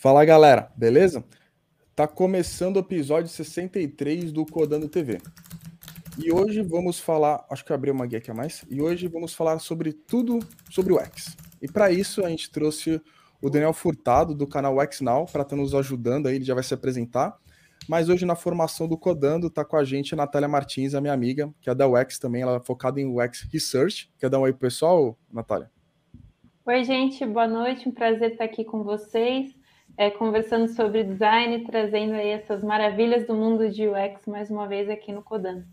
Fala galera, beleza? Tá começando o episódio 63 do Codando TV. E hoje vamos falar, acho que eu abri uma guia aqui a mais, e hoje vamos falar sobre tudo sobre o X. E para isso a gente trouxe o Daniel Furtado do canal X Now para estar tá nos ajudando aí, ele já vai se apresentar. Mas hoje na formação do Codando tá com a gente a Natália Martins, a minha amiga, que é da UX também, ela é focada em UX Research. Quer dar um oi pro pessoal, Natália? Oi, gente, boa noite, um prazer estar aqui com vocês é, conversando sobre design, trazendo aí essas maravilhas do mundo de UX mais uma vez aqui no Codan.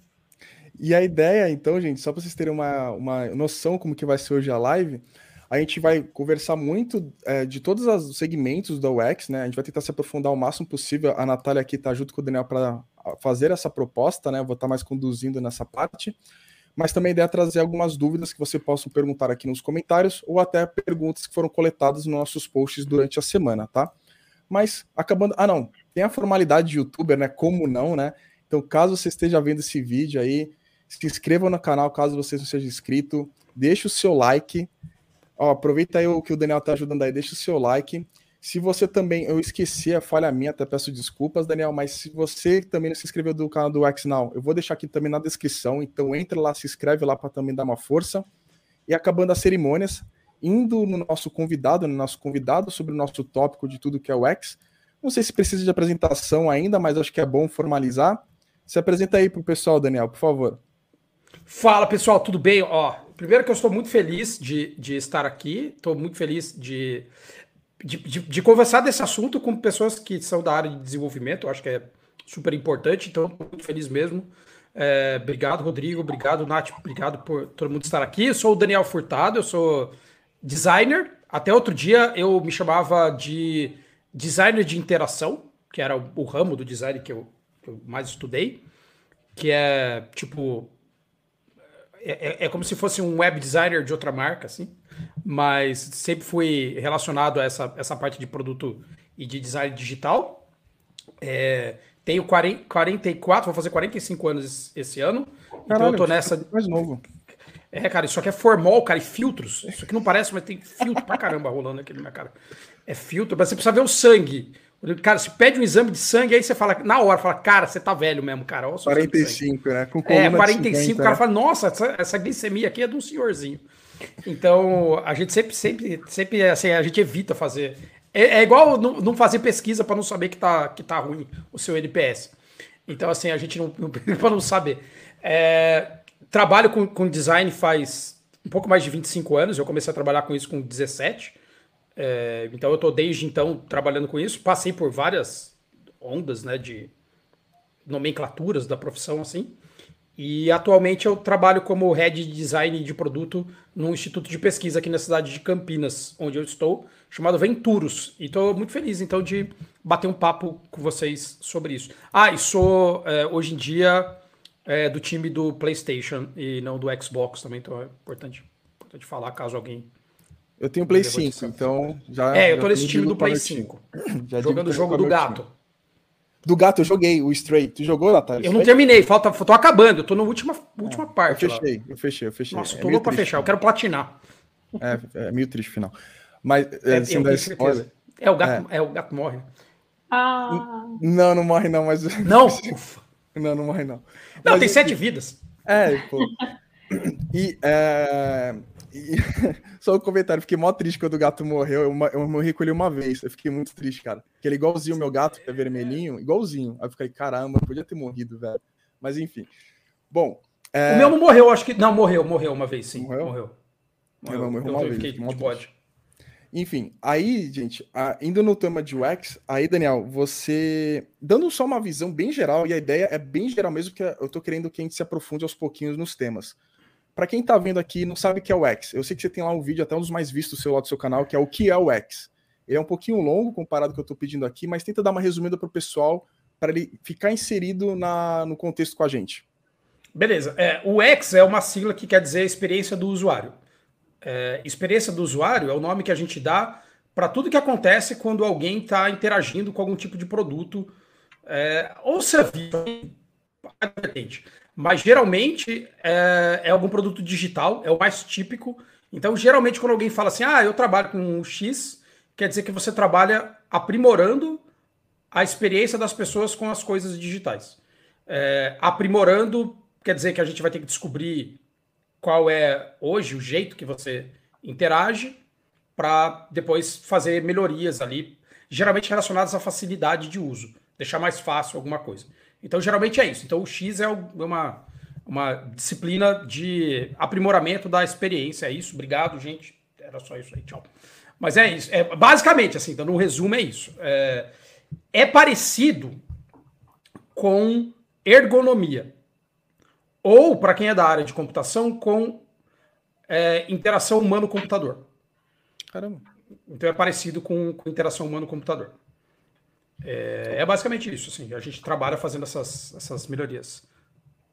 E a ideia, então, gente, só para vocês terem uma, uma noção como que vai ser hoje a live, a gente vai conversar muito é, de todos os segmentos da UX, né? A gente vai tentar se aprofundar o máximo possível. A Natália aqui está junto com o Daniel para fazer essa proposta, né? Vou estar tá mais conduzindo nessa parte. Mas também a ideia é trazer algumas dúvidas que você possa perguntar aqui nos comentários ou até perguntas que foram coletadas nos nossos posts durante a semana, tá? Mas acabando. Ah, não. Tem a formalidade de youtuber, né? Como não, né? Então, caso você esteja vendo esse vídeo aí, se inscreva no canal caso você não seja inscrito. Deixe o seu like. Ó, aproveita aí o que o Daniel tá ajudando aí, deixa o seu like. Se você também, eu esqueci, a falha minha, até peço desculpas, Daniel, mas se você também não se inscreveu do canal do X Now, eu vou deixar aqui também na descrição, então entra lá, se inscreve lá para também dar uma força. E acabando as cerimônias, indo no nosso convidado, no nosso convidado sobre o nosso tópico de tudo que é o X. Não sei se precisa de apresentação ainda, mas acho que é bom formalizar. Se apresenta aí para o pessoal, Daniel, por favor. Fala pessoal, tudo bem? Ó, primeiro que eu estou muito feliz de, de estar aqui, estou muito feliz de, de, de, de, conversar desse assunto com pessoas que são da área de desenvolvimento, eu acho que é super importante, então muito feliz mesmo. É, obrigado, Rodrigo, obrigado, Nath, obrigado por todo mundo estar aqui. Eu sou o Daniel Furtado, eu sou designer. Até outro dia eu me chamava de designer de interação, que era o, o ramo do design que eu, que eu, mais estudei, que é tipo. É, é, é como se fosse um web designer de outra marca, assim, mas sempre fui relacionado a essa, essa parte de produto e de design digital. É, tenho 40, 44, vou fazer 45 anos esse ano. Caralho, então eu tô nessa. Mais novo. É, cara, isso aqui é formol, cara, e filtros. Isso aqui não parece, mas tem filtro pra caramba rolando aqui na minha cara. É filtro, mas você precisa ver o sangue. Cara, se pede um exame de sangue, aí você fala, na hora, fala, cara, você tá velho mesmo, cara. Olha 45, né? Com é, 45, 50, o cara né? fala, nossa, essa, essa, glicemia aqui é de um senhorzinho. Então, a gente sempre, sempre, sempre, assim, a gente evita fazer. É, é igual não, não, fazer pesquisa para não saber que tá, que tá ruim o seu NPS. Então, assim, a gente não, não para não saber. É, trabalho com, com design faz um pouco mais de 25 anos. Eu comecei a trabalhar com isso com 17. É, então eu estou desde então trabalhando com isso. Passei por várias ondas né, de nomenclaturas da profissão assim. E atualmente eu trabalho como head de design de produto num instituto de pesquisa aqui na cidade de Campinas, onde eu estou, chamado Venturos. E estou muito feliz então de bater um papo com vocês sobre isso. Ah, e sou é, hoje em dia é, do time do PlayStation e não do Xbox também, então é importante, importante falar caso alguém. Eu tenho Play 5, então já. É, eu tô nesse time do Play 5. Já jogando o jogo do gato. Time. Do gato eu joguei, o Stray. Tu jogou, Natália? Eu não terminei, falta, tô acabando, eu tô na última, última é, parte. Eu fechei, lá. eu fechei, eu fechei. Nossa, é tô louco pra fechar, eu quero platinar. É, é meio triste o final. Mas, é, sem dar spoiler. É, o gato, é. é, o gato morre. Ah. Não, não morre não, mas... Não? Não, não morre, não. Não, Mas, tem sete vidas. É, pô. E, é, e só um comentário, fiquei mó triste quando o gato morreu. Eu, eu morri com ele uma vez. Eu fiquei muito triste, cara. Porque ele é igualzinho o meu gato, que é vermelhinho, igualzinho. Aí eu fiquei, caramba, podia ter morrido, velho. Mas enfim. Bom. É... O meu não morreu, acho que. Não, morreu, morreu uma vez, sim. Morreu? Morreu. morreu. Eu, morreu uma eu, vez. Fiquei de bode. Enfim, aí, gente, a, indo no tema de UX, aí, Daniel, você. Dando só uma visão bem geral, e a ideia é bem geral mesmo, que eu tô querendo que a gente se aprofunde aos pouquinhos nos temas. Para quem tá vendo aqui não sabe o que é o UX, eu sei que você tem lá um vídeo, até um dos mais vistos do seu lado do seu canal, que é o que é o UX. Ele é um pouquinho longo comparado com o que eu tô pedindo aqui, mas tenta dar uma resumida pro pessoal, para ele ficar inserido na, no contexto com a gente. Beleza. É, o UX é uma sigla que quer dizer experiência do usuário. É, experiência do usuário é o nome que a gente dá para tudo que acontece quando alguém está interagindo com algum tipo de produto é, ou serviço. Mas geralmente é, é, algum produto digital, é o mais típico. Então, geralmente, quando alguém fala assim, ah, eu trabalho com um X quer dizer que você trabalha aprimorando a experiência das pessoas com as coisas digitais. É, aprimorando quer dizer que a gente vai ter que descobrir qual é hoje o jeito que você interage para depois fazer melhorias ali, geralmente relacionadas à facilidade de uso, deixar mais fácil alguma coisa. Então, geralmente é isso. Então, o X é uma, uma disciplina de aprimoramento da experiência. É isso. Obrigado, gente. Era só isso aí. Tchau. Mas é isso. É, basicamente, assim, dando um resumo, é isso. É, é parecido com ergonomia. Ou, para quem é da área de computação, com é, interação humano-computador. Caramba. Então é parecido com, com interação humano-computador. É, é, basicamente isso, assim. A gente trabalha fazendo essas, essas melhorias.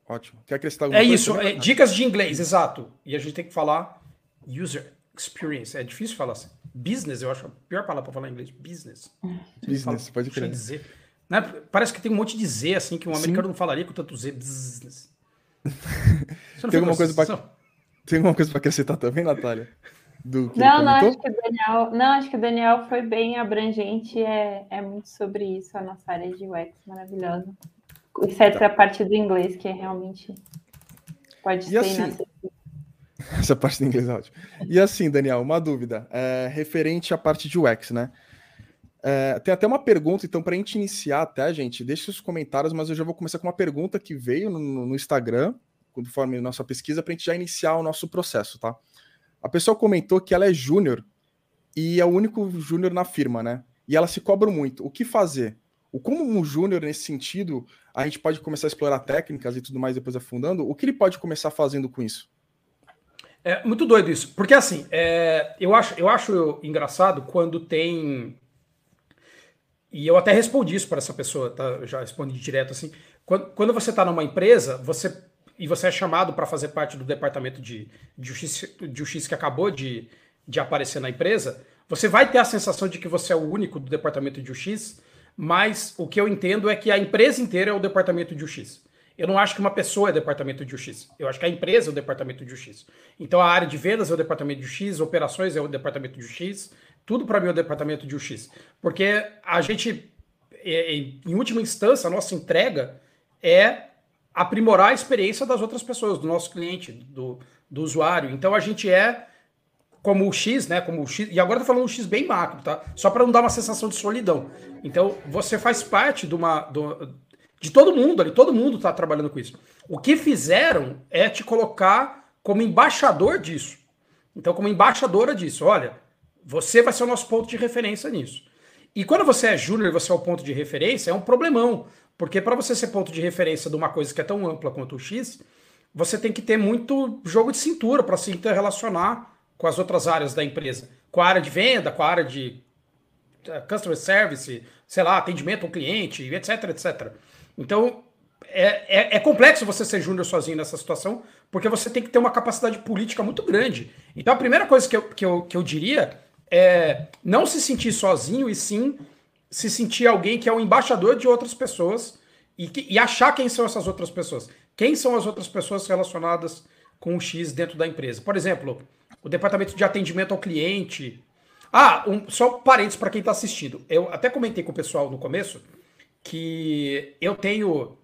Ótimo. Quer acrescentar alguma é coisa? Isso, é isso, dicas de inglês, exato. E a gente tem que falar user experience. É difícil falar assim. Business, eu acho a pior palavra para falar em inglês. Business. Business, pode crer. Dizer. Né? Parece que tem um monte de Z, assim, que um americano Sim. não falaria com tanto Z. Business. tem alguma coisa para tem alguma coisa para acrescentar também, Natália? Do que não, não acho que o Daniel, não, acho que o Daniel foi bem abrangente, é, é muito sobre isso, a nossa área de UX maravilhosa. Exceto tá. a parte do inglês, que é realmente pode e ser assim, Essa parte do inglês é ótima. E assim, Daniel, uma dúvida. É, referente à parte de UX, né? É, tem até uma pergunta, então, para a gente iniciar até, gente, deixe os comentários, mas eu já vou começar com uma pergunta que veio no, no Instagram, conforme nossa pesquisa, para a gente já iniciar o nosso processo, tá? A pessoa comentou que ela é júnior e é o único júnior na firma, né? E ela se cobra muito. O que fazer? O como um júnior nesse sentido, a gente pode começar a explorar técnicas e tudo mais depois afundando. O que ele pode começar fazendo com isso? É muito doido isso, porque assim, é, eu, acho, eu acho engraçado quando tem e eu até respondi isso para essa pessoa, tá? Eu já respondi direto assim. Quando, quando você está numa empresa, você e você é chamado para fazer parte do departamento de, de, justiça, de justiça que acabou de, de aparecer na empresa, você vai ter a sensação de que você é o único do departamento de justiça, mas o que eu entendo é que a empresa inteira é o departamento de justiça. Eu não acho que uma pessoa é departamento de justiça. Eu acho que a empresa é o departamento de justiça. Então a área de vendas é o departamento de justiça, operações é o departamento de justiça, tudo para mim é o departamento de justiça. Porque a gente, é, é, em última instância, a nossa entrega é aprimorar a experiência das outras pessoas, do nosso cliente, do, do usuário. Então a gente é como o X, né? Como o X, e agora eu tô falando um X bem macro, tá? Só para não dar uma sensação de solidão. Então você faz parte de uma. De todo mundo ali, todo mundo está trabalhando com isso. O que fizeram é te colocar como embaixador disso. Então, como embaixadora disso, olha, você vai ser o nosso ponto de referência nisso. E quando você é júnior e você é o ponto de referência, é um problemão. Porque para você ser ponto de referência de uma coisa que é tão ampla quanto o X, você tem que ter muito jogo de cintura para se interrelacionar com as outras áreas da empresa. Com a área de venda, com a área de eh, customer service, sei lá, atendimento ao cliente, etc, etc. Então, é, é, é, complexo você ser júnior sozinho nessa situação, porque você tem que ter uma capacidade política muito grande. Então, a primeira coisa que eu, que eu, que eu diria é não se sentir sozinho e sim se sentir alguém que é o embaixador de outras pessoas e, que, e achar quem são essas outras pessoas. Quem são as outras pessoas relacionadas com o X dentro da empresa? Por exemplo, o departamento de atendimento ao cliente. Ah, um, só parênteses para quem está assistindo. Eu até comentei com o pessoal no começo que eu tenho,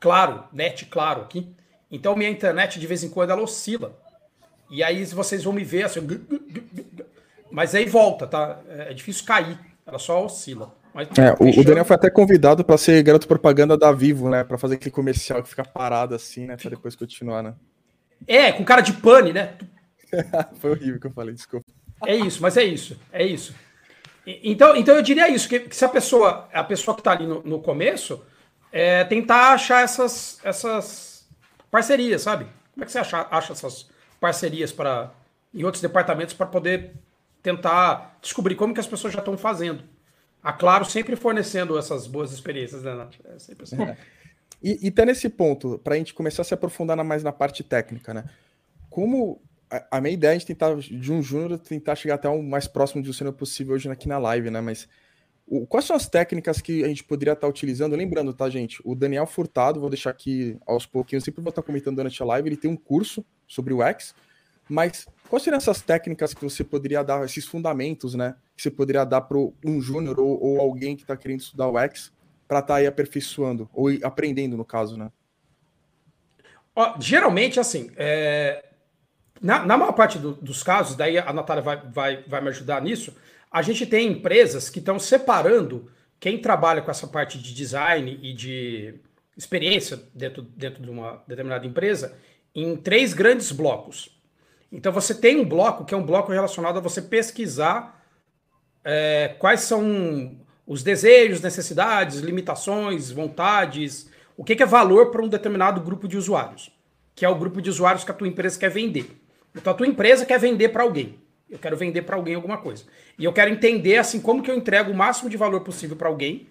claro, net claro aqui. Então minha internet de vez em quando ela oscila. E aí vocês vão me ver assim, mas aí volta, tá? É, é difícil cair, ela só oscila. Mas, é, o, o, Daniel foi até convidado para ser garoto propaganda da Vivo, né? Para fazer aquele comercial que fica parado assim, né? Para depois continuar, né? É, com cara de pane, né? foi horrível que eu falei, desculpa. É isso, mas é isso, é isso. Então, então eu diria isso, que, que se a pessoa, a pessoa que está ali no, no começo, é, tentar achar essas, essas parcerias, sabe? Como é que você acha, acha essas parcerias para em outros departamentos para poder tentar descobrir como que as pessoas já estão fazendo. A Claro sempre fornecendo essas boas experiências, né, Nath? É sempre assim. É. E, tá nesse ponto, para a gente começar a se aprofundar mais na parte técnica, né? Como a, a minha ideia é gente tentar, de um júnior, tentar chegar até o mais próximo de um sênior possível hoje aqui na live, né? Mas o, quais são as técnicas que a gente poderia estar tá utilizando? Lembrando, tá, gente? O Daniel Furtado, vou deixar aqui aos pouquinhos, sempre vou estar comentando durante a live, ele tem um curso sobre o X Mas quais seriam essas técnicas que você poderia dar, esses fundamentos, né? Que você poderia dar para um júnior ou, ou, alguém que está querendo estudar o X para estar tá aí aperfeiçoando, ou aprendendo, no caso, né? Ó, geralmente, assim, é... na, na maior parte do, dos casos, daí a Natália vai, vai, vai me ajudar nisso, a gente tem empresas que estão separando quem trabalha com essa parte de design e de experiência dentro, dentro de uma determinada empresa em três grandes blocos. Então você tem um bloco que é um bloco relacionado a você pesquisar é, quais são os desejos, necessidades, limitações, vontades, o que, é valor para um determinado grupo de usuários, que é o grupo de usuários que a tua empresa quer vender. Então a tua empresa quer vender para alguém. Eu quero vender para alguém alguma coisa. E eu quero entender assim como que eu entrego o máximo de valor possível para alguém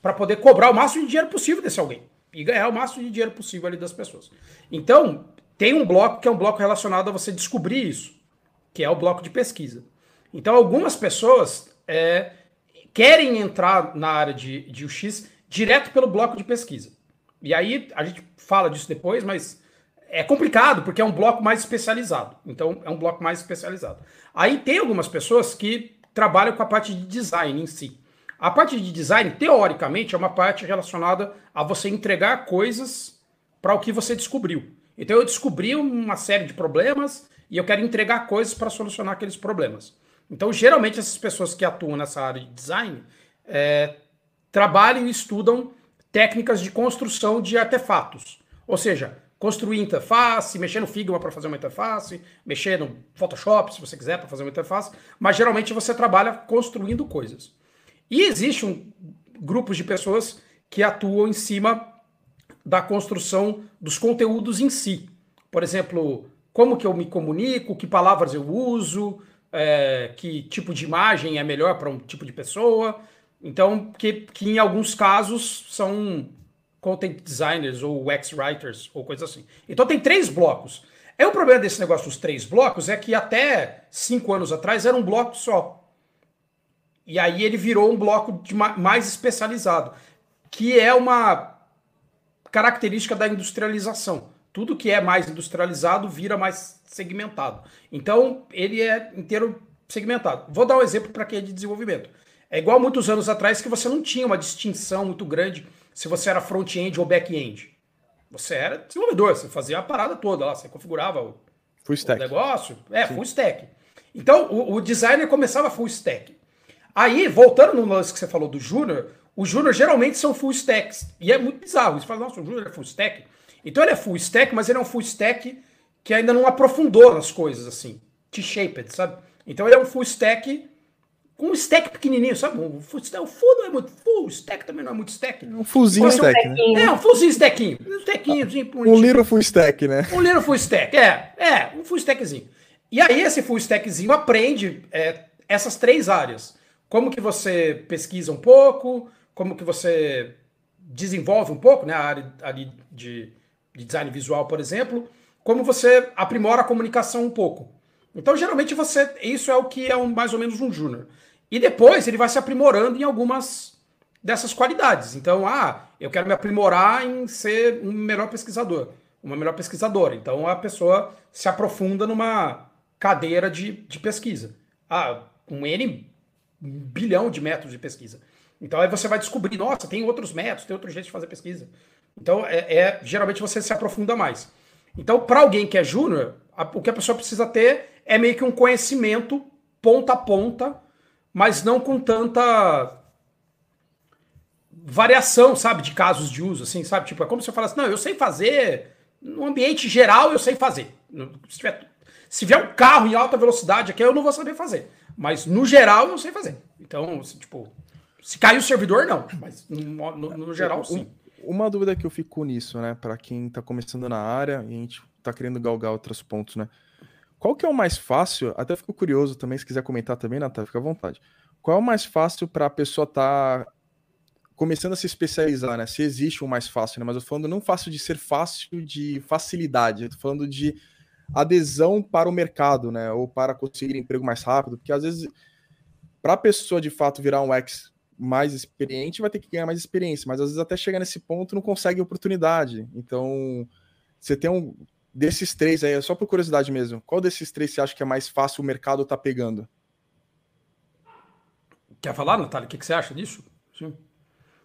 para poder cobrar o máximo de dinheiro possível desse alguém e ganhar o máximo de dinheiro possível ali das pessoas. Então, tem um bloco que é um bloco relacionado a você descobrir isso, que é o bloco de pesquisa. Então, algumas pessoas é, querem entrar na área de, de UX direto pelo bloco de pesquisa. E aí, a gente fala disso depois, mas é complicado, porque é um bloco mais especializado. Então, é um bloco mais especializado. Aí tem algumas pessoas que trabalham com a parte de design em si. A parte de design, teoricamente, é uma parte relacionada a você entregar coisas para o que você descobriu. Então eu descobri uma série de problemas e eu quero entregar coisas para solucionar aqueles problemas. Então, geralmente, essas pessoas que atuam nessa área de design é, trabalham e estudam técnicas de construção de artefatos. Ou seja, construir interface, mexer no Figma para fazer uma interface, mexer no Photoshop, se você quiser, para fazer uma interface. Mas geralmente você trabalha construindo coisas. E existe um grupos de pessoas que atuam em cima da construção dos conteúdos em si. Por exemplo, como que eu me comunico, que palavras eu uso, é, que tipo de imagem é melhor para um tipo de pessoa. Então, que, que em alguns casos são content designers ou UX writers ou coisa assim. Então tem três blocos. É o problema desse negócio dos três blocos é que até cinco anos atrás era um bloco só. E aí ele virou um bloco de mais especializado, que é uma característica da industrialização. Tudo que é mais industrializado vira mais segmentado. Então, ele é inteiro segmentado. Vou dar um exemplo para quem é de desenvolvimento. É igual muitos anos atrás que você não tinha uma distinção muito grande se você era front-end ou back-end. Você era desenvolvedor, você fazia a parada toda lá, você configurava o, o negócio. É, Sim. full stack. Então, o, o designer começava full stack. Aí, voltando no lance que você falou do Júnior, os Júnior geralmente são full stacks. E é muito bizarro. Você fala, nossa, o Júnior é full stack. Então ele é full stack, mas ele é um full stack que ainda não aprofundou nas coisas, assim. T-shaped, sabe? Então ele é um full stack com um stack pequenininho, sabe? O full, o full não é muito full, stack também não é muito stack. Um fullzinho stack, um né? É, um fullzinho stackinho. Um stackinhozinho. Um, um little full stack, né? Um little full stack, é. É, um full stackzinho. E aí esse full stackzinho aprende é, essas três áreas. Como que você pesquisa um pouco, como que você desenvolve um pouco, né, a área ali de, de design visual, por exemplo, como você aprimora a comunicação um pouco. Então, geralmente, você isso é o que é um, mais ou menos um júnior. E depois ele vai se aprimorando em algumas dessas qualidades. Então, ah, eu quero me aprimorar em ser um melhor pesquisador, uma melhor pesquisadora. Então, a pessoa se aprofunda numa cadeira de, de pesquisa. Ah, um N bilhão de métodos de pesquisa. Então aí você vai descobrir, nossa, tem outros métodos, tem outro jeito de fazer pesquisa. Então é, é geralmente você se aprofunda mais. Então para alguém que é júnior, o que a pessoa precisa ter é meio que um conhecimento ponta a ponta, mas não com tanta variação, sabe, de casos de uso, assim, sabe? Tipo, é como se eu falasse, não, eu sei fazer, no ambiente geral eu sei fazer. Se tiver, se vier um carro em alta velocidade aqui, eu não vou saber fazer. Mas no geral eu sei fazer. Então, tipo, se cair o servidor, não. Mas no, no, no geral, sim. Uma dúvida que eu fico nisso, né, para quem tá começando na área e a gente tá querendo galgar outros pontos, né? Qual que é o mais fácil? Até fico curioso também, se quiser comentar também, Natália, fica à vontade. Qual é o mais fácil para a pessoa estar tá começando a se especializar, né? Se existe um mais fácil, né? Mas eu tô falando não fácil de ser fácil de facilidade, eu tô falando de adesão para o mercado, né? Ou para conseguir emprego mais rápido, porque às vezes, para a pessoa de fato virar um ex mais experiente, vai ter que ganhar mais experiência, mas às vezes até chegar nesse ponto não consegue oportunidade. Então, você tem um. desses três aí, só por curiosidade mesmo, qual desses três você acha que é mais fácil o mercado tá pegando? Quer falar, Natália? O que, que você acha disso? Sim.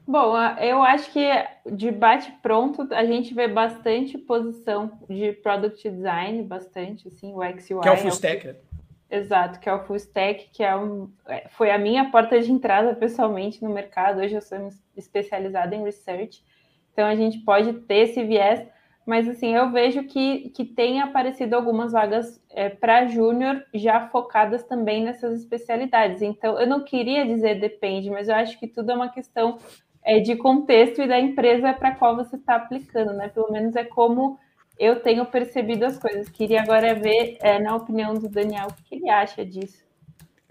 Bom, eu acho que de bate-pronto a gente vê bastante posição de product design, bastante, assim, o XUI. Que é o full stack, é Exato, que é o full stack, que é um, é, foi a minha porta de entrada pessoalmente no mercado. Hoje eu sou especializada em research, então a gente pode ter esse viés, mas assim, eu vejo que, que tem aparecido algumas vagas é, para júnior já focadas também nessas especialidades. Então, eu não queria dizer depende, mas eu acho que tudo é uma questão é, de contexto e da empresa para qual você está aplicando, né? Pelo menos é como eu tenho percebido as coisas. Queria agora ver, é, na opinião do Daniel, o que ele acha disso.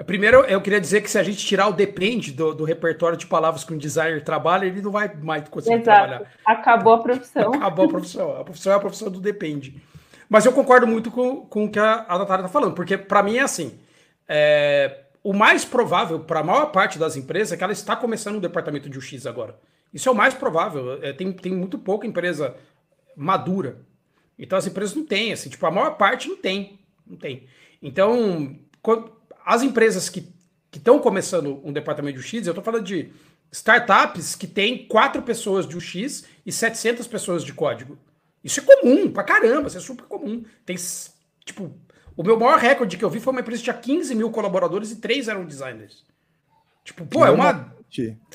Primeiro, eu queria dizer que se a gente tirar o depende do, do repertório de palavras que um designer trabalha, ele não vai mais conseguir Exato. trabalhar. Acabou a profissão. Acabou a profissão. A profissão é a profissão do depende. Mas eu concordo muito com, com o que a, a Natália está falando, porque para mim é assim: é, o mais provável para a maior parte das empresas é que ela está começando um departamento de UX agora. Isso é o mais provável. É, tem, tem muito pouca empresa madura. Então as empresas não têm, assim, tipo, a maior parte não tem. Não tem. Então, quando, as empresas que estão começando um departamento de UX, eu estou falando de startups que tem quatro pessoas de UX e 700 pessoas de código. Isso é comum, pra caramba, isso é super comum. Tem, tipo, o meu maior recorde que eu vi foi uma empresa que tinha 15 mil colaboradores e três eram designers. Tipo, pô, é uma.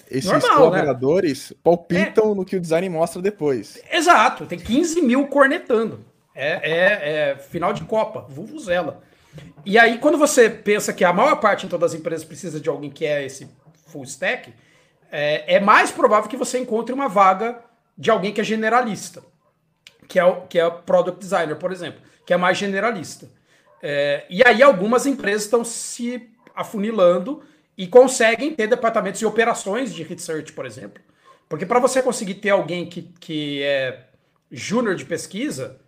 Esses Normal, né? colaboradores né? palpitam é... no que o design mostra depois. Exato, tem 15 mil cornetando. É, é, é final de Copa, Vuvuzela. E aí, quando você pensa que a maior parte então, das empresas precisa de alguém que é esse full stack, é, é mais provável que você encontre uma vaga de alguém que é generalista, que é o que é product designer, por exemplo, que é mais generalista. É, e aí algumas empresas estão se afunilando e conseguem ter departamentos de operações de research, por exemplo. Porque para você conseguir ter alguém que, que é júnior de pesquisa,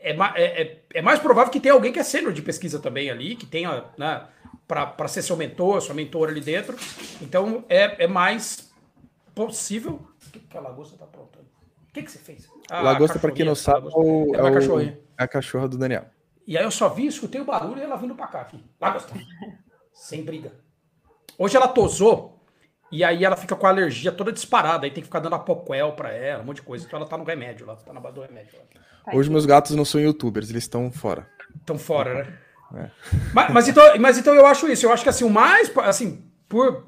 é, é, é, é, mais provável que tenha alguém que é sênior de pesquisa também ali, que tenha, né, para ser seu mentor, sua mentora ali dentro. Então é, é mais possível. O que, que a lagosta tá aprontando? O que, que você fez? Ah, lagosta, para quem não sabe, é, o, é, o, é a cachorra do Daniel. E aí eu só vi, escutei o barulho e ela vindo para cá. Aqui. Lagosta. Sem briga. Hoje ela tosou e aí ela fica com a alergia toda disparada. Aí tem que ficar dando apoquel para ela, um monte de coisa. Então ela tá no remédio lá, tá na base do remédio. Lá. Hoje meus gatos não são youtubers, eles estão fora. Estão fora, né? É. Mas, mas, então, mas então eu acho isso. Eu acho que assim, o mais, assim, por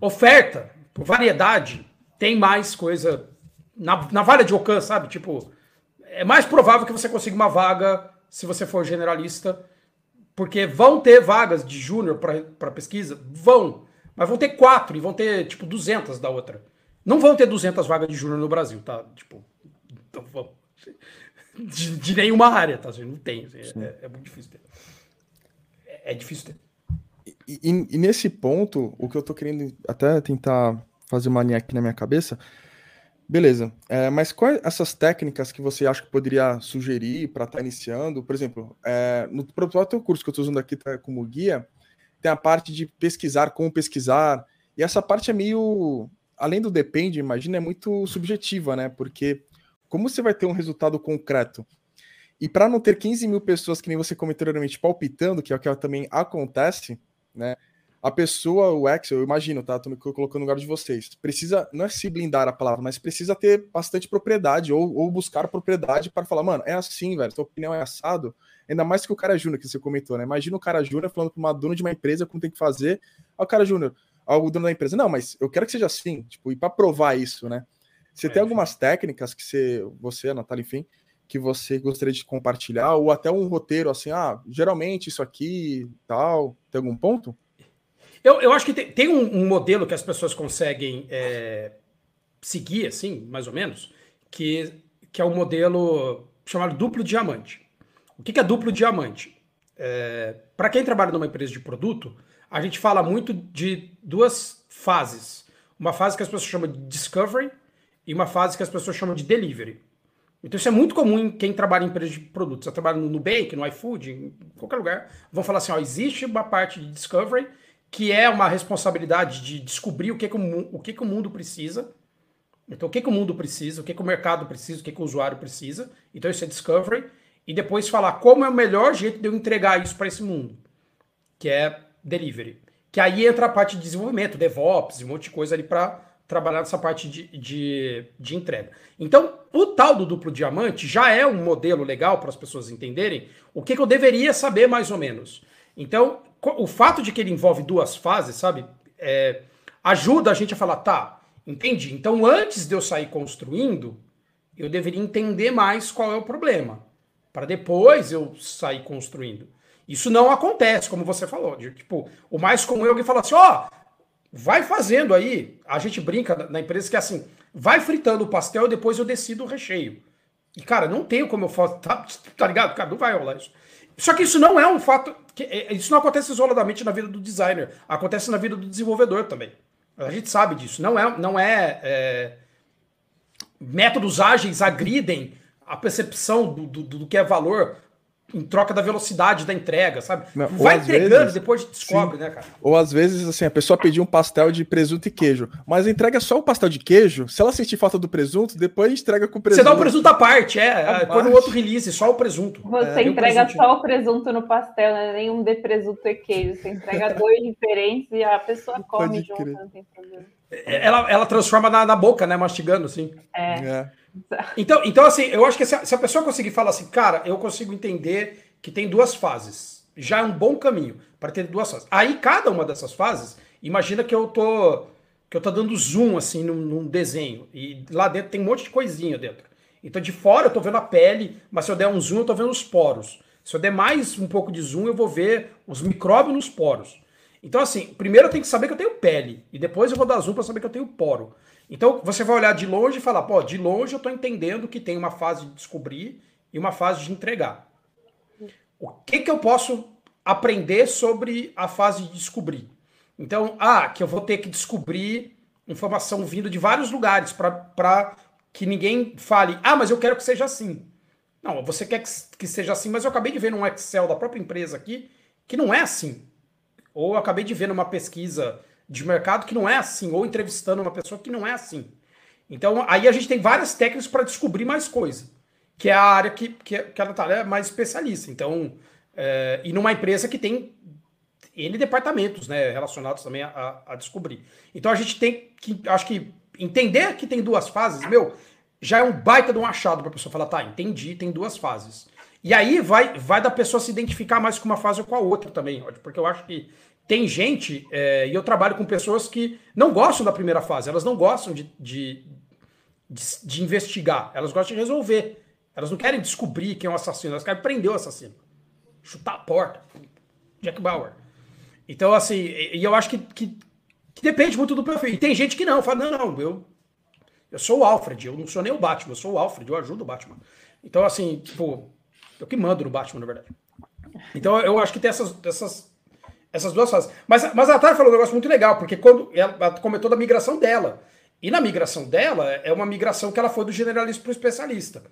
oferta, por variedade, tem mais coisa na, na valha de alcance, sabe? Tipo, é mais provável que você consiga uma vaga se você for generalista, porque vão ter vagas de júnior para pesquisa? Vão. Mas vão ter quatro e vão ter, tipo, 200 da outra. Não vão ter 200 vagas de júnior no Brasil, tá? Tipo, então, de, de, nenhuma área, tá? Não tem. Assim, é, é, muito difícil ter. É, é difícil ter. E, e, e, nesse ponto, o que eu tô querendo até tentar fazer uma linha aqui na minha cabeça Beleza. É, mas quais essas técnicas que você acha que poderia sugerir para estar tá iniciando? Por exemplo, é, no próprio curso que eu estou usando aqui tá, como guia, tem a parte de pesquisar, como pesquisar. E essa parte é meio. Além do depende, imagina, é muito subjetiva, né? Porque como você vai ter um resultado concreto? E para não ter 15 mil pessoas, que nem você comentou anteriormente, palpitando, que é o que também acontece, né? A pessoa, o Excel, eu imagino, tá? Tô me colocando no lugar de vocês. Precisa, não é se blindar a palavra, mas precisa ter bastante propriedade ou, ou buscar propriedade para falar, mano, é assim, velho, tua opinião é assado. Ainda mais que o cara júnior que você comentou, né? Imagina o cara júnior falando para uma dona de uma empresa como tem que fazer. Aí o cara júnior, o dono da empresa, não, mas eu quero que seja assim, tipo, e para provar isso, né? Você é, tem algumas técnicas que você, você, Natália, enfim, que você gostaria de compartilhar, ou até um roteiro assim, ah, geralmente isso aqui, tal, tem algum ponto? Eu, eu acho que tem, tem um, um, modelo que as pessoas conseguem é, seguir, assim, mais ou menos, que, que é o um modelo chamado duplo diamante. O que, que é duplo diamante? É, Para quem trabalha numa empresa de produto, a gente fala muito de duas fases. Uma fase que as pessoas chamam de discovery e uma fase que as pessoas chamam de delivery. Então isso é muito comum em quem trabalha em empresa de produtos. Você trabalha no Nubank, no iFood, em qualquer lugar, vão falar assim, ó, existe uma parte de discovery que é uma responsabilidade de descobrir o que, que, o, o, que, que o mundo precisa. Então, o que, que o mundo precisa, o que, que o mercado precisa, o que, que o usuário precisa. Então, isso é discovery. E depois falar como é o melhor jeito de eu entregar isso para esse mundo, que é delivery. Que aí entra a parte de desenvolvimento, DevOps, um monte de coisa ali para trabalhar nessa parte de, de, de, entrega. Então, o tal do duplo diamante já é um modelo legal para as pessoas entenderem o que, que eu deveria saber mais ou menos. Então, o fato de que ele envolve duas fases, sabe, é, ajuda a gente a falar, tá, entendi. Então, antes de eu sair construindo, eu deveria entender mais qual é o problema, para depois eu sair construindo. Isso não acontece, como você falou. De, tipo, o mais comum é alguém falar assim, ó, oh, Vai fazendo aí. A gente brinca na empresa que é assim: vai fritando o pastel e depois eu decido o recheio. E, cara, não tenho como eu faço. Tá, tá ligado? Cara, não vai rolar isso. Só que isso não é um fato. É, isso não acontece isoladamente na vida do designer. Acontece na vida do desenvolvedor também. A gente sabe disso. Não é. Não é, é métodos ágeis agridem a percepção do, do, do que é valor em troca da velocidade da entrega, sabe? Não, Vai entregando, vezes, depois descobre, sim. né, cara? Ou às vezes, assim, a pessoa pediu um pastel de presunto e queijo, mas entrega só o pastel de queijo, se ela sentir falta do presunto, depois entrega com o presunto. Você dá o presunto à parte, é, põe no outro release, só o presunto. Você é, entrega o só o presunto no pastel, né? Nenhum de presunto e queijo, você entrega dois diferentes e a pessoa come junto, não tem problema. Ela, ela transforma na, na boca, né, mastigando, assim. É. é. Então, então, assim, eu acho que se a, se a pessoa conseguir falar assim, cara, eu consigo entender que tem duas fases, já é um bom caminho para ter duas fases. Aí, cada uma dessas fases, imagina que eu tô que eu tô dando zoom assim num, num desenho e lá dentro tem um monte de coisinha dentro. Então, de fora eu tô vendo a pele, mas se eu der um zoom, eu tô vendo os poros. Se eu der mais um pouco de zoom, eu vou ver os micróbios nos poros. Então, assim, primeiro eu tenho que saber que eu tenho pele, e depois eu vou dar zoom para saber que eu tenho poro. Então você vai olhar de longe e falar, pô, de longe eu estou entendendo que tem uma fase de descobrir e uma fase de entregar. O que, que eu posso aprender sobre a fase de descobrir? Então, ah, que eu vou ter que descobrir informação vindo de vários lugares para que ninguém fale, ah, mas eu quero que seja assim. Não, você quer que, que seja assim, mas eu acabei de ver num Excel da própria empresa aqui que não é assim. Ou eu acabei de ver numa pesquisa de mercado que não é assim, ou entrevistando uma pessoa que não é assim. Então, aí a gente tem várias técnicas para descobrir mais coisa, que é a área que, que, que a Natália é mais especialista. Então, é, e numa empresa que tem N departamentos né, relacionados também a, a, descobrir. Então, a gente tem que, acho que, entender que tem duas fases, meu, já é um baita de um achado para a pessoa falar, tá, entendi, tem duas fases. E aí vai, vai da pessoa se identificar mais com uma fase ou com a outra também, porque eu acho que tem gente, é, e eu trabalho com pessoas que não gostam da primeira fase, elas não gostam de, de, de, de, investigar, elas gostam de resolver. Elas não querem descobrir quem é o assassino, elas querem prender o assassino. Chutar a porta. Jack Bauer. Então, assim, e eu acho que, que, que depende muito do perfil. E tem gente que não, fala, não, não, eu, eu sou o Alfred, eu não sou nem o Batman, eu sou o Alfred, eu ajudo o Batman. Então, assim, tipo, eu que mando no Batman, na verdade. Então, eu acho que tem essas, essas essas duas fases. Mas, mas a Natália falou um negócio muito legal, porque quando ela comentou da migração dela. E na migração dela, é uma migração que ela foi do generalista para o especialista.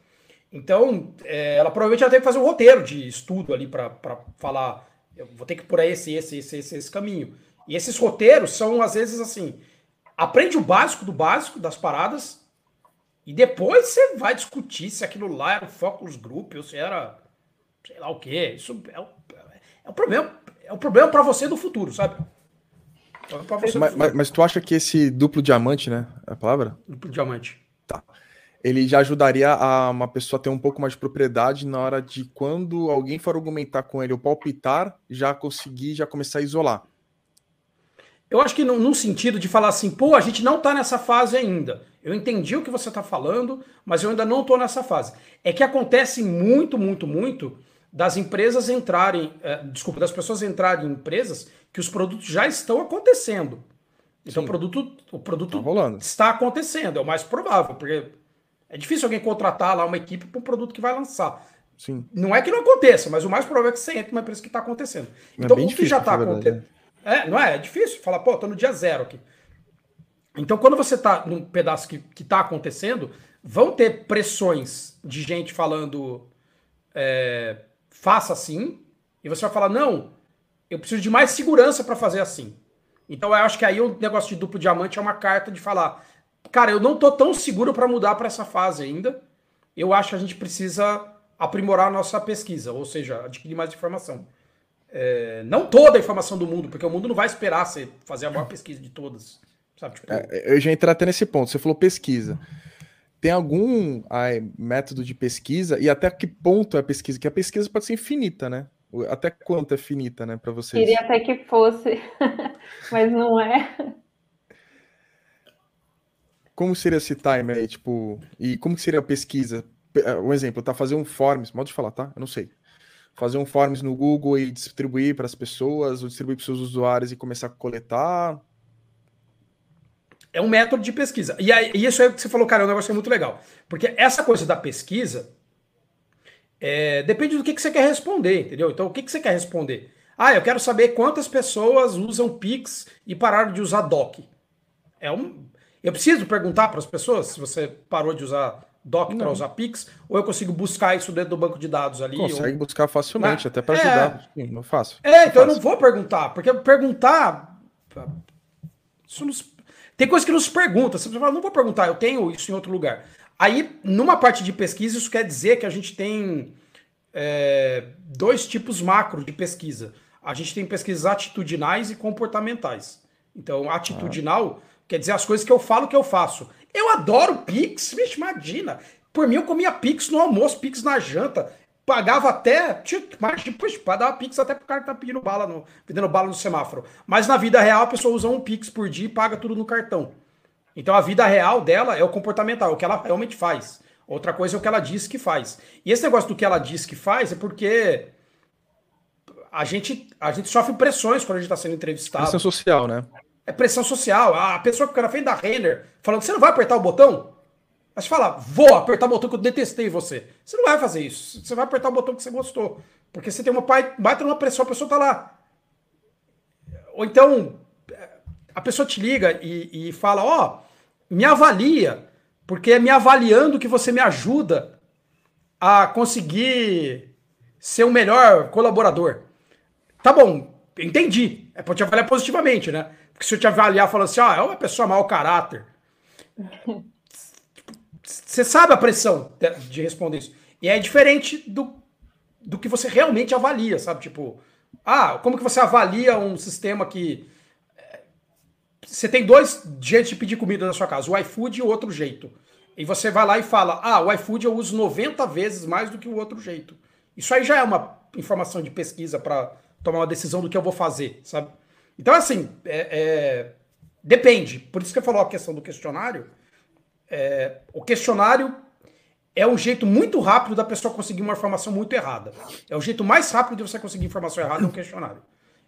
Então, é, ela provavelmente já teve que fazer um roteiro de estudo ali para falar, eu vou ter que por esse, esse, esse, esse, esse caminho. E esses roteiros são, às vezes, assim, aprende o básico do básico das paradas, e depois você vai discutir se aquilo lá era o focus group, ou se era sei lá o quê. Isso é, é um problema é um problema para você do futuro, sabe? É mas, mas, mas, tu acha que esse duplo diamante, né? É a palavra? Duplo diamante. Tá. Ele já ajudaria a uma pessoa a ter um pouco mais de propriedade na hora de quando alguém for argumentar com ele ou palpitar, já conseguir já começar a isolar. Eu acho que no, no, sentido de falar assim, pô, a gente não está nessa fase ainda. Eu entendi o que você está falando, mas eu ainda não estou nessa fase. É que acontece muito, muito, muito das empresas entrarem, é, desculpa, das pessoas entrarem em empresas que os produtos já estão acontecendo. Então Sim. o produto, o produto tá está acontecendo, é o mais provável, porque é difícil alguém contratar lá uma equipe para um produto que vai lançar. Sim. Não é que não aconteça, mas o mais provável é que você entre numa empresa que está acontecendo. É então, é o que já está acontecendo. É, não é? É difícil falar, pô, tô no dia zero aqui. Então, quando você está num pedaço que está acontecendo, vão ter pressões de gente falando. É, faça assim, e você vai falar, não, eu preciso de mais segurança para fazer assim. Então eu acho que aí o negócio de duplo diamante é uma carta de falar, cara, eu não tô tão seguro para mudar para essa fase ainda. Eu acho que a gente precisa aprimorar a nossa pesquisa, ou seja, adquirir mais informação. É, não toda a informação do mundo, porque o mundo não vai esperar você fazer a maior pesquisa de todas. Sabe? Tipo... É, eu já entrei até nesse ponto. Você falou pesquisa. Tem algum ai, método de pesquisa e até que ponto é a pesquisa? Que a pesquisa pode ser infinita, né? Até quanto é finita, né, para vocês? Queria até que fosse, mas não é. Como seria esse time aí, tipo, e como seria a pesquisa? É, um exemplo, tá fazer um forms, modo de falar, tá? Eu não sei. Fazer um forms no Google e distribuir para as pessoas, ou distribuir para os seus usuários e começar a coletar. É um método de pesquisa. E, aí, e isso aí que você falou, cara, é um negócio muito legal. Porque essa coisa da pesquisa é, depende do que, que você quer responder, entendeu? Então, o que, que você quer responder? Ah, eu quero saber quantas pessoas usam Pix e pararam de usar DOC. É um, eu preciso perguntar para as pessoas se você parou de usar DOC para usar Pix, ou eu consigo buscar isso dentro do banco de dados ali. Consegue ou... buscar facilmente, até para ajudar. É, não faço. É, então eu não vou perguntar, porque perguntar. Isso nos... Tem coisa que nos pergunta. Você fala, não vou perguntar, eu tenho isso em outro lugar. Aí, numa parte de pesquisa, isso quer dizer que a gente tem é, dois tipos macro de pesquisa. A gente tem pesquisas atitudinais e comportamentais. Então, atitudinal ah. quer dizer as coisas que eu falo que eu faço. Eu adoro Pix, vixe, imagina. Por mim, eu comia Pix no almoço, Pix na janta. Pagava até. Depois pagava Pix até pro cara que tá pedindo bala no, vendendo bala no semáforo. Mas na vida real, a pessoa usa um Pix por dia e paga tudo no cartão. Então a vida real dela é o comportamental, é o que ela realmente faz. Outra coisa é o que ela diz que faz. E esse negócio do que ela diz que faz é porque a gente, a gente sofre pressões quando a gente está sendo entrevistado. Pressão social, né? É pressão social. A pessoa que fica na frente da Renner falando, você não vai apertar o botão? Mas fala, vou apertar o botão que eu detestei você. Você não vai fazer isso. Você vai apertar o botão que você gostou. Porque você tem uma baita numa pressão, a pessoa tá lá. Ou então, a pessoa te liga e, e fala, ó, oh, me avalia, porque é me avaliando que você me ajuda a conseguir ser um melhor colaborador. Tá bom, entendi. É para te avaliar positivamente, né? Porque se eu te avaliar falando assim, ah, é uma pessoa mau caráter. Você sabe a pressão de responder isso. E é diferente do, do que você realmente avalia, sabe? Tipo, ah, como que você avalia um sistema que. Eh, você tem dois jeitos de pedir comida na sua casa, o iFood e o outro jeito. E você vai lá e fala: ah, o iFood eu uso 90 vezes mais do que o outro jeito. Isso aí já é uma informação de pesquisa para tomar uma decisão do que eu vou fazer, sabe? Então, assim, é, é, depende. Por isso que eu falou a questão do questionário. É, o questionário é um jeito muito rápido da pessoa conseguir uma informação muito errada. É o jeito mais rápido de você conseguir informação errada é um questionário.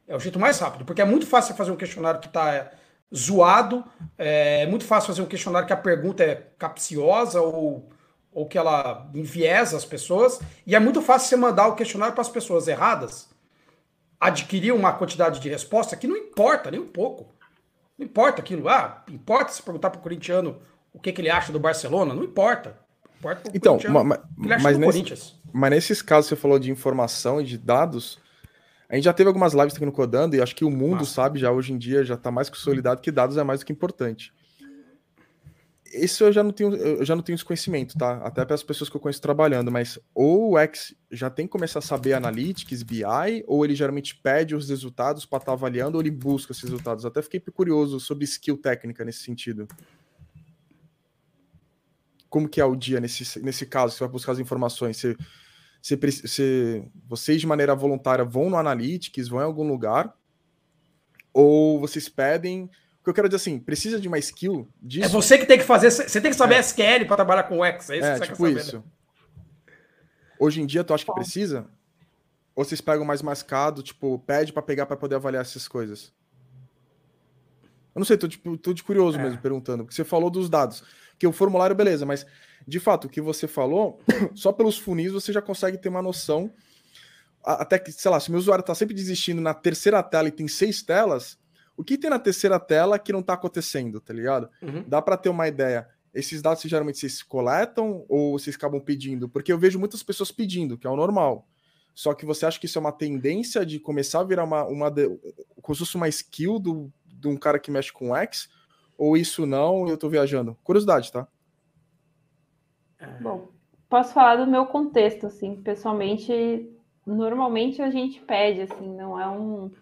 É o jeito mais rápido, porque é muito fácil fazer um questionário que está é, zoado, é, é muito fácil fazer um questionário que a pergunta é capciosa ou, ou que ela enviesa as pessoas, e é muito fácil você mandar o questionário para as pessoas erradas, adquirir uma quantidade de resposta que não importa nem um pouco. Não importa aquilo. Ah, importa se perguntar para o corintiano o que, que, ele acha do Barcelona? Não importa. importa então, mas, mas, nesse, mas nesses casos você falou de informação e de dados, a gente já teve algumas lives aqui no Codando e acho que o mundo Massa. sabe já hoje em dia já está mais consolidado que dados é mais do que importante isso eu já não tenho, eu já não tenho esse conhecimento, tá? Até para as pessoas que eu conheço trabalhando, mas ou o X já tem que começar a saber Analytics, BI, ou ele geralmente pede os resultados para estar tá avaliando, ou ele busca esses resultados. Até fiquei curioso sobre skill técnica nesse sentido. Como que é o dia nesse, nesse caso? Você vai buscar as informações? Você, você, você, vocês, de maneira voluntária, vão no Analytics, vão em algum lugar? Ou vocês pedem o que eu quero dizer assim, precisa de uma skill disso. É você que tem que fazer, você tem que saber é. SQL para trabalhar com X, é isso é, que você tipo quer saber, isso. Né? Hoje em dia, tu acha que precisa? Ou vocês pegam mais mascado, tipo, pede para pegar para poder avaliar essas coisas? Eu não sei, tô, tipo, tô de curioso é. mesmo perguntando, porque você falou dos dados. Que o formulário, beleza, mas de fato, o que você falou, só pelos funis você já consegue ter uma noção. Até que, sei lá, se o meu usuário tá sempre desistindo na terceira tela e tem seis telas, o que tem na terceira tela que não está acontecendo, tá ligado? Uhum. Dá para ter uma ideia. Esses dados geralmente vocês coletam ou vocês acabam pedindo? Porque eu vejo muitas pessoas pedindo, que é o normal. Só que você acha que isso é uma tendência de começar a virar uma, uma como se fosse uma skill do, de um cara que mexe com X? ou isso não, eu estou viajando? Curiosidade, tá? Bom, posso falar do meu contexto, assim, pessoalmente, normalmente a gente pede, assim, não é um,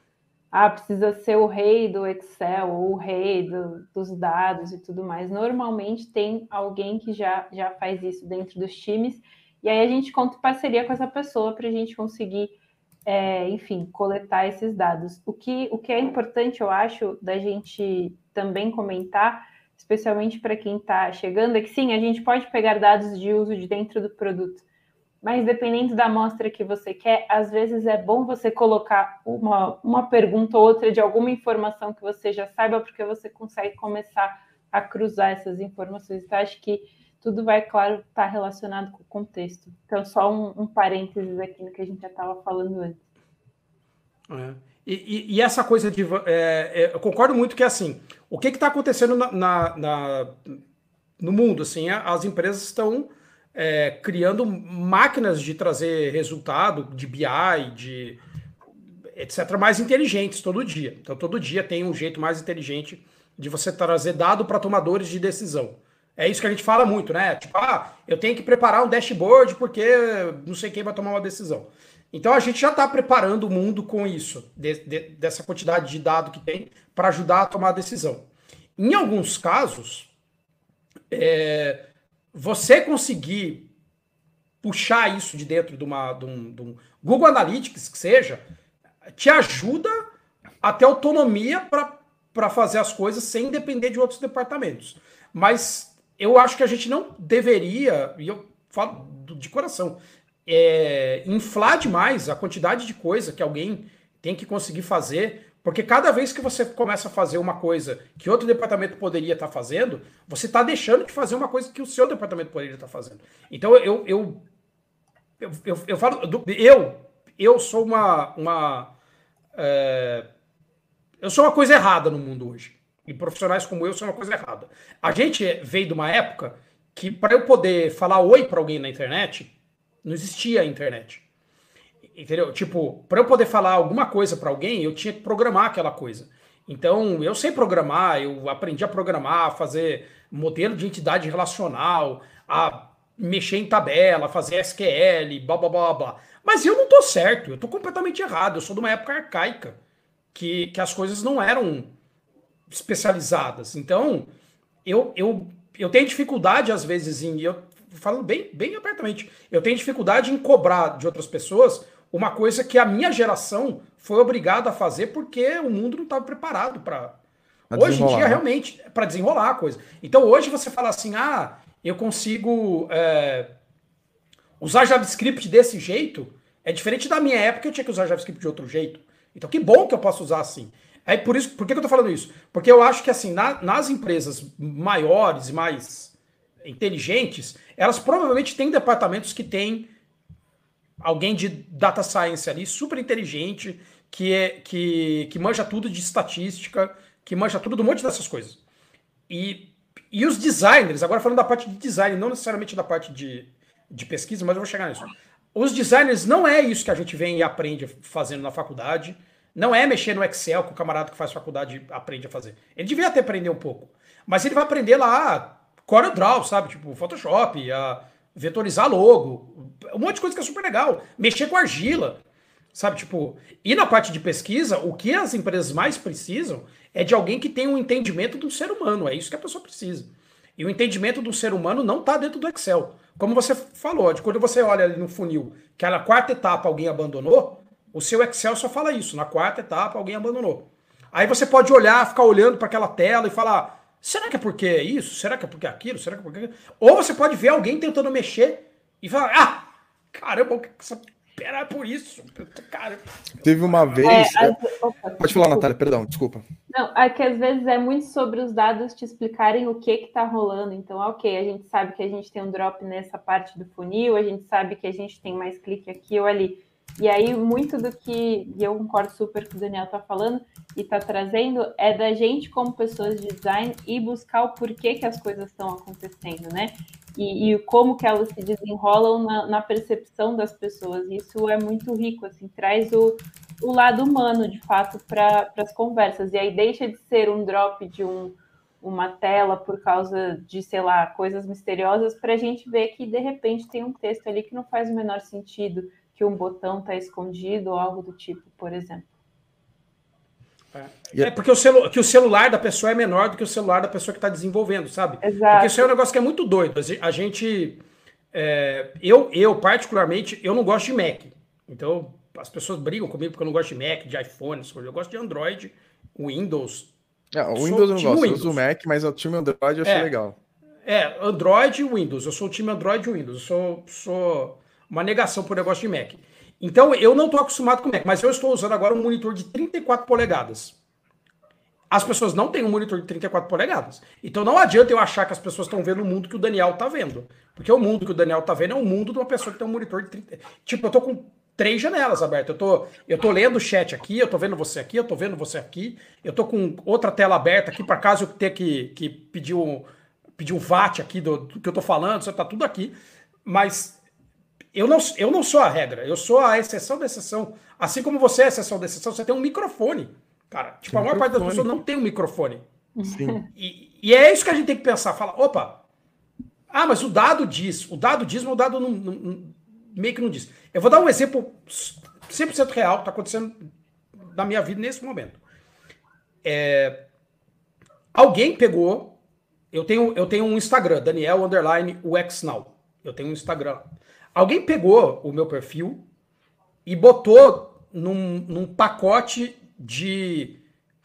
ah, precisa ser o rei do Excel, ou o rei do, dos dados e tudo mais. Normalmente tem alguém que já, já faz isso dentro dos times, e aí a gente conta parceria com essa pessoa para a gente conseguir, é, enfim, coletar esses dados. O que, o que é importante, eu acho, da gente também comentar especialmente para quem está chegando, é que sim, a gente pode pegar dados de uso de dentro do produto, mas dependendo da amostra que você quer, às vezes é bom você colocar uma, uma pergunta ou outra de alguma informação que você já saiba, porque você consegue começar a cruzar essas informações. Então, acho que tudo vai, claro, estar tá relacionado com o contexto. Então, só um, um parênteses aqui no que a gente já estava falando antes. É. E, e, e, essa coisa de. É, é, eu concordo muito que é assim. O que está acontecendo na, na, na, no mundo? Assim, as empresas estão é, criando máquinas de trazer resultado, de BI, de etc., mais inteligentes todo dia. Então, todo dia tem um jeito mais inteligente de você trazer dado para tomadores de decisão. É isso que a gente fala muito, né? Tipo, ah, eu tenho que preparar um dashboard porque não sei quem vai tomar uma decisão. Então a gente já está preparando o mundo com isso, de, de, dessa quantidade de dado que tem, para ajudar a tomar a decisão. Em alguns casos, é, você conseguir puxar isso de dentro de, uma, de, um, de um Google Analytics, que seja, te ajuda a ter autonomia para fazer as coisas sem depender de outros departamentos. Mas eu acho que a gente não deveria, e eu falo de coração, é, inflar demais a quantidade de coisa que alguém tem que conseguir fazer, porque cada vez que você começa a fazer uma coisa que outro departamento poderia estar tá fazendo, você está deixando de fazer uma coisa que o seu departamento poderia estar tá fazendo. Então eu, eu, eu, eu, eu falo, eu, eu sou uma. uma é, eu sou uma coisa errada no mundo hoje. E profissionais como eu são uma coisa errada. A gente veio de uma época que, para eu poder falar oi para alguém na internet, não existia a internet. Entendeu? Tipo, para eu poder falar alguma coisa para alguém, eu tinha que programar aquela coisa. Então, eu sei programar, eu aprendi a programar, a fazer modelo de entidade relacional, a mexer em tabela, fazer SQL, blá blá blá blá. Mas eu não tô certo, eu tô completamente errado. Eu sou de uma época arcaica que, que as coisas não eram especializadas. Então, eu, eu, eu tenho dificuldade às vezes em. Eu falando bem, bem abertamente, eu tenho dificuldade em cobrar de outras pessoas uma coisa que a minha geração foi obrigada a fazer porque o mundo não estava preparado para. Hoje em dia, né? realmente, para desenrolar a coisa. Então, hoje você fala assim: ah, eu consigo é, usar JavaScript desse jeito. É diferente da minha época, eu tinha que usar JavaScript de outro jeito. Então, que bom que eu posso usar assim. É por isso, por que, eu tô falando isso? Porque eu acho que assim, na, nas empresas maiores e mais inteligentes, elas provavelmente têm departamentos que têm alguém de data science ali, super inteligente, que, é, que, que manja tudo de estatística, que manja tudo de um monte dessas coisas. E, e os designers, agora falando da parte de design, não necessariamente da parte de, de pesquisa, mas eu vou chegar nisso. Os designers não é isso que a gente vem e aprende fazendo na faculdade. Não é mexer no Excel que o camarada que faz faculdade aprende a fazer. Ele devia até aprender um pouco. Mas ele vai aprender lá CorelDRAW, sabe? Tipo, Photoshop, a vetorizar logo, um monte de coisa que é super legal. Mexer com argila, sabe? Tipo, e na parte de pesquisa, o que as empresas mais precisam é de alguém que tenha um entendimento do ser humano. É isso que a pessoa precisa. E o entendimento do ser humano não está dentro do Excel. Como você falou, de quando você olha ali no funil que na quarta etapa alguém abandonou, o seu Excel só fala isso. Na quarta etapa alguém abandonou. Aí você pode olhar, ficar olhando para aquela tela e falar: Será que é porque é isso? Será que é porque é aquilo? Será que é porque. Ou você pode ver alguém tentando mexer e falar: Ah, caramba, essa é por isso. Cara. Teve uma vez. É, as... Opa, pode falar, Natália, perdão, desculpa. Não, é que às vezes é muito sobre os dados te explicarem o que está rolando. Então, ok, a gente sabe que a gente tem um drop nessa parte do funil, a gente sabe que a gente tem mais clique aqui ou ali. E aí, muito do que eu concordo super com o Daniel está falando e está trazendo é da gente, como pessoas de design, e buscar o porquê que as coisas estão acontecendo, né? E, e, como que elas se desenrolam na, na percepção das pessoas. Isso é muito rico, assim, traz o, o lado humano, de fato, para as conversas. E aí deixa de ser um drop de um uma tela por causa de, sei lá, coisas misteriosas, para a gente ver que de repente tem um texto ali que não faz o menor sentido, que um botão está escondido ou algo do tipo, por exemplo. É, é porque o, celu que o celular da pessoa é menor do que o celular da pessoa que está desenvolvendo, sabe? Exato. Porque isso é um negócio que é muito doido. A gente. É, eu, eu, particularmente, eu não gosto de Mac. Então, as pessoas brigam comigo porque eu não gosto de Mac, de iPhone, eu gosto de Android, Windows. É, o Windows eu não gosto, Windows. eu uso o Mac, mas o time Android eu achei é, legal. É, Android e Windows. Eu sou o time Android e Windows. Eu sou, sou uma negação por negócio de Mac. Então, eu não estou acostumado com Mac, mas eu estou usando agora um monitor de 34 polegadas. As pessoas não têm um monitor de 34 polegadas. Então não adianta eu achar que as pessoas estão vendo o mundo que o Daniel está vendo. Porque o mundo que o Daniel está vendo é o mundo de uma pessoa que tem um monitor de 30. Tipo, eu estou com três janelas abertas. Eu tô, eu tô lendo o chat aqui, eu tô vendo você aqui, eu tô vendo você aqui, eu tô com outra tela aberta aqui para caso eu tenha que, que pedir um, pedir um VAT aqui do, do que eu tô falando, você tá tudo aqui. Mas eu não, eu não sou a regra, eu sou a exceção da exceção. Assim como você é a exceção da exceção, você tem um microfone. Cara, tipo, a maior parte das pessoas não tem um microfone. Sim. E, e, é isso que a gente tem que pensar. Fala, opa, ah, mas o dado diz. O dado diz, mas o dado não, não, meio que não diz. Eu vou dar um exemplo 100% real que está acontecendo na minha vida nesse momento. É, alguém pegou. Eu tenho, eu tenho um Instagram, Daniel Underline UX Now. Eu tenho um Instagram. Alguém pegou o meu perfil e botou num, num pacote de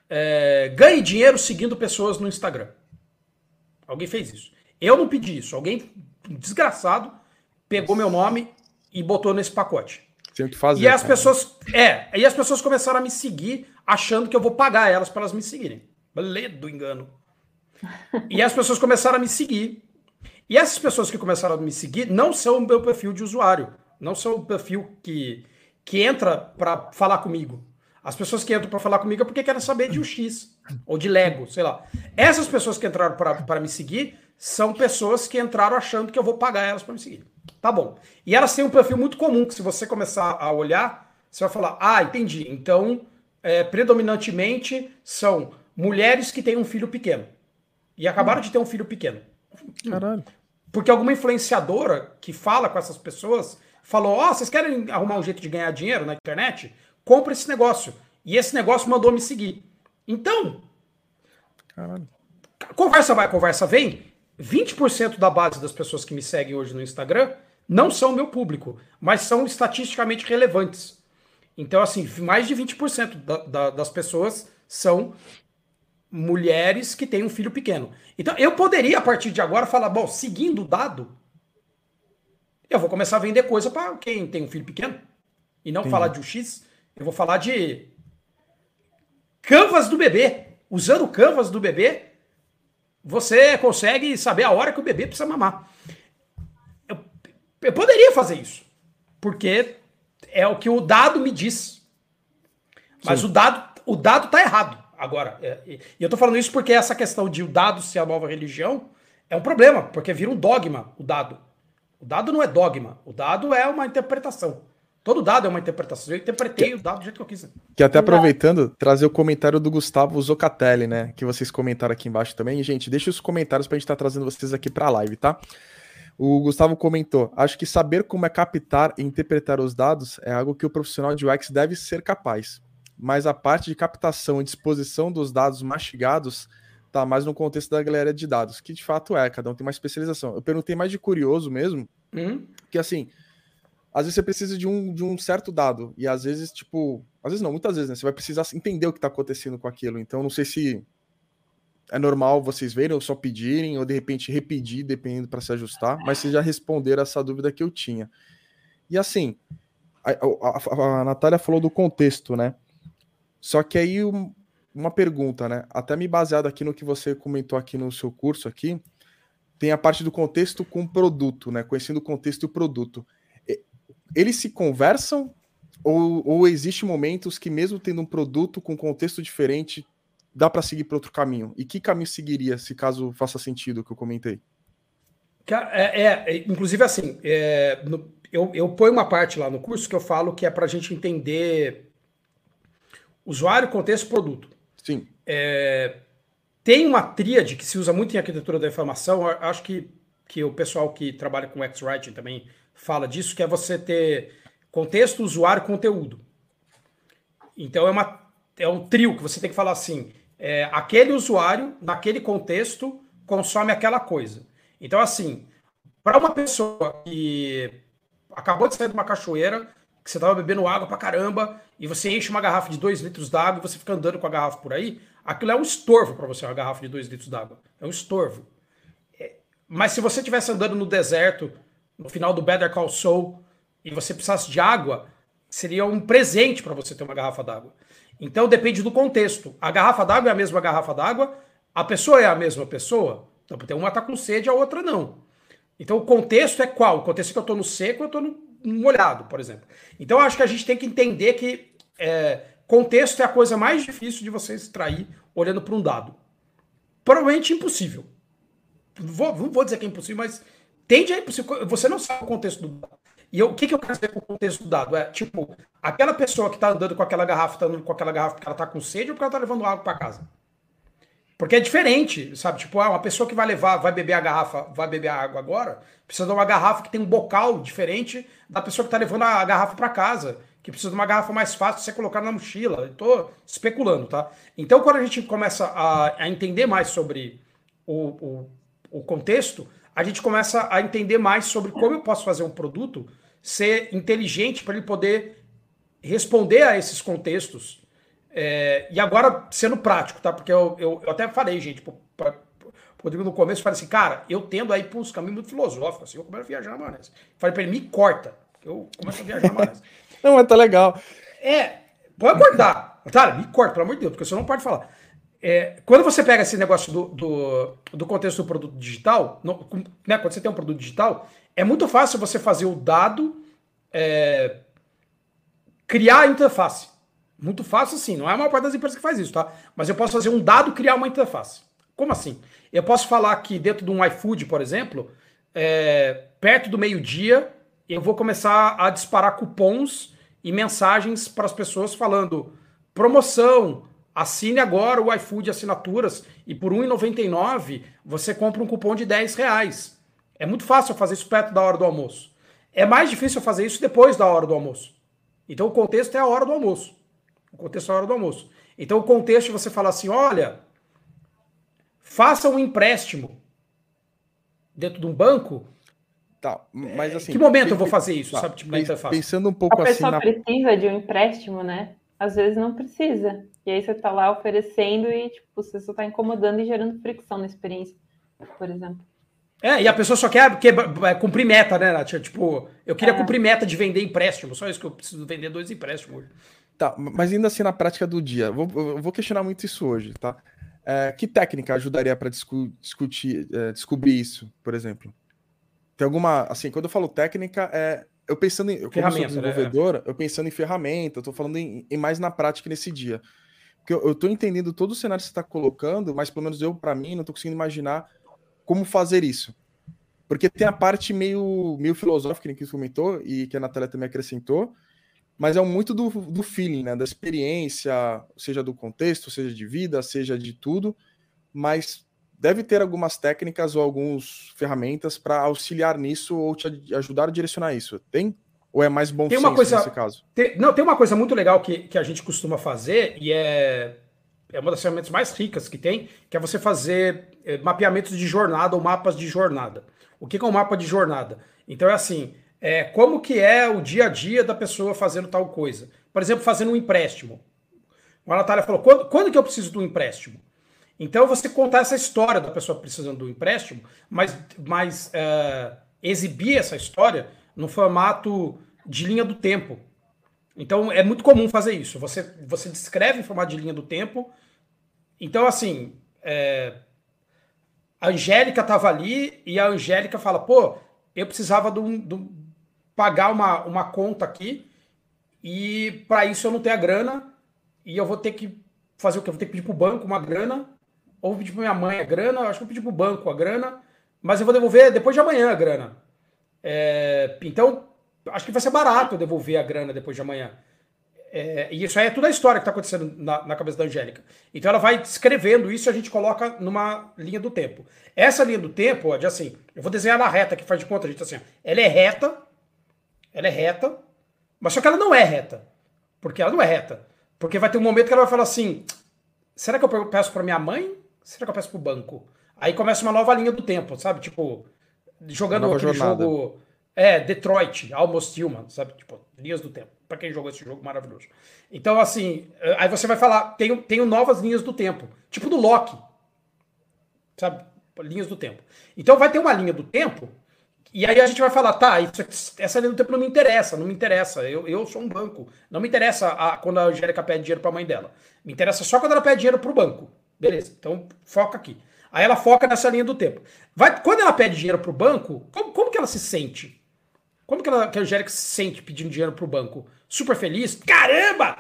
é, ganhe dinheiro seguindo pessoas no Instagram. Alguém fez isso. Eu não pedi isso. Alguém desgraçado pegou meu nome e botou nesse pacote. Tinha que fazer. E as cara. pessoas, é, e as pessoas começaram a me seguir achando que eu vou pagar elas para elas me seguirem. Ledo engano. E as pessoas começaram a me seguir e essas pessoas que começaram a me seguir não são o meu perfil de usuário, não são o perfil que, que entra para falar comigo. As pessoas que entram para falar comigo é porque querem saber de UX ou de Lego, sei lá. Essas pessoas que entraram para me seguir são pessoas que entraram achando que eu vou pagar elas para me seguir. Tá bom. E elas têm um perfil muito comum que se você começar a olhar, você vai falar: ah, entendi. Então, é, predominantemente são mulheres que têm um filho pequeno e acabaram de ter um filho pequeno. Caralho. Porque alguma influenciadora que fala com essas pessoas falou: Ó, oh, vocês querem arrumar um jeito de ganhar dinheiro na internet? Compra esse negócio. E esse negócio mandou me seguir. Então, Caralho. conversa vai, conversa vem. 20% da base das pessoas que me seguem hoje no Instagram não são meu público, mas são estatisticamente relevantes. Então, assim, mais de 20% da, da, das pessoas são mulheres que têm um filho pequeno. Então, eu poderia, a partir de agora, falar: bom, seguindo o dado, eu vou começar a vender coisa para quem tem um filho pequeno. E não Sim. falar de UX, eu vou falar de canvas do bebê. Usando canvas do bebê, você consegue saber a hora que o bebê precisa mamar. Eu, eu poderia fazer isso, porque é o que o dado me diz. Mas Sim. o dado, o dado tá errado. Agora, é, e eu tô falando isso porque essa questão de o dado ser a nova religião é um problema, porque vira um dogma o dado. O dado não é dogma, o dado é uma interpretação. Todo dado é uma interpretação. Eu interpretei que, o dado do jeito que eu quis. Que até aproveitando, trazer o comentário do Gustavo Zocatelli, né? Que vocês comentaram aqui embaixo também. E, gente, deixa os comentários pra gente estar tá trazendo vocês aqui pra live, tá? O Gustavo comentou: acho que saber como é captar e interpretar os dados é algo que o profissional de UX deve ser capaz mas a parte de captação e disposição dos dados mastigados tá mais no contexto da galera de dados, que de fato é, cada um tem uma especialização. Eu perguntei mais de curioso mesmo, uhum. que assim, às vezes você precisa de um, de um certo dado, e às vezes, tipo, às vezes não, muitas vezes, né? Você vai precisar entender o que está acontecendo com aquilo. Então, não sei se é normal vocês verem ou só pedirem, ou de repente repetir, dependendo para se ajustar, mas vocês já responderam essa dúvida que eu tinha. E assim, a, a, a Natália falou do contexto, né? Só que aí uma pergunta, né? Até me baseado aqui no que você comentou aqui no seu curso aqui, tem a parte do contexto com o produto, né? Conhecendo o contexto e o produto. Eles se conversam ou, ou existe momentos que mesmo tendo um produto com contexto diferente, dá para seguir para outro caminho? E que caminho seguiria, se caso faça sentido o que eu comentei? É, é, inclusive assim, é, no, eu, eu ponho uma parte lá no curso que eu falo que é para a gente entender Usuário, contexto, produto. Sim. É, tem uma tríade que se usa muito em arquitetura da informação, acho que, que o pessoal que trabalha com X-Writing também fala disso, que é você ter contexto, usuário conteúdo. Então é, uma, é um trio que você tem que falar assim: é, aquele usuário, naquele contexto, consome aquela coisa. Então, assim, para uma pessoa que acabou de sair de uma cachoeira, que você estava bebendo água pra caramba, e você enche uma garrafa de 2 litros d'água e você fica andando com a garrafa por aí, aquilo é um estorvo para você, uma garrafa de 2 litros d'água. É um estorvo. É, mas se você estivesse andando no deserto, no final do Better Call Saul, e você precisasse de água, seria um presente para você ter uma garrafa d'água. Então depende do contexto. A garrafa d'água é a mesma garrafa d'água, a pessoa é a mesma pessoa. Então, uma está com sede, a outra não. Então o contexto é qual? O contexto é que eu estou no seco, eu estou no molhado, por exemplo. Então acho que a gente tem que entender que é, contexto é a coisa mais difícil de você extrair olhando para um dado. Provavelmente impossível. Vou, não vou dizer que é impossível, mas tende a impossível. Você não sabe o contexto do dado. E o que, que eu quero dizer com o contexto do dado? É tipo, aquela pessoa que está andando com aquela garrafa, tá andando com aquela garrafa porque ela está com sede ou porque ela está levando água para casa? Porque é diferente, sabe? Tipo, ah, uma pessoa que vai levar, vai beber a garrafa, vai beber a água agora, precisa de uma garrafa que tem um bocal diferente da pessoa que está levando a garrafa para casa, que precisa de uma garrafa mais fácil de você colocar na mochila. Estou especulando, tá? Então, quando a gente começa a, a entender mais sobre o, o, o contexto, a gente começa a entender mais sobre como eu posso fazer um produto ser inteligente para ele poder responder a esses contextos é, e agora, sendo prático, tá? Porque eu, eu, eu até falei, gente, para Rodrigo no começo, falei assim, cara, eu tendo aí para uns caminhos muito filosóficos, assim, eu começo a viajar na maionese. Falei para ele, me corta, eu começo a viajar na maionese. não, mas tá legal. É, pode cortar. Cara, me corta, pelo amor de Deus, porque você não pode falar. É, quando você pega esse negócio do, do, do contexto do produto digital, no, né, quando você tem um produto digital, é muito fácil você fazer o dado é, criar a interface. Muito fácil, sim. Não é a maior parte das empresas que faz isso, tá? Mas eu posso fazer um dado criar uma interface. Como assim? Eu posso falar que dentro de um iFood, por exemplo, é, perto do meio-dia, eu vou começar a disparar cupons e mensagens para as pessoas falando promoção, assine agora o iFood Assinaturas e por R$1,99 você compra um cupom de 10 reais. É muito fácil fazer isso perto da hora do almoço. É mais difícil fazer isso depois da hora do almoço. Então o contexto é a hora do almoço. O contexto é a hora do almoço. Então, o contexto você fala assim: olha, faça um empréstimo dentro de um banco. Tá, mas é, assim. Que momento eu vou fazer isso? Tá, sabe, tipo, Pensando um pouco assim. A pessoa assim, precisa na... de um empréstimo, né? Às vezes não precisa. E aí você tá lá oferecendo e, tipo, você só tá incomodando e gerando fricção na experiência, por exemplo. É, e a pessoa só quer, quer é, cumprir meta, né, Nath? Tipo, eu queria é. cumprir meta de vender empréstimo, só isso que eu preciso vender dois empréstimos hoje. Tá, mas ainda assim na prática do dia, vou, vou questionar muito isso hoje, tá? É, que técnica ajudaria para discu discutir, é, descobrir isso, por exemplo? Tem alguma, assim, quando eu falo técnica, é, eu pensando em, eu como sou né? desenvolvedora, né? eu pensando em ferramenta, eu tô falando em, em, mais na prática nesse dia. Porque eu, eu tô entendendo todo o cenário que você está colocando, mas pelo menos eu, para mim, não tô conseguindo imaginar como fazer isso. Porque tem a parte meio, meio filosófica que você comentou e que a Natália também acrescentou, mas é muito do, do feeling, né? Da experiência, seja do contexto, seja de vida, seja de tudo, mas deve ter algumas técnicas ou algumas ferramentas para auxiliar nisso ou te ajudar a direcionar isso. Tem? Ou é mais bom tem uma coisa, nesse caso? Tem, não, tem uma coisa muito legal que, que a gente costuma fazer e é, é uma das ferramentas mais ricas que tem, que é você fazer é, mapeamentos de jornada ou mapas de jornada. O que é um mapa de jornada? Então é assim, é, como que é o dia a dia da pessoa fazendo tal coisa. Por exemplo, fazendo um empréstimo. A Natália falou, quando, quando que eu preciso do empréstimo? Então você contar essa história da pessoa precisando do empréstimo, mas, mas é, exibir essa história no formato de linha do tempo. Então é muito comum fazer isso. Você, você descreve em formato de linha do tempo. Então, assim, é, a Angélica estava ali e a Angélica fala: pô, eu precisava de um, de um pagar uma, uma conta aqui e para isso eu não tenho a grana e eu vou ter que fazer o quê? Eu vou ter que pedir para o banco uma grana ou vou pedir para minha mãe a grana, acho que vou pedir para o banco a grana, mas eu vou devolver depois de amanhã a grana. É, então, acho que vai ser barato eu devolver a grana depois de amanhã. É, e isso aí é toda a história que está acontecendo na, na, cabeça da Angélica. Então ela vai escrevendo isso e a gente coloca numa linha do tempo. Essa linha do tempo, ó, de assim, eu vou desenhar na reta que faz de conta, gente, assim, ela é reta, ela é reta, mas só que ela não é reta. Porque ela não é reta. Porque vai ter um momento que ela vai falar assim: será que eu peço para minha mãe? Será que eu peço para o banco? Aí começa uma nova linha do tempo, sabe? Tipo, jogando aquele jornada. jogo. É, Detroit, Almost Human, sabe? Tipo, linhas do tempo. Para quem jogou esse jogo maravilhoso. Então, assim, eh, aí você vai falar, tenho, tenho novas linhas do tempo. Tipo do Loki. Sabe? Linhas do tempo. Então vai ter uma linha do tempo, e aí a gente vai falar, tá, isso, essa linha do tempo não me interessa, não me interessa. Eu, eu sou um banco. Não me interessa a, quando a Angélica pede dinheiro para a mãe dela. Me interessa só quando ela pede dinheiro para o banco. Beleza, então foca aqui. Aí ela foca nessa linha do tempo. Vai, quando ela pede dinheiro para o banco, como, como que ela se sente? Como que, ela, que a Angélica se sente pedindo dinheiro para o banco? Super feliz? Caramba!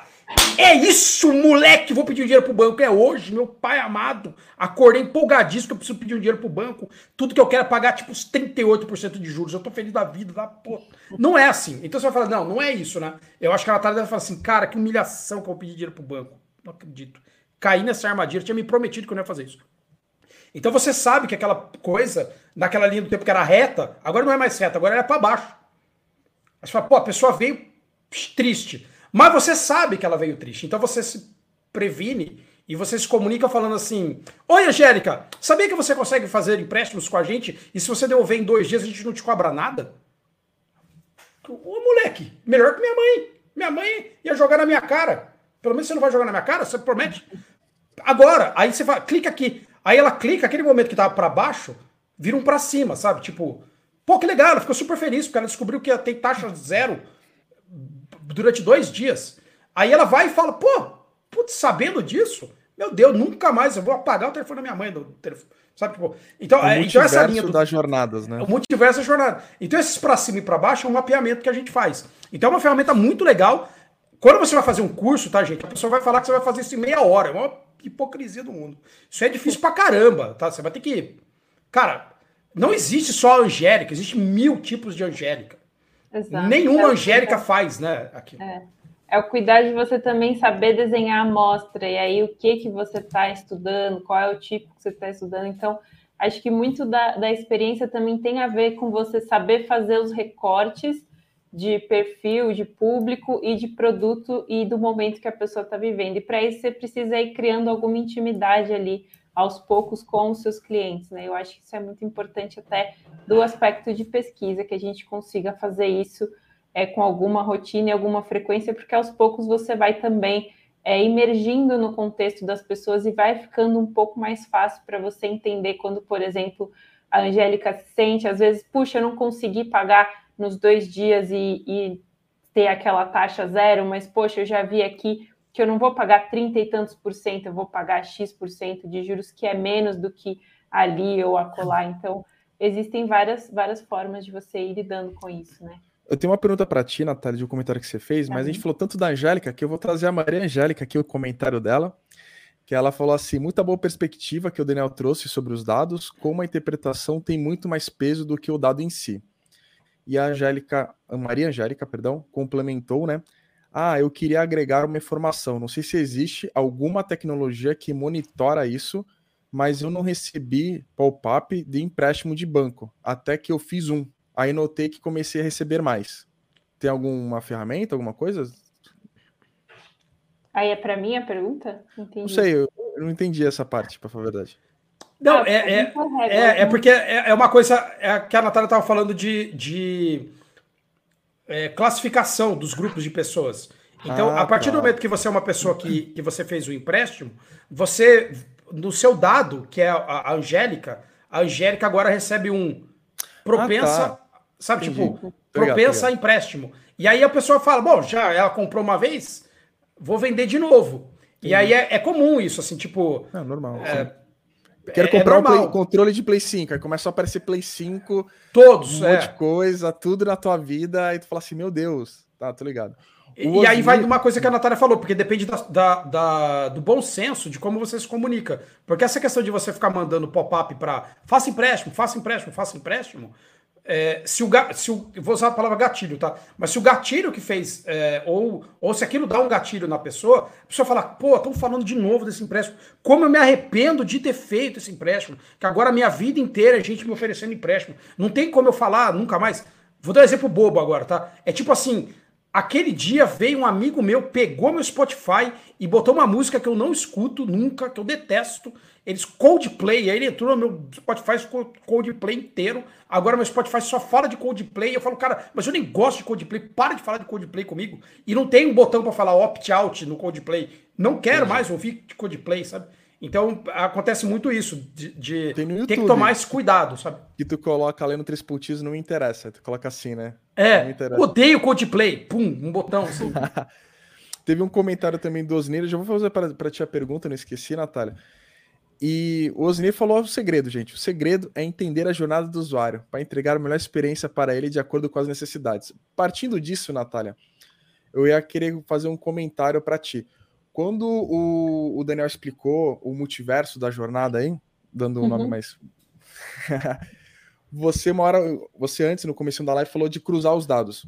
É isso, moleque! Vou pedir dinheiro pro banco. É hoje, meu pai amado. Acordei empolgadíssimo que eu preciso pedir um dinheiro pro banco. Tudo que eu quero é pagar, tipo, os 38% de juros. Eu tô feliz da vida, da porra. Não é assim. Então você vai falar, não, não é isso, né? Eu acho que a Natália deve falar assim, cara, que humilhação que eu vou pedir dinheiro pro banco. Não acredito. Caí nessa armadilha, tinha me prometido que eu não ia fazer isso. Então você sabe que aquela coisa, naquela linha do tempo que era reta, agora não é mais reta, agora é para baixo. Aí você fala, pô, a pessoa veio triste. Mas você sabe que ela veio triste, então você se previne e você se comunica falando assim: Oi, Angélica, sabia que você consegue fazer empréstimos com a gente e se você devolver em dois dias a gente não te cobra nada? Ô, moleque, melhor que minha mãe. Minha mãe ia jogar na minha cara. Pelo menos você não vai jogar na minha cara, você promete. Agora, aí você vai, clica aqui. Aí ela clica, aquele momento que tava para baixo, vira um para cima, sabe? Tipo, pô, que legal, ela ficou super feliz, porque ela descobriu que ia ter taxa zero durante dois dias. Aí ela vai e fala, pô, putz, sabendo disso, meu Deus, nunca mais eu vou apagar o telefone da minha mãe do telefone. Sabe, tipo, então, o é, então essa linha do, das jornadas, né? O multiverso da jornada. Então esses para cima e para baixo é um mapeamento que a gente faz. Então é uma ferramenta muito legal. Quando você vai fazer um curso, tá, gente? A pessoa vai falar que você vai fazer isso em meia hora. É uma hipocrisia do mundo. Isso é difícil pra caramba, tá? Você vai ter que. Cara, não existe só Angélica, existe mil tipos de Angélica. Exato. Nenhuma é Angélica faz, né? Aqui. É. é o cuidar de você também saber desenhar a amostra, e aí o que, que você está estudando, qual é o tipo que você está estudando. Então, acho que muito da, da experiência também tem a ver com você saber fazer os recortes de perfil, de público e de produto e do momento que a pessoa está vivendo. E para isso você precisa ir criando alguma intimidade ali aos poucos com os seus clientes, né? Eu acho que isso é muito importante até do aspecto de pesquisa, que a gente consiga fazer isso é, com alguma rotina e alguma frequência, porque aos poucos você vai também é, emergindo no contexto das pessoas e vai ficando um pouco mais fácil para você entender quando, por exemplo, a Angélica se sente, às vezes, puxa, eu não consegui pagar nos dois dias e, e ter aquela taxa zero, mas, poxa, eu já vi aqui que eu não vou pagar 30 e tantos por cento, eu vou pagar X por cento de juros, que é menos do que ali ou acolá. Então, existem várias, várias formas de você ir lidando com isso, né? Eu tenho uma pergunta para ti, Natália, de um comentário que você fez, mas a gente falou tanto da Angélica que eu vou trazer a Maria Angélica aqui, o comentário dela, que ela falou assim: muita boa perspectiva que o Daniel trouxe sobre os dados, como a interpretação tem muito mais peso do que o dado em si. E a Angélica, a Maria Angélica, perdão, complementou, né? Ah, eu queria agregar uma informação. Não sei se existe alguma tecnologia que monitora isso, mas eu não recebi pop-up de empréstimo de banco, até que eu fiz um. Aí notei que comecei a receber mais. Tem alguma ferramenta, alguma coisa? Aí é para mim a pergunta? Entendi. Não sei, eu, não entendi essa parte, para falar a verdade. Não, ah, é, é, é, é, porque é, é, uma coisa é que a Natália estava falando de, de é, classificação dos grupos de pessoas. Então, ah, a partir do momento que você é uma pessoa que, que você fez o empréstimo, você, no seu dado, que é a, a Angélica, a Angélica agora recebe um propensa, ah, tá. sabe, Entendi. tipo, propensa a empréstimo. E aí a pessoa fala, bom, já ela comprou uma vez, vou vender de novo. Entendi. E aí é, é, comum isso, assim, tipo... É normal. É, Quero é, comprar é um controle de Play 5. Aí começa a aparecer Play 5. Todos, um é. monte de coisa, tudo na tua vida. Aí tu fala assim, meu Deus. Tá, tô ligado. E, aí vai uma coisa que a Natália falou, porque depende da, da, da, do bom senso de como você se comunica. Porque essa questão de você ficar mandando pop-up para faça empréstimo, faça empréstimo, faça empréstimo, é, se o, se o. Vou usar a palavra gatilho, tá? Mas se o gatilho que fez, é, ou, ou se aquilo dá um gatilho na pessoa, a pessoa fala, pô, estão falando de novo desse empréstimo. Como eu me arrependo de ter feito esse empréstimo, que agora a minha vida inteira é gente me oferecendo empréstimo. Não tem como eu falar nunca mais. Vou dar um exemplo bobo agora, tá? É tipo assim. Aquele dia veio um amigo meu, pegou meu Spotify e botou uma música que eu não escuto nunca, que eu detesto, eles Coldplay, aí ele entrou no meu Spotify Coldplay inteiro. Agora meu Spotify só fala de Coldplay. Eu falo, cara, mas eu nem gosto de Coldplay. Para de falar de Coldplay comigo. E não tem um botão para falar opt-out no Coldplay. Não quero mais ouvir Coldplay, sabe? Então acontece muito isso, de, de ter que tomar esse cuidado, sabe? Que tu coloca lendo três pontinhos não me interessa, tu coloca assim, né? É, odeio Coldplay, pum, um botão assim. Teve um comentário também do Osneiro, já vou fazer para ti a pergunta, não esqueci, Natália. E o Osni falou o segredo, gente. O segredo é entender a jornada do usuário para entregar a melhor experiência para ele de acordo com as necessidades. Partindo disso, Natália, eu ia querer fazer um comentário para ti. Quando o, o, Daniel explicou o multiverso da jornada aí, dando um uhum. nome mais. você, uma hora, você antes, no começo da live, falou de cruzar os dados.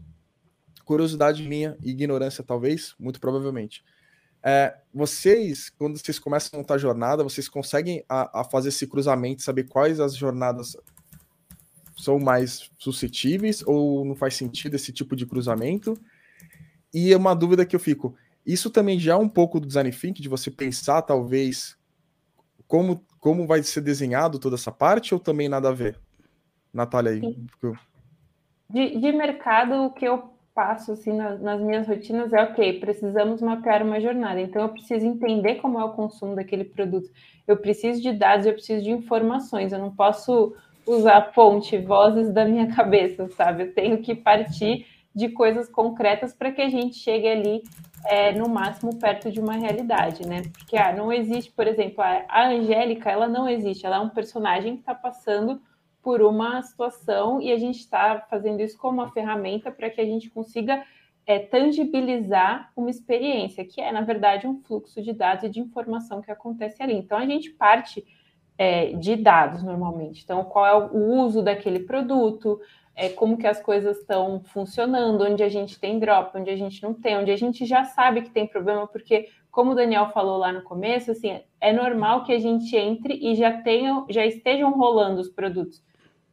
Curiosidade minha, ignorância talvez, muito provavelmente. É, vocês, quando vocês começam a montar a jornada, vocês conseguem a, a fazer esse cruzamento, saber quais as jornadas são mais suscetíveis ou não faz sentido esse tipo de cruzamento? E é uma dúvida que eu fico, isso também já é um pouco do design thinking, de você pensar talvez como, como vai ser desenhado toda essa parte ou também nada a ver? Natália aí. De, de mercado, o que eu passo assim nas, nas, minhas rotinas é ok, precisamos mapear uma jornada. Então eu preciso entender como é o consumo daquele produto. Eu preciso de dados, eu preciso de informações. Eu não posso usar fonte, vozes da minha cabeça, sabe? Eu tenho que partir de coisas concretas para que a gente chegue ali é, no máximo perto de uma realidade, né? Porque ah, não existe, por exemplo, a, a Angélica, ela não existe, ela é um personagem que está passando por uma situação e a gente está fazendo isso como uma ferramenta para que a gente consiga é, tangibilizar uma experiência, que é, na verdade, um fluxo de dados e de informação que acontece ali. Então, a gente parte é, de dados normalmente. Então, qual é o uso daquele produto, é, como que as coisas estão funcionando, onde a gente tem drop, onde a gente não tem, onde a gente já sabe que tem problema, porque, como o Daniel falou lá no começo, assim, é normal que a gente entre e já tenha, já estejam rolando os produtos.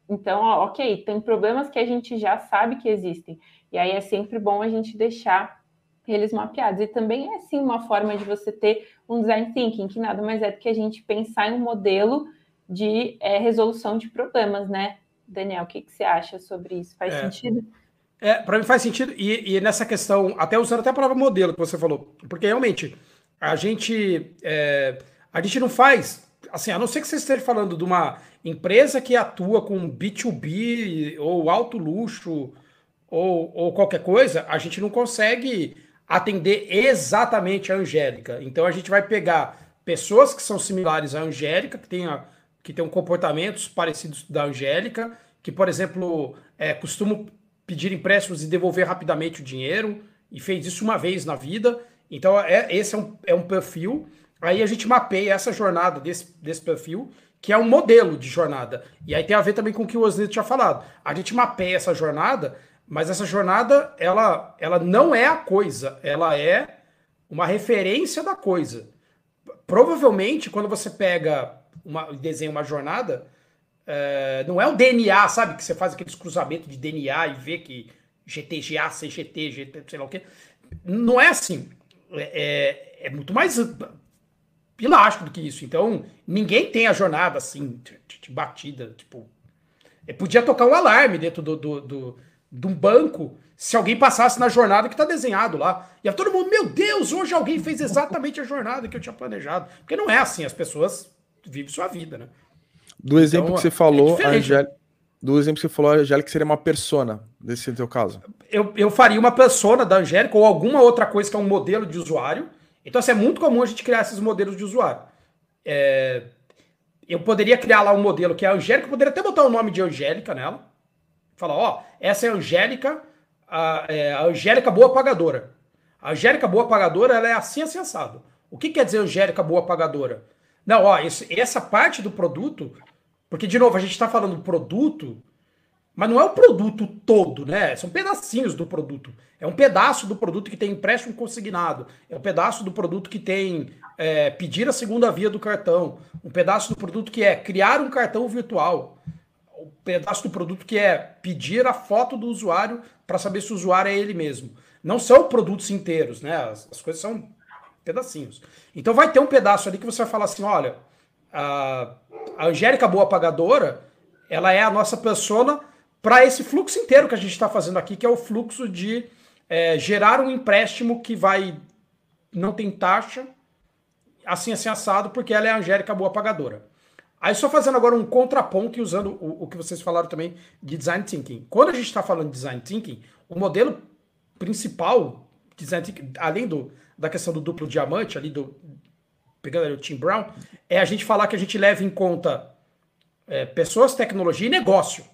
Então, ó, ok, tem problemas que a gente já sabe que existem. E aí é sempre bom a gente deixar eles mapeados. E também é sim uma forma de você ter um design thinking, que nada mais é do que a gente pensar em um modelo de é, resolução de problemas, né? Daniel, o que, que você acha sobre isso? Faz é. sentido? É, para mim faz sentido. E, e, nessa questão, até usando até a palavra modelo que você falou, porque realmente a gente é, a gente não faz assim, a não ser que você esteja falando de uma empresa que atua com B2B ou alto luxo ou, ou qualquer coisa, a gente não consegue atender exatamente a Angélica. Então a gente vai pegar pessoas que são similares à Angélica, que tenham, que tenham comportamentos parecidos da Angélica, que, por exemplo, é, pedir empréstimos e devolver rapidamente o dinheiro, e fez isso uma vez na vida. Então, é, esse é um, é um perfil. Aí a gente mapeia essa jornada desse, desse perfil que é um modelo de jornada. E aí tem a ver também com o que o Osnito tinha falado. A gente mapeia essa jornada, mas essa jornada, ela, ela não é a coisa, ela é uma referência da coisa. Provavelmente, quando você pega uma desenha uma jornada, é, não é o DNA, sabe? Que você faz aqueles cruzamentos de DNA e vê que GTGA, CGT, GT, sei lá o quê. Não é assim. É, é, é muito mais elástico do que isso. Então, ninguém tem a jornada assim, de, batida. Tipo, é, podia tocar um alarme dentro do, do, do, de um banco se alguém passasse na jornada que está desenhado lá. E todo mundo, meu Deus, hoje alguém fez exatamente a jornada que eu tinha planejado. Porque não é assim, as pessoas vivem sua vida, né? Do exemplo então, que você falou, é Angélica, do exemplo que você falou, a Angélica seria uma persona, nesse teu caso. Eu, eu faria uma persona da Angélica ou alguma outra coisa que é um modelo de usuário então, assim, é muito comum a gente criar esses modelos de usuário. É, eu poderia criar lá um modelo que é a Angélica, poderia até botar o nome de Angélica nela. Falar, ó, essa é a Angélica, a, é, a Angélica boa pagadora. A Angélica Boa Pagadora ela é assim, assim assado. O que quer dizer Angélica Boa Pagadora? Não, ó, esse, essa parte do produto, porque, de novo, a gente está falando produto, mas não é o produto todo, né? São pedacinhos do produto. É um pedaço do produto que tem empréstimo consignado. É um pedaço do produto que tem é, pedir a segunda via do cartão. Um pedaço do produto que é criar um cartão virtual. Um pedaço do produto que é pedir a foto do usuário para saber se o usuário é ele mesmo. Não são produtos inteiros, né? As, as coisas são pedacinhos. Então vai ter um pedaço ali que você vai falar assim: olha, a, a Angélica Boa Pagadora, ela é a nossa persona para esse fluxo inteiro que a gente está fazendo aqui, que é o fluxo de é, gerar um empréstimo que vai não tem taxa, assim assim assado, porque ela é a Angélica Boa Pagadora. Aí só fazendo agora um contraponto e usando o, o que vocês falaram também de design thinking. Quando a gente está falando de design thinking, o modelo principal, design thinking, além do, da questão do duplo diamante, ali do. Pegando ali o Tim Brown, é a gente falar que a gente leva em conta é, pessoas, tecnologia e negócio.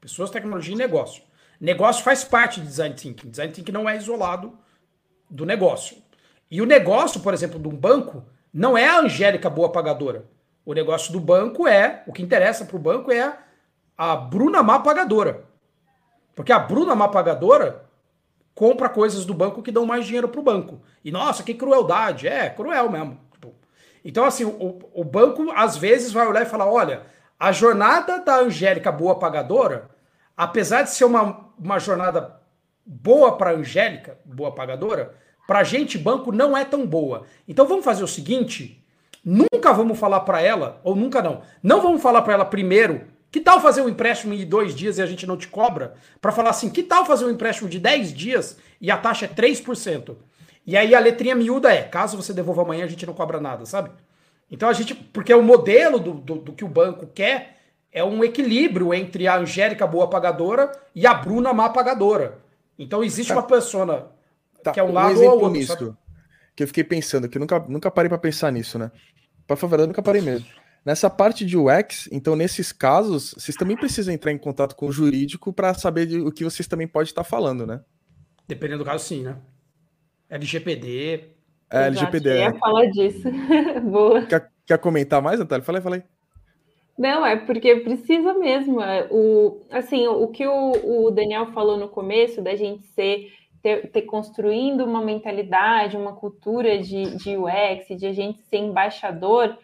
Pessoas, tecnologia e negócio. Negócio faz parte de design thinking. Design thinking não é isolado do negócio. E o negócio, por exemplo, de um banco, não é a Angélica boa pagadora. O negócio do banco é, o que interessa para o banco é a Bruna má pagadora. Porque a Bruna má pagadora compra coisas do banco que dão mais dinheiro para o banco. E nossa, que crueldade. É, cruel mesmo. Tipo, então, assim, o, o banco às vezes vai olhar e falar: olha, a jornada da Angélica boa pagadora, apesar de ser uma, uma jornada boa para a Angélica, boa pagadora, para a gente, banco, não é tão boa. Então vamos fazer o seguinte: nunca vamos falar para ela, ou nunca não, não vamos falar para ela primeiro que tal fazer um empréstimo de dois dias e a gente não te cobra? Para falar assim, que tal fazer um empréstimo de 10 dias e a taxa é 3%? E aí a letrinha miúda é, caso você devolva amanhã, a gente não cobra nada, sabe? Então a gente, porque o modelo do, do, do que o banco quer é um equilíbrio entre a Angélica boa pagadora e a Bruna má pagadora. Então existe tá. uma persona tá. que é um lado um ou outro. Nisso, sabe? Que eu fiquei pensando, que eu nunca, nunca parei para pensar nisso, né? Para favor, eu nunca parei mesmo. Nessa parte de UX, então nesses casos, vocês também precisam entrar em contato com o jurídico para saber de, o que vocês também podem estar falando, né? Dependendo do caso, sim, né? LGPD. É, LGPD. Eu ia é. falar disso. Boa. Quer, quer comentar mais, Natália? Fala aí, fala aí. Não, é porque precisa mesmo. É, o, assim, o que o, o Daniel falou no começo, da gente ser ter, ter, construindo uma mentalidade, uma cultura de, de UX, de a gente ser embaixador,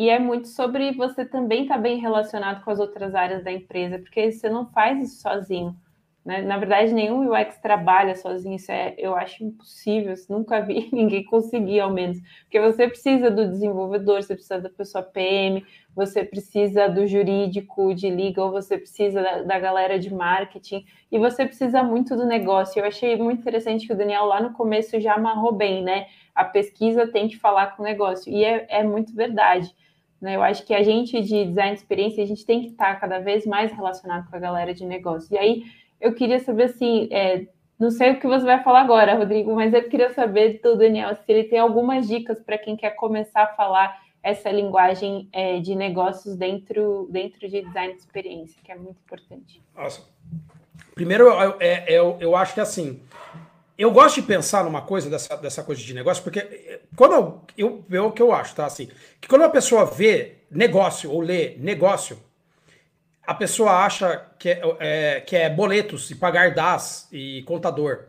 e é muito sobre você também estar tá bem relacionado com as outras áreas da empresa, porque você não faz isso sozinho. Né? Na verdade, nenhum UX trabalha sozinho, isso é, eu acho impossível, nunca vi ninguém conseguir, ao menos. Porque você precisa do desenvolvedor, você precisa da pessoa PM, você precisa do jurídico, de legal, você precisa da, da galera de marketing, e você precisa muito do negócio. Eu achei muito interessante que o Daniel lá no começo já amarrou bem, né? A pesquisa tem que falar com o negócio, e é, é muito verdade. Né? Eu acho que a gente de design de experiência, a gente tem que estar cada vez mais relacionado com a galera de negócio. E aí, eu queria saber assim, é, não sei o que você vai falar agora, Rodrigo, mas eu queria saber do Daniel se ele tem algumas dicas para quem quer começar a falar essa linguagem é, de negócios dentro, dentro de design de experiência, que é muito importante. Nossa. Primeiro, eu, é, eu, eu acho que assim, eu gosto de pensar numa coisa dessa, dessa coisa de negócio, porque eh, quando eu, eu, o que eu acho, tá? Assim, que quando uma pessoa vê negócio ou lê negócio, a pessoa acha que é, é, que é boletos e pagar das e contador.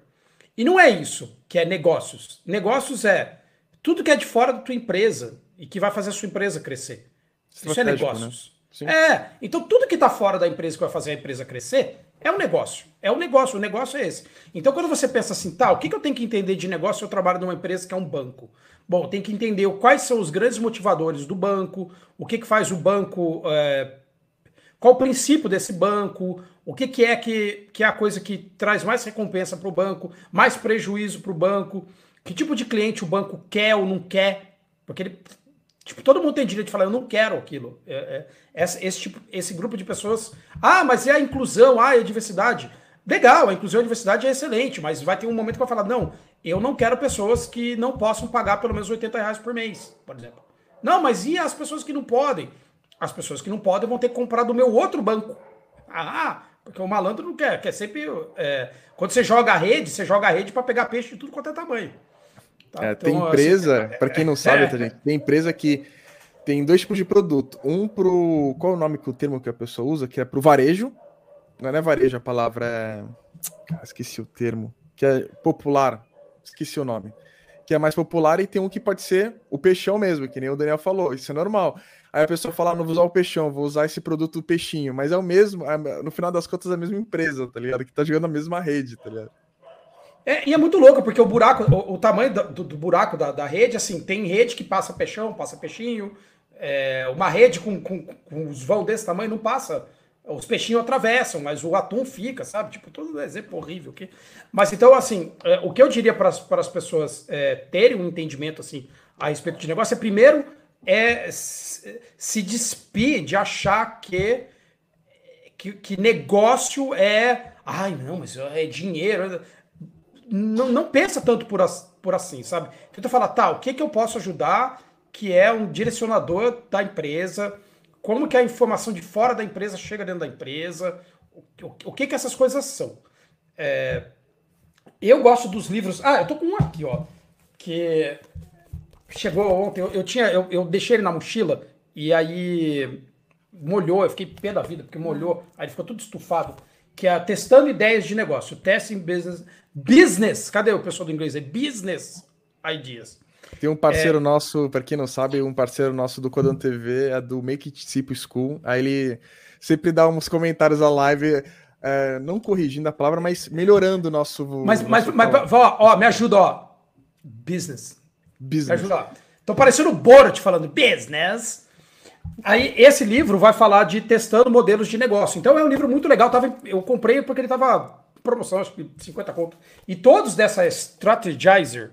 E não é isso que é negócios. Negócios é tudo que é de fora da tua empresa e que vai fazer a sua empresa crescer. Isso é né? negócios. Né? É, então tudo que está fora da empresa que vai fazer a empresa crescer é um negócio. É um negócio. O negócio é esse. Então, quando você pensa assim, tá, o que, que eu tenho que entender de negócio se eu trabalho numa empresa que é um banco? Bom, tem que entender quais são os grandes motivadores do banco, o que, que faz o banco. É, qual o princípio desse banco, o que, que é que, que é a coisa que traz mais recompensa para o banco, mais prejuízo para o banco, que tipo de cliente o banco quer ou não quer, porque ele Tipo, todo mundo tem direito de falar, eu não quero aquilo. É, é, esse, esse, tipo, esse grupo de pessoas. Ah, mas é a inclusão, ah, é a diversidade. Legal, a inclusão a diversidade é excelente, mas vai ter um momento que vai falar: não, eu não quero pessoas que não possam pagar pelo menos 80 reais por mês, por exemplo. Não, mas e as pessoas que não podem? As pessoas que não podem vão ter que comprar do meu outro banco. Ah, Porque o malandro não quer, quer sempre. É, quando você joga a rede, você joga a rede para pegar peixe de tudo quanto é tamanho. Tá? É, tem então, empresa, assim, para quem não sabe, tá, gente, tem empresa que tem dois tipos de produto. Um pro. Qual é o nome que o termo que a pessoa usa? Que é pro varejo. Não é varejo, a palavra é. Esqueci o termo. Que é popular. Esqueci o nome. Que é mais popular e tem um que pode ser o peixão mesmo, que nem o Daniel falou. Isso é normal. Aí a pessoa fala, ah, não vou usar o peixão, vou usar esse produto do peixinho. Mas é o mesmo, é, no final das contas, é a mesma empresa, tá ligado? Que tá jogando a mesma rede, tá ligado? É, e é muito louco, porque o buraco, o, o tamanho do, do buraco da, da, rede, assim, tem rede que passa peixão, passa peixinho. É, uma rede com, com, com os vão desse tamanho não passa. Os peixinhos atravessam, mas o atum fica, sabe? Tipo, todo exemplo horrível aqui. Mas então, assim, é, o que eu diria para as pessoas é, terem um entendimento assim a respeito de negócio é primeiro é se despir de achar que, que, que negócio é. Ai, não, mas é dinheiro. Não, não pensa tanto por, as, por assim, sabe? Tenta falar, tá, o que, que eu posso ajudar que é um direcionador da empresa, como que a informação de fora da empresa chega dentro da empresa, o, que que essas coisas são. É, eu gosto dos livros. Ah, eu tô com um aqui, ó, que chegou ontem. Eu, eu tinha, eu, eu, deixei ele na mochila e aí molhou. Eu fiquei pé da vida porque molhou. Aí ficou tudo estufado. Que é testando ideias de negócio, testing business, business. Cadê o pessoal do inglês? É business ideas. Tem um parceiro é... nosso, para quem não sabe, um parceiro nosso do Codão TV é do Make It Simple School. Aí ele sempre dá uns comentários à live. É, não corrigindo a palavra, mas melhorando o nosso. Mas, mas, mas ó, ó, me ajuda, ó. Business. Business. Me ajuda, ó. Tô parecendo o Borat falando business. Aí, esse livro vai falar de testando modelos de negócio. Então, é um livro muito legal. Tava, eu comprei porque ele tava promoção, acho que 50 conto. E todos dessa Strategizer,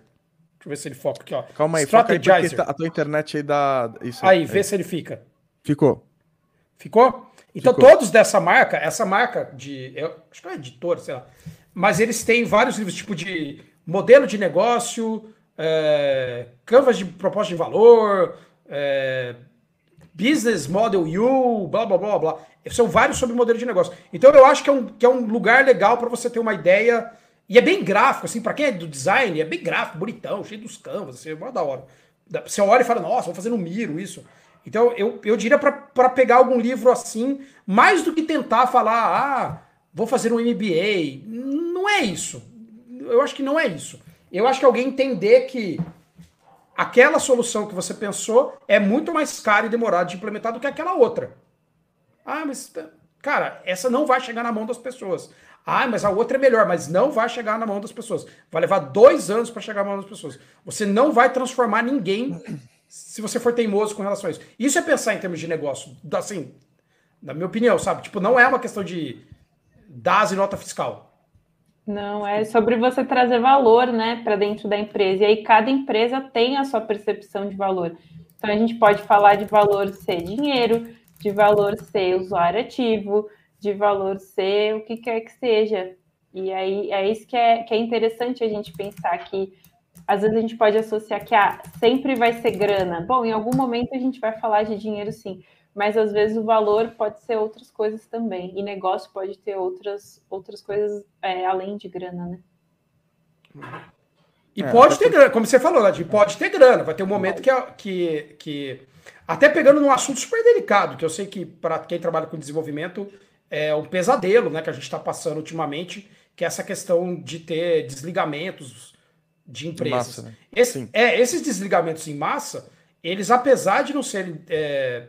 eu ver se ele foca aqui, ó. Calma aí, Strategizer. Aí tá, a tua internet aí dá. Isso aí, aí, vê se ele fica. Ficou. Ficou? Então, Ficou. todos dessa marca, essa marca de. Eu, acho que é editora, sei lá. Mas eles têm vários livros, tipo de modelo de negócio, é, canvas de proposta de valor, é, business model U, blá blá blá blá. São vários sobre modelo de negócio. Então eu acho que é um, que é um lugar legal para você ter uma ideia e é bem gráfico, assim, para quem é do design, é bem gráfico, bonitão, cheio dos canvas, assim, é mó da hora. Você olha e fala, nossa, vou fazer no Miro isso. Então, eu, eu diria para pegar algum livro assim, mais do que tentar falar, ah, vou fazer um MBA. Não é isso. Eu acho que não é isso. Eu acho que alguém entender que aquela solução que você pensou é muito mais cara e demorada de implementar do que aquela outra. Ah, mas, cara, essa não vai chegar na mão das pessoas. Ah, mas a outra é melhor, mas não vai chegar na mão das pessoas. Vai levar dois anos para chegar na mão das pessoas. Você não vai transformar ninguém se você for teimoso com relação a isso. Isso é pensar em termos de negócio, assim, na minha opinião, sabe? Tipo, não é uma questão de DAS e nota fiscal. Não, é sobre você trazer valor, né, para dentro da empresa. E aí cada empresa tem a sua percepção de valor. Então a gente pode falar de valor ser dinheiro, de valor ser usuário ativo, de valor ser o que quer que seja. E aí é isso que é, que é interessante a gente pensar que às vezes a gente pode associar que ah, sempre vai ser grana. Bom, em algum momento a gente vai falar de dinheiro sim, mas às vezes o valor pode ser outras coisas também. E negócio pode ter outras, outras coisas é, além de grana, né? E é, pode ter grana, como você falou, Nadir, pode ter grana. Vai ter um momento que, que, que. Até pegando num assunto super delicado, que eu sei que para quem trabalha com desenvolvimento é, um pesadelo né, que a gente está passando ultimamente, que é essa questão de ter desligamentos de empresas. Massa, né? Esse, é, esses desligamentos em massa, eles, apesar de não serem. É,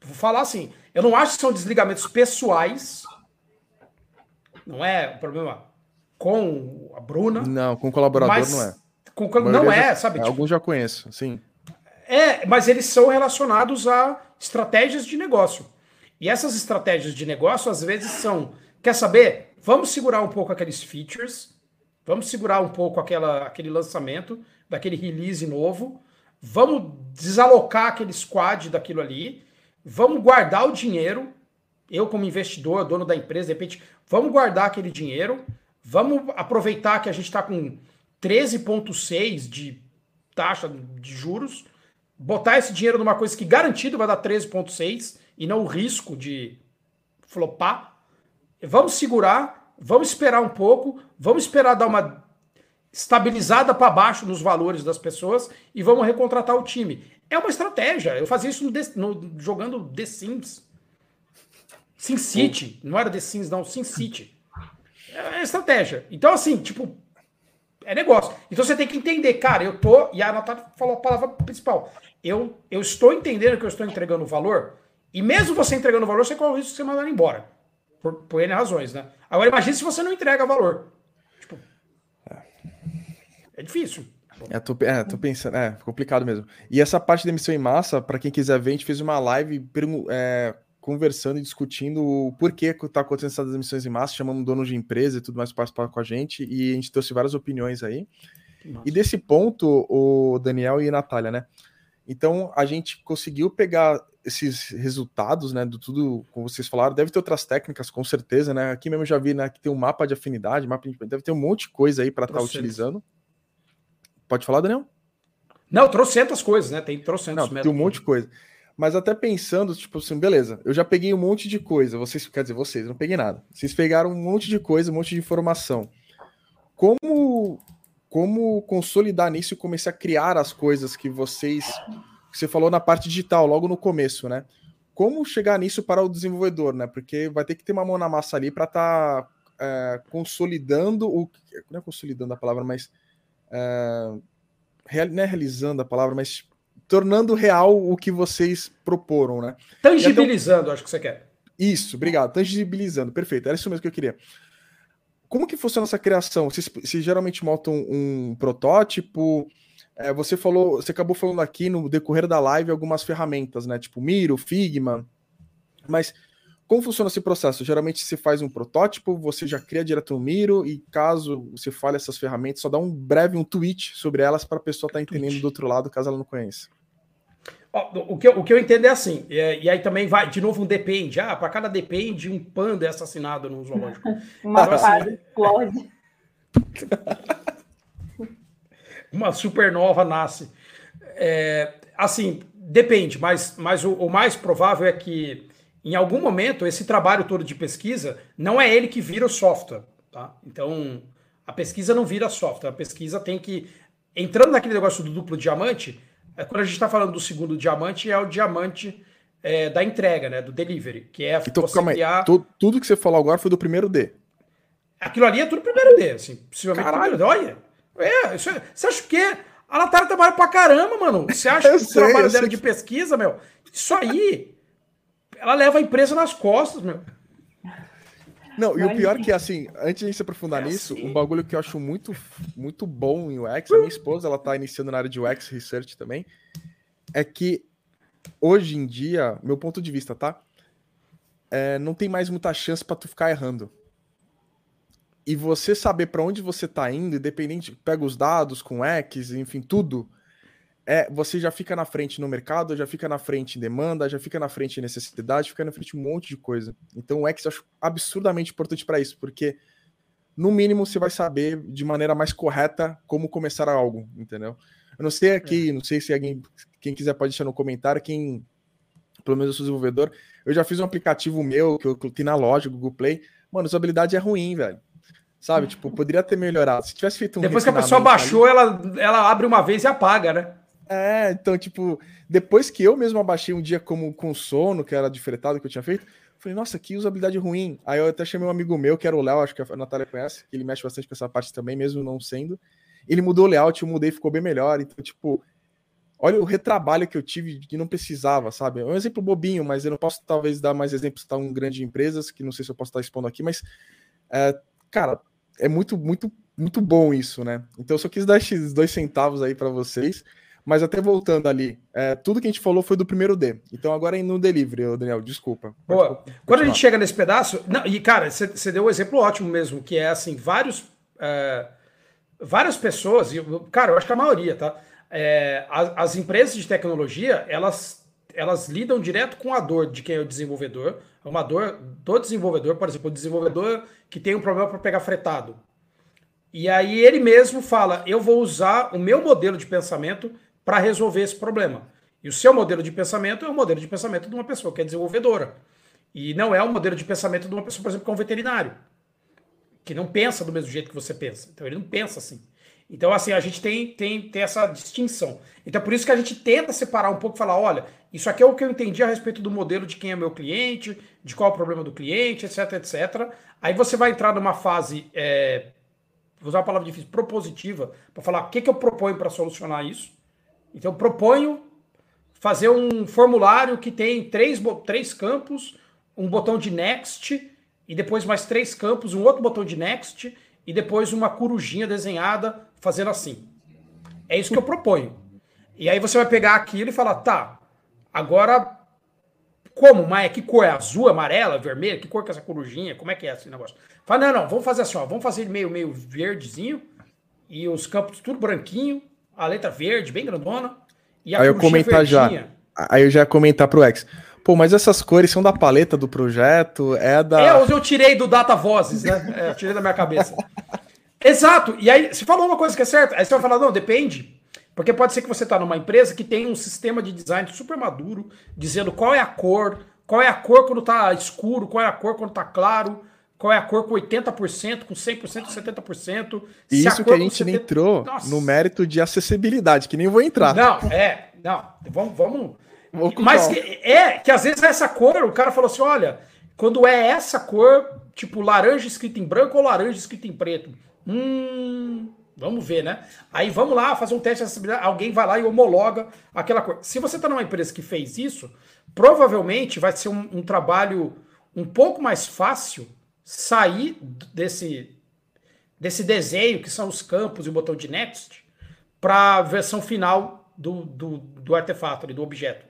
vou falar assim, eu não acho que são desligamentos pessoais. Não é o problema com a Bruna. Não, com o colaborador não é. Com, não é, já, sabe? Tipo, alguns já conheço, sim. É, mas eles são relacionados a estratégias de negócio. E essas estratégias de negócio, às vezes, são. Quer saber? Vamos segurar um pouco aqueles features, vamos segurar um pouco aquela, aquele lançamento, daquele release novo, vamos desalocar aquele squad daquilo ali, vamos guardar o dinheiro. Eu, como investidor, dono da empresa, de repente, vamos guardar aquele dinheiro, vamos aproveitar que a gente está com 13,6 de taxa de juros, botar esse dinheiro numa coisa que garantido vai dar 13,6 e não o risco de flopar. vamos segurar, vamos esperar um pouco, vamos esperar dar uma estabilizada para baixo nos valores das pessoas e vamos recontratar o time. É uma estratégia. Eu fazia isso no, no jogando The Sims. Sin City. Não era The Sims, não. Sin City. É estratégia. Então, assim, tipo, é negócio. Então você tem que entender, cara, eu tô. E a Natália falou a palavra principal. Eu, eu estou entendendo que eu estou entregando valor. E mesmo você entregando valor, você corre o risco de ser mandado embora. Por, por N razões, né? Agora imagine se você não entrega valor. Tipo, é difícil. É tô, é, tô pensando, é complicado mesmo. E essa parte da emissão em massa, para quem quiser ver, a gente fez uma live é, conversando e discutindo o porquê que tá acontecendo essas emissões em massa, chamamos donos de empresa e tudo mais para participar com a gente, e a gente trouxe várias opiniões aí. E desse ponto, o Daniel e a Natália, né? Então a gente conseguiu pegar esses resultados, né, do tudo, como vocês falaram, deve ter outras técnicas, com certeza, né? Aqui mesmo já vi, né, que tem um mapa de afinidade, mapa de... deve ter um monte de coisa aí para estar tá utilizando. Pode falar, Daniel? Não, trocentas coisas, né? Tem trocentos Não, Tem um monte de coisa. Mas até pensando, tipo assim, beleza, eu já peguei um monte de coisa. Vocês, quer dizer, vocês, não peguei nada. Vocês pegaram um monte de coisa, um monte de informação. Como como consolidar nisso e começar a criar as coisas que vocês você falou na parte digital, logo no começo, né? Como chegar nisso para o desenvolvedor, né? Porque vai ter que ter uma mão na massa ali para estar tá, é, consolidando o. Não é consolidando a palavra, mas uh, real, não é realizando a palavra, mas tornando real o que vocês proporam, né? Tangibilizando, acho que você quer. Isso, obrigado. Tangibilizando, perfeito. Era isso mesmo que eu queria. Como que funciona essa criação? Vocês, vocês geralmente montam um protótipo? É, você falou, você acabou falando aqui no decorrer da live algumas ferramentas, né? Tipo Miro, Figma. Mas como funciona esse processo? Geralmente você faz um protótipo, você já cria direto no Miro e caso você fale essas ferramentas, só dá um breve um tweet sobre elas para a pessoa estar tá entendendo tweet. do outro lado, caso ela não conheça. O que, eu, o que eu entendo é assim, e, e aí também vai, de novo, um depende. Ah, para cada depende, um panda é assassinado no zoológico. Uma então, assim, explode. Uma supernova nasce. É, assim, depende, mas, mas o, o mais provável é que em algum momento, esse trabalho todo de pesquisa não é ele que vira o software. Tá? Então, a pesquisa não vira software. A pesquisa tem que. Entrando naquele negócio do duplo diamante, é, quando a gente está falando do segundo diamante, é o diamante é, da entrega, né? Do delivery, que é então, você criar... tudo que você falou agora foi do primeiro D. Aquilo ali é tudo primeiro D, assim, possivelmente Caralho. primeiro D. Olha, é, isso você acha que a Natália trabalha pra caramba, mano? Você acha que o trabalho dela de pesquisa, meu? Isso aí ela leva a empresa nas costas, meu. Não, e o pior é que, assim, antes de a gente se aprofundar é nisso, assim. um bagulho que eu acho muito, muito bom em UX, a minha esposa, ela tá iniciando na área de UX Research também, é que hoje em dia, meu ponto de vista, tá? É, não tem mais muita chance para tu ficar errando. E você saber para onde você tá indo, independente, pega os dados com X, enfim, tudo, é, você já fica na frente no mercado, já fica na frente em demanda, já fica na frente em necessidade, fica na frente um monte de coisa. Então o X eu acho absurdamente importante para isso, porque no mínimo você vai saber de maneira mais correta como começar algo, entendeu? Eu não sei aqui, é. não sei se alguém, quem quiser pode deixar no comentário, quem, pelo menos eu sou desenvolvedor, eu já fiz um aplicativo meu que eu coloquei na loja, Google Play, mano, usabilidade é ruim, velho. Sabe, tipo, poderia ter melhorado. Se tivesse feito um Depois que a pessoa baixou, ela, ela abre uma vez e apaga, né? É, então, tipo, depois que eu mesmo abaixei um dia como com sono, que era de fretado que eu tinha feito, falei, nossa, que usabilidade ruim. Aí eu até chamei um amigo meu, que era o Léo, acho que a Natália conhece, que ele mexe bastante com essa parte também, mesmo não sendo. Ele mudou o layout, eu mudei, ficou bem melhor. Então, tipo, olha o retrabalho que eu tive de não precisava, sabe? É um exemplo bobinho, mas eu não posso talvez dar mais exemplos tão grandes empresas, que não sei se eu posso estar expondo aqui, mas, é, cara, é muito, muito, muito bom isso, né? Então eu só quis dar esses dois centavos aí para vocês. Mas até voltando ali, é, tudo que a gente falou foi do primeiro D. Então agora é no delivery, Daniel, desculpa. Boa. Quando a gente chega nesse pedaço. Não, e, cara, você deu um exemplo ótimo mesmo, que é assim, vários. É, várias pessoas, e, cara, eu acho que a maioria, tá? É, as, as, empresas de tecnologia, elas, elas lidam direto com a dor de quem é o desenvolvedor. É uma dor do desenvolvedor, por exemplo, o desenvolvedor que tem um problema para pegar fretado. E aí ele mesmo fala: eu vou usar o meu modelo de pensamento para resolver esse problema. E o seu modelo de pensamento é o modelo de pensamento de uma pessoa que é desenvolvedora. E não é o modelo de pensamento de uma pessoa, por exemplo, que é um veterinário, que não pensa do mesmo jeito que você pensa. Então ele não pensa assim. Então, assim, a gente tem, tem, tem essa distinção. Então, por isso que a gente tenta separar um pouco e falar: olha, isso aqui é o que eu entendi a respeito do modelo de quem é meu cliente, de qual é o problema do cliente, etc, etc. Aí você vai entrar numa fase, é, vou usar uma palavra difícil, propositiva, para falar o que, que eu proponho para solucionar isso. Então, eu proponho fazer um formulário que tem três, três campos, um botão de next, e depois mais três campos, um outro botão de next, e depois uma corujinha desenhada fazendo assim. É isso que eu proponho. E aí você vai pegar aquilo e falar, tá, agora como? Mas que cor é? Azul, amarela, vermelha? Que cor que é essa corujinha? Como é que é esse negócio? Fala, não, não, vamos fazer assim, ó, vamos fazer meio, meio verdezinho e os campos tudo branquinho, a letra verde, bem grandona. E a aí eu comentar verdinha. já. Aí eu já ia comentar pro X. Pô, mas essas cores são da paleta do projeto, é da. É, eu tirei do Data Vozes, né? É, eu tirei da minha cabeça. Exato. E aí, você falou uma coisa que é certa. Aí você vai falar, não, depende. Porque pode ser que você está numa empresa que tem um sistema de design super maduro, dizendo qual é a cor, qual é a cor quando está escuro, qual é a cor quando está claro, qual é a cor com 80%, com 100%, 70%. Isso que a gente 70... entrou Nossa. no mérito de acessibilidade, que nem vou entrar. Não, é, não, vamos, vamos. Mas que, é que às vezes essa cor, o cara falou assim: olha, quando é essa cor, tipo laranja escrito em branco ou laranja escrito em preto. Hum, vamos ver, né? Aí vamos lá fazer um teste de acessibilidade. Alguém vai lá e homologa aquela cor. Se você está numa empresa que fez isso, provavelmente vai ser um, um trabalho um pouco mais fácil sair desse, desse desenho, que são os campos e o botão de next, para a versão final do, do, do artefato, do objeto.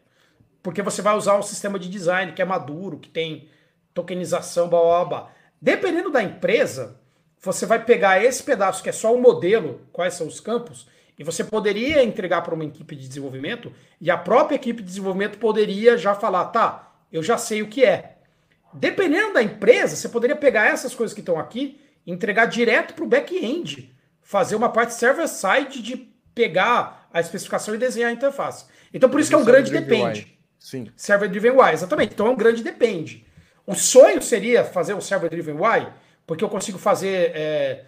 Porque você vai usar o sistema de design que é maduro, que tem tokenização, blá, blá, blá. Dependendo da empresa, você vai pegar esse pedaço que é só o modelo, quais são os campos, e você poderia entregar para uma equipe de desenvolvimento, e a própria equipe de desenvolvimento poderia já falar, tá, eu já sei o que é. Dependendo da empresa, você poderia pegar essas coisas que estão aqui e entregar direto para o back-end, fazer uma parte server-side de pegar a especificação e desenhar a interface. Então, por isso que é um grande depende. Sim. Server-driven UI, exatamente. Então, é um grande depende. O sonho seria fazer o server-driven UI porque eu consigo fazer é,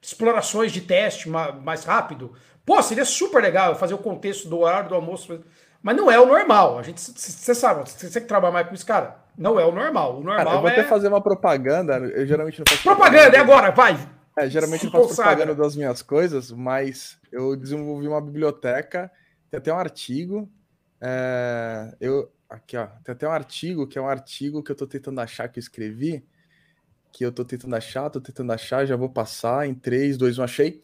explorações de teste mais rápido. Pô, seria super legal fazer o contexto do horário do almoço, mas não é o normal. A gente, você sabe, você que trabalha mais com isso, cara, não é o normal. O normal cara, eu vou é... até fazer uma propaganda. Eu geralmente não faço propaganda. Propaganda, é agora, vai. É, geralmente eu faço propaganda das minhas coisas, mas eu desenvolvi uma biblioteca, tem até um artigo. É, eu aqui ó, tem até um artigo que é um artigo que eu tô tentando achar que eu escrevi que eu tô tentando achar, tô tentando achar, já vou passar em 3, 2, 1, achei.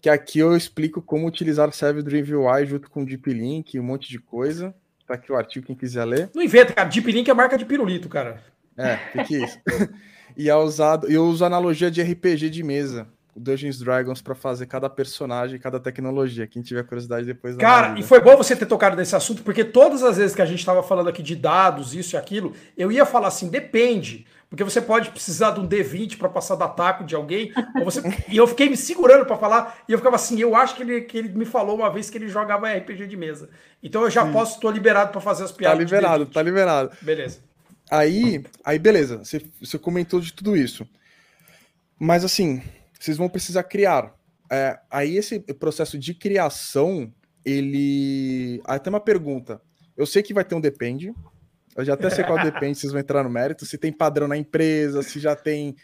Que aqui eu explico como utilizar o Server UI junto com o Deep Link, um monte de coisa. Tá aqui o artigo, quem quiser ler. Não inventa, cara. Deep Link é marca de pirulito, cara. É, que isso. e é usado, eu uso analogia de RPG de mesa. Dungeons Dragons para fazer cada personagem, cada tecnologia. Quem tiver curiosidade depois. Cara, e foi bom você ter tocado nesse assunto, porque todas as vezes que a gente estava falando aqui de dados, isso e aquilo, eu ia falar assim, depende. Porque você pode precisar de um D20 para passar da taco de alguém. Você... e eu fiquei me segurando para falar. E eu ficava assim, eu acho que ele, que ele me falou uma vez que ele jogava RPG de mesa. Então eu já Sim. posso, estou liberado para fazer as piadas. Tá liberado, tá liberado. Beleza. Aí, aí beleza. Você, você comentou de tudo isso. Mas assim, vocês vão precisar criar. É, aí esse processo de criação, ele. Aí tem uma pergunta. Eu sei que vai ter um depende, eu já até sei qual depende, vocês vão entrar no mérito. Se tem padrão na empresa, se já tem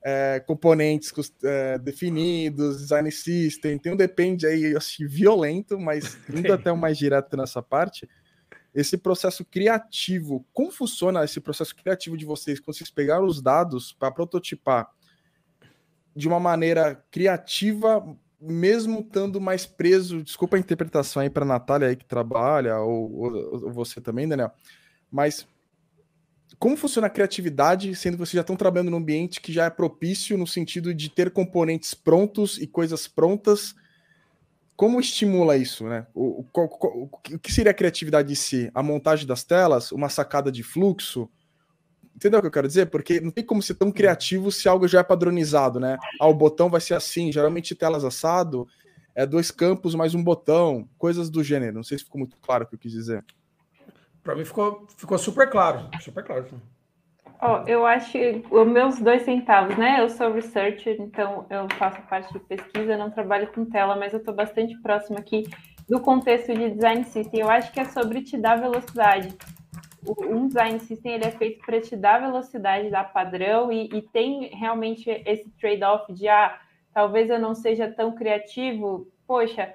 é, componentes é, definidos, design system, tem um depende aí, assim, violento, mas indo até o mais direto nessa parte, esse processo criativo, como funciona esse processo criativo de vocês, quando vocês pegaram os dados para prototipar de uma maneira criativa, mesmo estando mais preso, desculpa a interpretação aí para a Natália aí que trabalha, ou, ou, ou você também, Daniel, mas como funciona a criatividade, sendo que vocês já estão trabalhando num ambiente que já é propício no sentido de ter componentes prontos e coisas prontas? Como estimula isso, né? O, o, o, o que seria a criatividade em si? A montagem das telas? Uma sacada de fluxo? Entendeu o que eu quero dizer? Porque não tem como ser tão criativo se algo já é padronizado, né? Ah, o botão vai ser assim, geralmente telas assado, é dois campos mais um botão, coisas do gênero. Não sei se ficou muito claro o que eu quis dizer. Para mim ficou, ficou super claro. Super claro. Oh, eu acho os meus dois centavos, né? Eu sou researcher, então eu faço parte de pesquisa, não trabalho com tela, mas eu estou bastante próximo aqui do contexto de design system. Eu acho que é sobre te dar velocidade. Um design system ele é feito para te dar velocidade, dar padrão e, e tem realmente esse trade-off de ah, talvez eu não seja tão criativo. Poxa,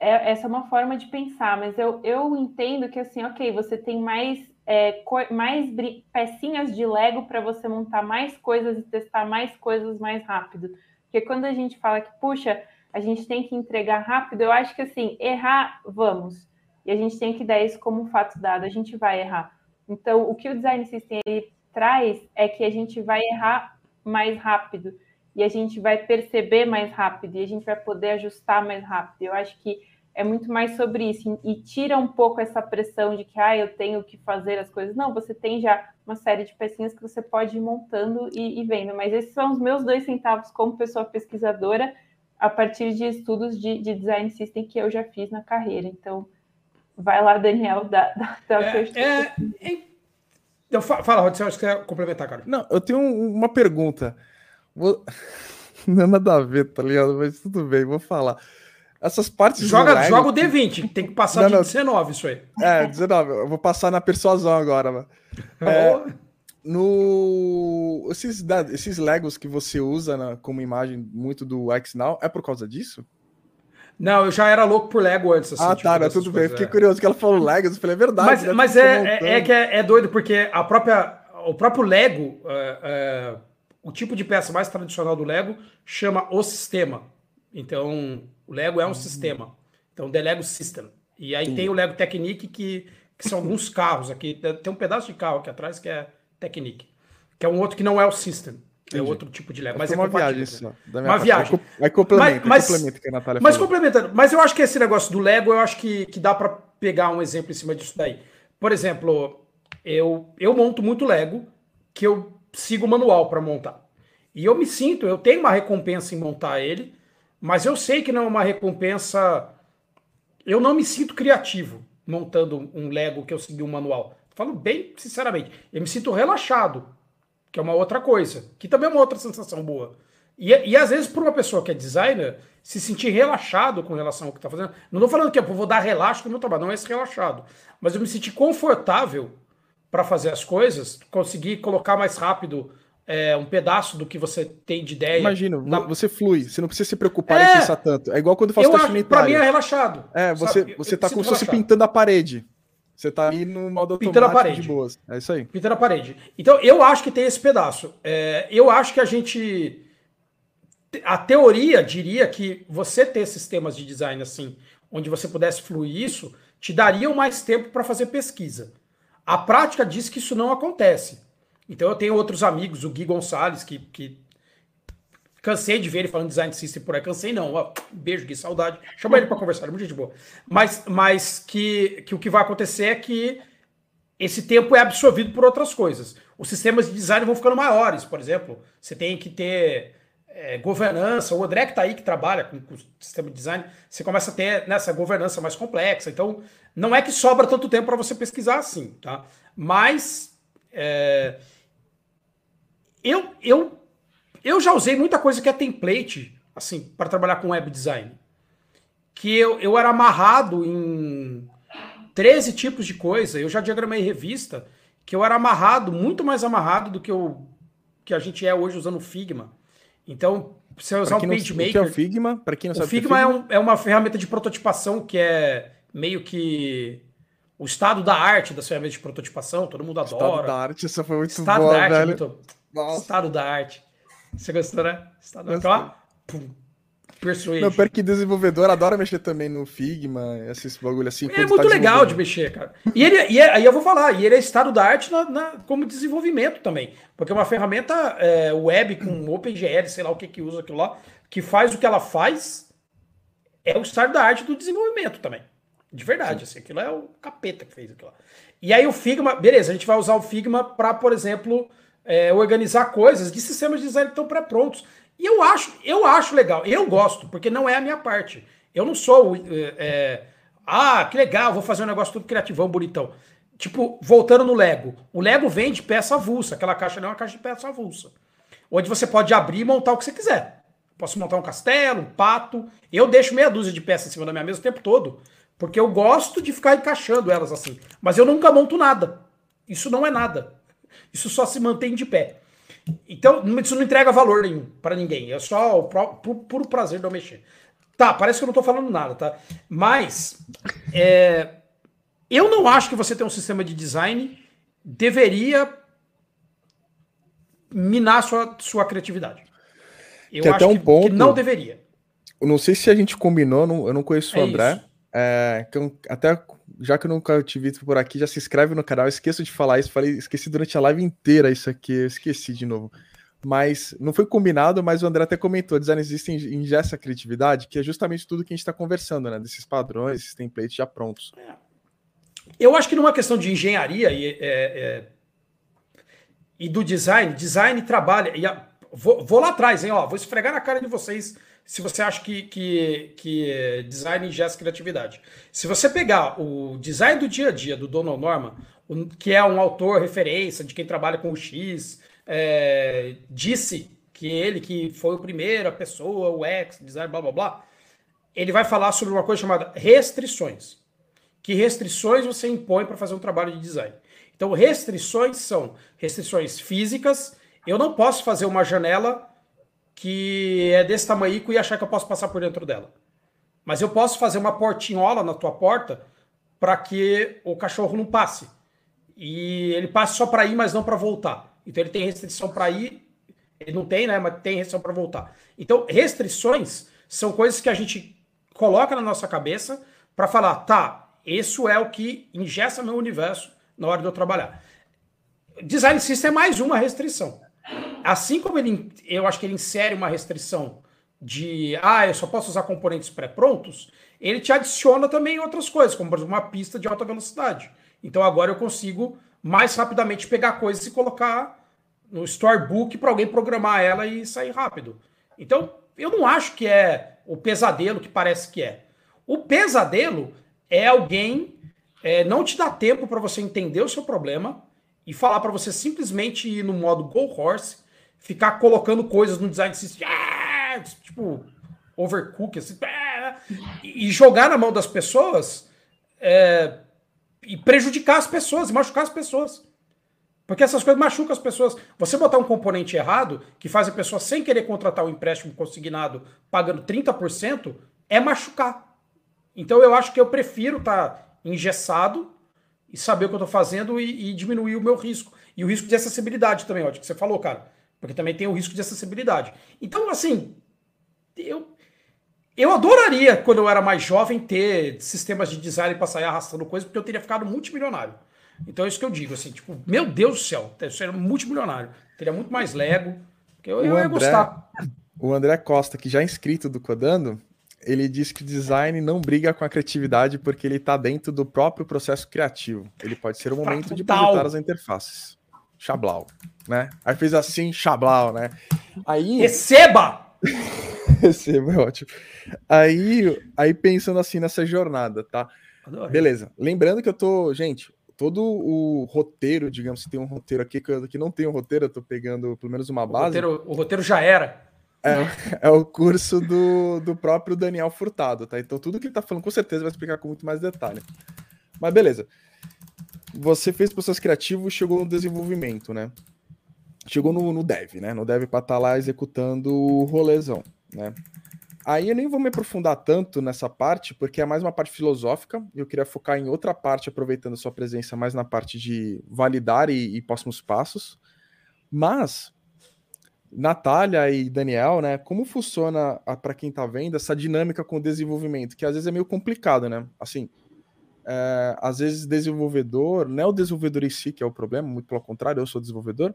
é, essa é uma forma de pensar, mas eu, eu entendo que assim, ok, você tem mais, é, mais pecinhas de Lego para você montar mais coisas e testar mais coisas mais rápido. Porque quando a gente fala que, puxa, a gente tem que entregar rápido, eu acho que assim, errar, vamos. E a gente tem que dar isso como fato dado, a gente vai errar. Então, o que o design system ele traz é que a gente vai errar mais rápido e a gente vai perceber mais rápido e a gente vai poder ajustar mais rápido. Eu acho que é muito mais sobre isso e tira um pouco essa pressão de que ah, eu tenho que fazer as coisas. Não, você tem já uma série de pecinhas que você pode ir montando e, e vendo. Mas esses são os meus dois centavos como pessoa pesquisadora a partir de estudos de, de design system que eu já fiz na carreira. Então, vai lá, Daniel, dá, dá, dá é, o seu é, é, eu, Fala, Rod, você quer complementar, cara? Não, eu tenho uma pergunta. Vou... Não é nada a ver, tá ligado? Mas tudo bem, vou falar. Essas partes. Joga, Lego... joga o D20, tem que passar não, de não. 19 isso aí. É, 19. Eu vou passar na persuasão agora, mano. É, no esses, esses Legos que você usa na, como imagem muito do X Now, é por causa disso? Não, eu já era louco por Lego antes. Assim, ah, tipo, tá, tudo bem. Fiquei é. curioso que ela falou Legos. Eu falei, é verdade. Mas, né, mas é, é, é, que é, é, doido, porque a própria, o próprio Lego, é, o tipo de peça mais tradicional do Lego chama o sistema. Então, o Lego é um uhum. sistema. Então, The Lego System. E aí Sim. tem o Lego Technique, que, que são alguns carros aqui. Tem um pedaço de carro aqui atrás que é Technique. Que é um outro que não é o System. É outro tipo de Lego. Mas é uma viagem só. Uma parte. viagem. Vai complementa, mas, complementa que a Natália Mas falou. complementando. Mas eu acho que esse negócio do Lego, eu acho que, que dá para pegar um exemplo em cima disso daí. Por exemplo, eu, eu monto muito Lego que eu sigo o manual para montar. E eu me sinto, eu tenho uma recompensa em montar ele, mas eu sei que não é uma recompensa. Eu não me sinto criativo montando um Lego que eu segui um manual. Falo bem sinceramente. Eu me sinto relaxado, que é uma outra coisa, que também é uma outra sensação boa. E, e às vezes, para uma pessoa que é designer, se sentir relaxado com relação ao que está fazendo. Não estou falando que eu vou dar relaxo no meu trabalho, não é esse relaxado. Mas eu me sentir confortável para fazer as coisas, conseguir colocar mais rápido é, um pedaço do que você tem de ideia. Imagina, na... você flui, você não precisa se preocupar é, em pensar tanto. É igual quando eu faço teste unitário. Pra mim é relaxado. É, você, sabe? você tá como se fosse pintando a parede. Você tá aí no modo pintando a parede. de boas. É isso aí. Pintando a parede. Então, eu acho que tem esse pedaço. É, eu acho que a gente... A teoria diria que você ter sistemas de design assim, onde você pudesse fluir isso, te daria mais tempo para fazer pesquisa. A prática diz que isso não acontece. Então eu tenho outros amigos, o Gui Gonçalves, que, que cansei de ver ele falando design system por aí. Cansei não, ó, beijo Gui, saudade. Chama ele para conversar, é muito gente boa. Mas, mas que, que o que vai acontecer é que esse tempo é absorvido por outras coisas. Os sistemas de design vão ficando maiores, por exemplo. Você tem que ter é, governança. O André que está aí, que trabalha com, com sistema de design, você começa a ter nessa governança mais complexa. Então, não é que sobra tanto tempo para você pesquisar assim, tá? Mas é, eu, eu, eu já usei muita coisa que é template, assim, para trabalhar com web design. Que eu, eu era amarrado em 13 tipos de coisa. Eu já diagramei revista que eu era amarrado, muito mais amarrado do que, eu, que a gente é hoje usando Figma. Então, você usar o PageMaker... O que é o Figma? Para quem não sabe o Figma, é, Figma? É, um, é uma ferramenta de prototipação que é meio que o estado da arte das ferramentas de prototipação, todo mundo adora. Estado da arte, essa foi muito estado boa, da arte, velho. Muito... Estado da arte. Você gostou, né? Estado da arte. Ó, pum. Persuade. Não, pera que desenvolvedor adora mexer também no Figma, esses bagulho assim. É muito tá legal de mexer, cara. E ele, e é, aí eu vou falar, e ele é estado da arte na, na, como desenvolvimento também. Porque é uma ferramenta é, web com OpenGL, sei lá o que que usa aquilo lá, que faz o que ela faz, é o estado da arte do desenvolvimento também. De verdade, assim, aquilo é o capeta que fez aquilo lá. E aí o Figma, beleza, a gente vai usar o Figma para, por exemplo, é, organizar coisas de sistemas de design que estão pré-prontos. E eu acho, eu acho legal, eu gosto, porque não é a minha parte. Eu não sou é, é, ah, que legal, vou fazer um negócio tudo criativão, bonitão. tipo, voltando no Lego. O Lego vende peça avulsa. Aquela caixa não é uma caixa de peça avulsa. Onde você pode abrir e montar o que você quiser. Posso montar um castelo, um pato. Eu deixo meia dúzia de peças em cima da minha mesa o tempo todo. Porque eu gosto de ficar encaixando elas assim. Mas eu nunca monto nada. Isso não é nada. Isso só se mantém de pé. Então, isso não entrega valor nenhum para ninguém. É só o puro prazer de eu mexer. Tá, parece que eu não tô falando nada, tá? Mas é, eu não acho que você ter um sistema de design deveria minar sua, sua criatividade. Eu Tem acho até um que, ponto, que não deveria. Eu não sei se a gente combinou, não, eu não conheço é o André. É, até já que eu nunca te vi por aqui, já se inscreve no canal. Esqueço de falar isso, falei, esqueci durante a live inteira isso aqui, eu esqueci de novo mas não foi combinado, mas o André até comentou, design system ingesta a criatividade, que é justamente tudo que a gente está conversando, né? Desses padrões, esses templates já prontos. É. Eu acho que numa questão de engenharia e, é, é, e do design, design trabalha. E a, vou, vou, lá atrás, hein? Ó, vou esfregar na cara de vocês se você acha que, que, que design ingesta criatividade. Se você pegar o design do dia a dia do Donald Norman, que é um autor referência de quem trabalha com o X, é, disse que ele, que foi o primeiro, a pessoa, o ex, design, blá blá blá, ele vai falar sobre uma coisa chamada restrições. Que restrições você impõe para fazer um trabalho de design? Então, restrições são restrições físicas. Eu não posso fazer uma janela que é desse tamanho e achar que eu posso passar por dentro dela. Mas eu posso fazer uma portinhola na tua porta para que o cachorro não passe. E ele passe só para ir, mas não para voltar. Então ele tem restrição para ir, ele não tem, né? Mas tem restrição para voltar. Então, restrições são coisas que a gente coloca na nossa cabeça para falar, tá, isso é o que ingessa meu universo na hora de eu trabalhar. Design System é mais uma restrição. Assim como ele, eu acho que ele insere uma restrição de, ah, eu só posso usar componentes pré-prontos, ele te adiciona também outras coisas, como por exemplo uma pista de alta velocidade. Então agora eu consigo mais rapidamente pegar coisas e colocar no storybook para alguém programar ela e sair rápido. Então, eu não acho que é o pesadelo que parece que é. O pesadelo é alguém é, não te dá tempo para você entender o seu problema e falar para você simplesmente ir no modo go horse, ficar colocando coisas no design system, ah, tipo overcook, assim, ah, e jogar na mão das pessoas é, e prejudicar as pessoas, machucar as pessoas. Porque essas coisas machucam as pessoas. Você botar um componente errado, que faz a pessoa sem querer contratar um empréstimo consignado pagando 30%, é machucar. Então eu acho que eu prefiro estar tá engessado e saber o que eu estou fazendo e, e, diminuir o meu risco. E o risco de acessibilidade também, ó, que você falou, cara. Porque também tem o risco de acessibilidade. Então, assim, eu, eu adoraria, quando eu era mais jovem, ter sistemas de design para sair arrastando coisas, porque eu teria ficado multimilionário. Então é isso que eu digo, assim, tipo, meu Deus do céu, eu seria multimilionário. Teria muito mais Lego. Eu, eu André, ia gostar. O André Costa, que já é inscrito do Codando, ele diz que o design não briga com a criatividade porque ele está dentro do próprio processo criativo. Ele pode ser o momento de projetar as interfaces. Chablau, né? Aí fez assim, chablau, né? Aí... Receba! Receba, é ótimo. Aí, aí pensando assim nessa jornada, tá? Adorei. Beleza. Lembrando que eu tô, gente, todo o roteiro, digamos, se tem um roteiro aqui que não tem um roteiro, eu tô pegando pelo menos uma base. O roteiro, o roteiro já era. É, é o curso do, do próprio Daniel Furtado, tá? Então tudo que ele tá falando com certeza vai explicar com muito mais detalhe. Mas beleza. Você fez processo criativo chegou no desenvolvimento, né? Chegou no, no dev, né? No dev para estar tá lá executando o rolezão, né? Aí eu nem vou me aprofundar tanto nessa parte, porque é mais uma parte filosófica, e eu queria focar em outra parte, aproveitando sua presença mais na parte de validar e, e próximos passos. Mas, Natália e Daniel, né, como funciona, para quem está vendo, essa dinâmica com o desenvolvimento, que às vezes é meio complicado, né? Assim, é, às vezes desenvolvedor, não é o desenvolvedor em si que é o problema, muito pelo contrário, eu sou desenvolvedor,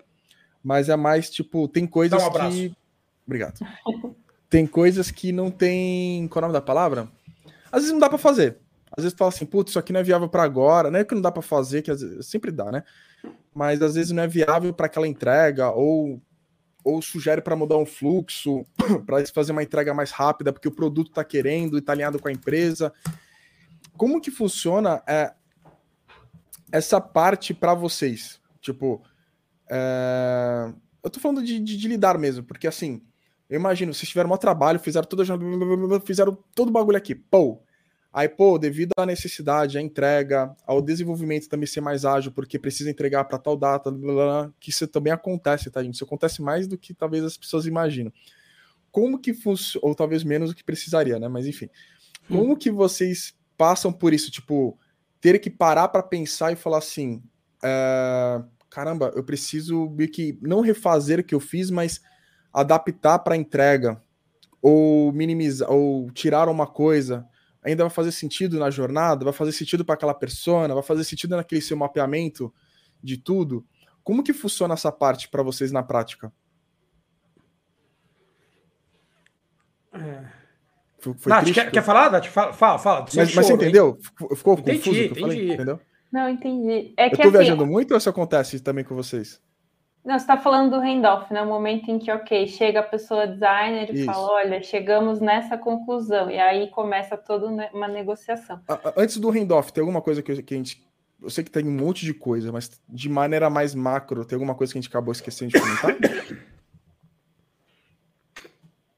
mas é mais, tipo, tem coisas um que... Obrigado. tem coisas que não tem. Qual é o nome da palavra? Às vezes não dá para fazer. Às vezes fala assim, putz, isso aqui não é viável para agora, não é que não dá para fazer, que vezes, sempre dá, né? Mas às vezes não é viável para aquela entrega, ou, ou sugere para mudar um fluxo, para fazer uma entrega mais rápida, porque o produto está querendo e está alinhado com a empresa. Como que funciona? É, essa parte para vocês, tipo, é... eu tô falando de, de, de, lidar mesmo, porque assim, eu imagino, vocês tiveram um trabalho, fizeram todo, fizeram todo o bagulho aqui, pô. Aí, pô, devido à necessidade, à entrega, ao desenvolvimento também ser mais ágil, porque precisa entregar para tal data, blá, blá, que isso também acontece, tá, gente? Isso acontece mais do que talvez as pessoas imaginam. Como que funciona, ou talvez menos do que precisaria, né? Mas enfim, como hum. que vocês passam por isso? Tipo, ter que parar para pensar e falar assim: é, caramba, eu preciso meio que não refazer o que eu fiz, mas adaptar para entrega, ou minimizar, ou tirar uma coisa. Ainda vai fazer sentido na jornada? Vai fazer sentido para aquela persona? Vai fazer sentido naquele seu mapeamento de tudo? Como que funciona essa parte para vocês na prática? É. Foi, foi Nath, quer, quer, falar, Nath? Fala, fala. fala mas, mas, você entendeu? Ficou, ficou entendi, confuso o que eu falei? Entendeu? Não, entendi. É eu tô assim, viajando muito ou isso acontece também com vocês? Não, você está falando do handoff, né? O momento em que, ok, chega a pessoa designer e isso. fala, olha, chegamos nessa conclusão. E aí começa toda uma negociação. Antes do handoff, tem alguma coisa que, que a gente... Eu sei que tem um monte de coisa, mas de maneira mais macro, tem alguma coisa que a gente acabou esquecendo de comentar?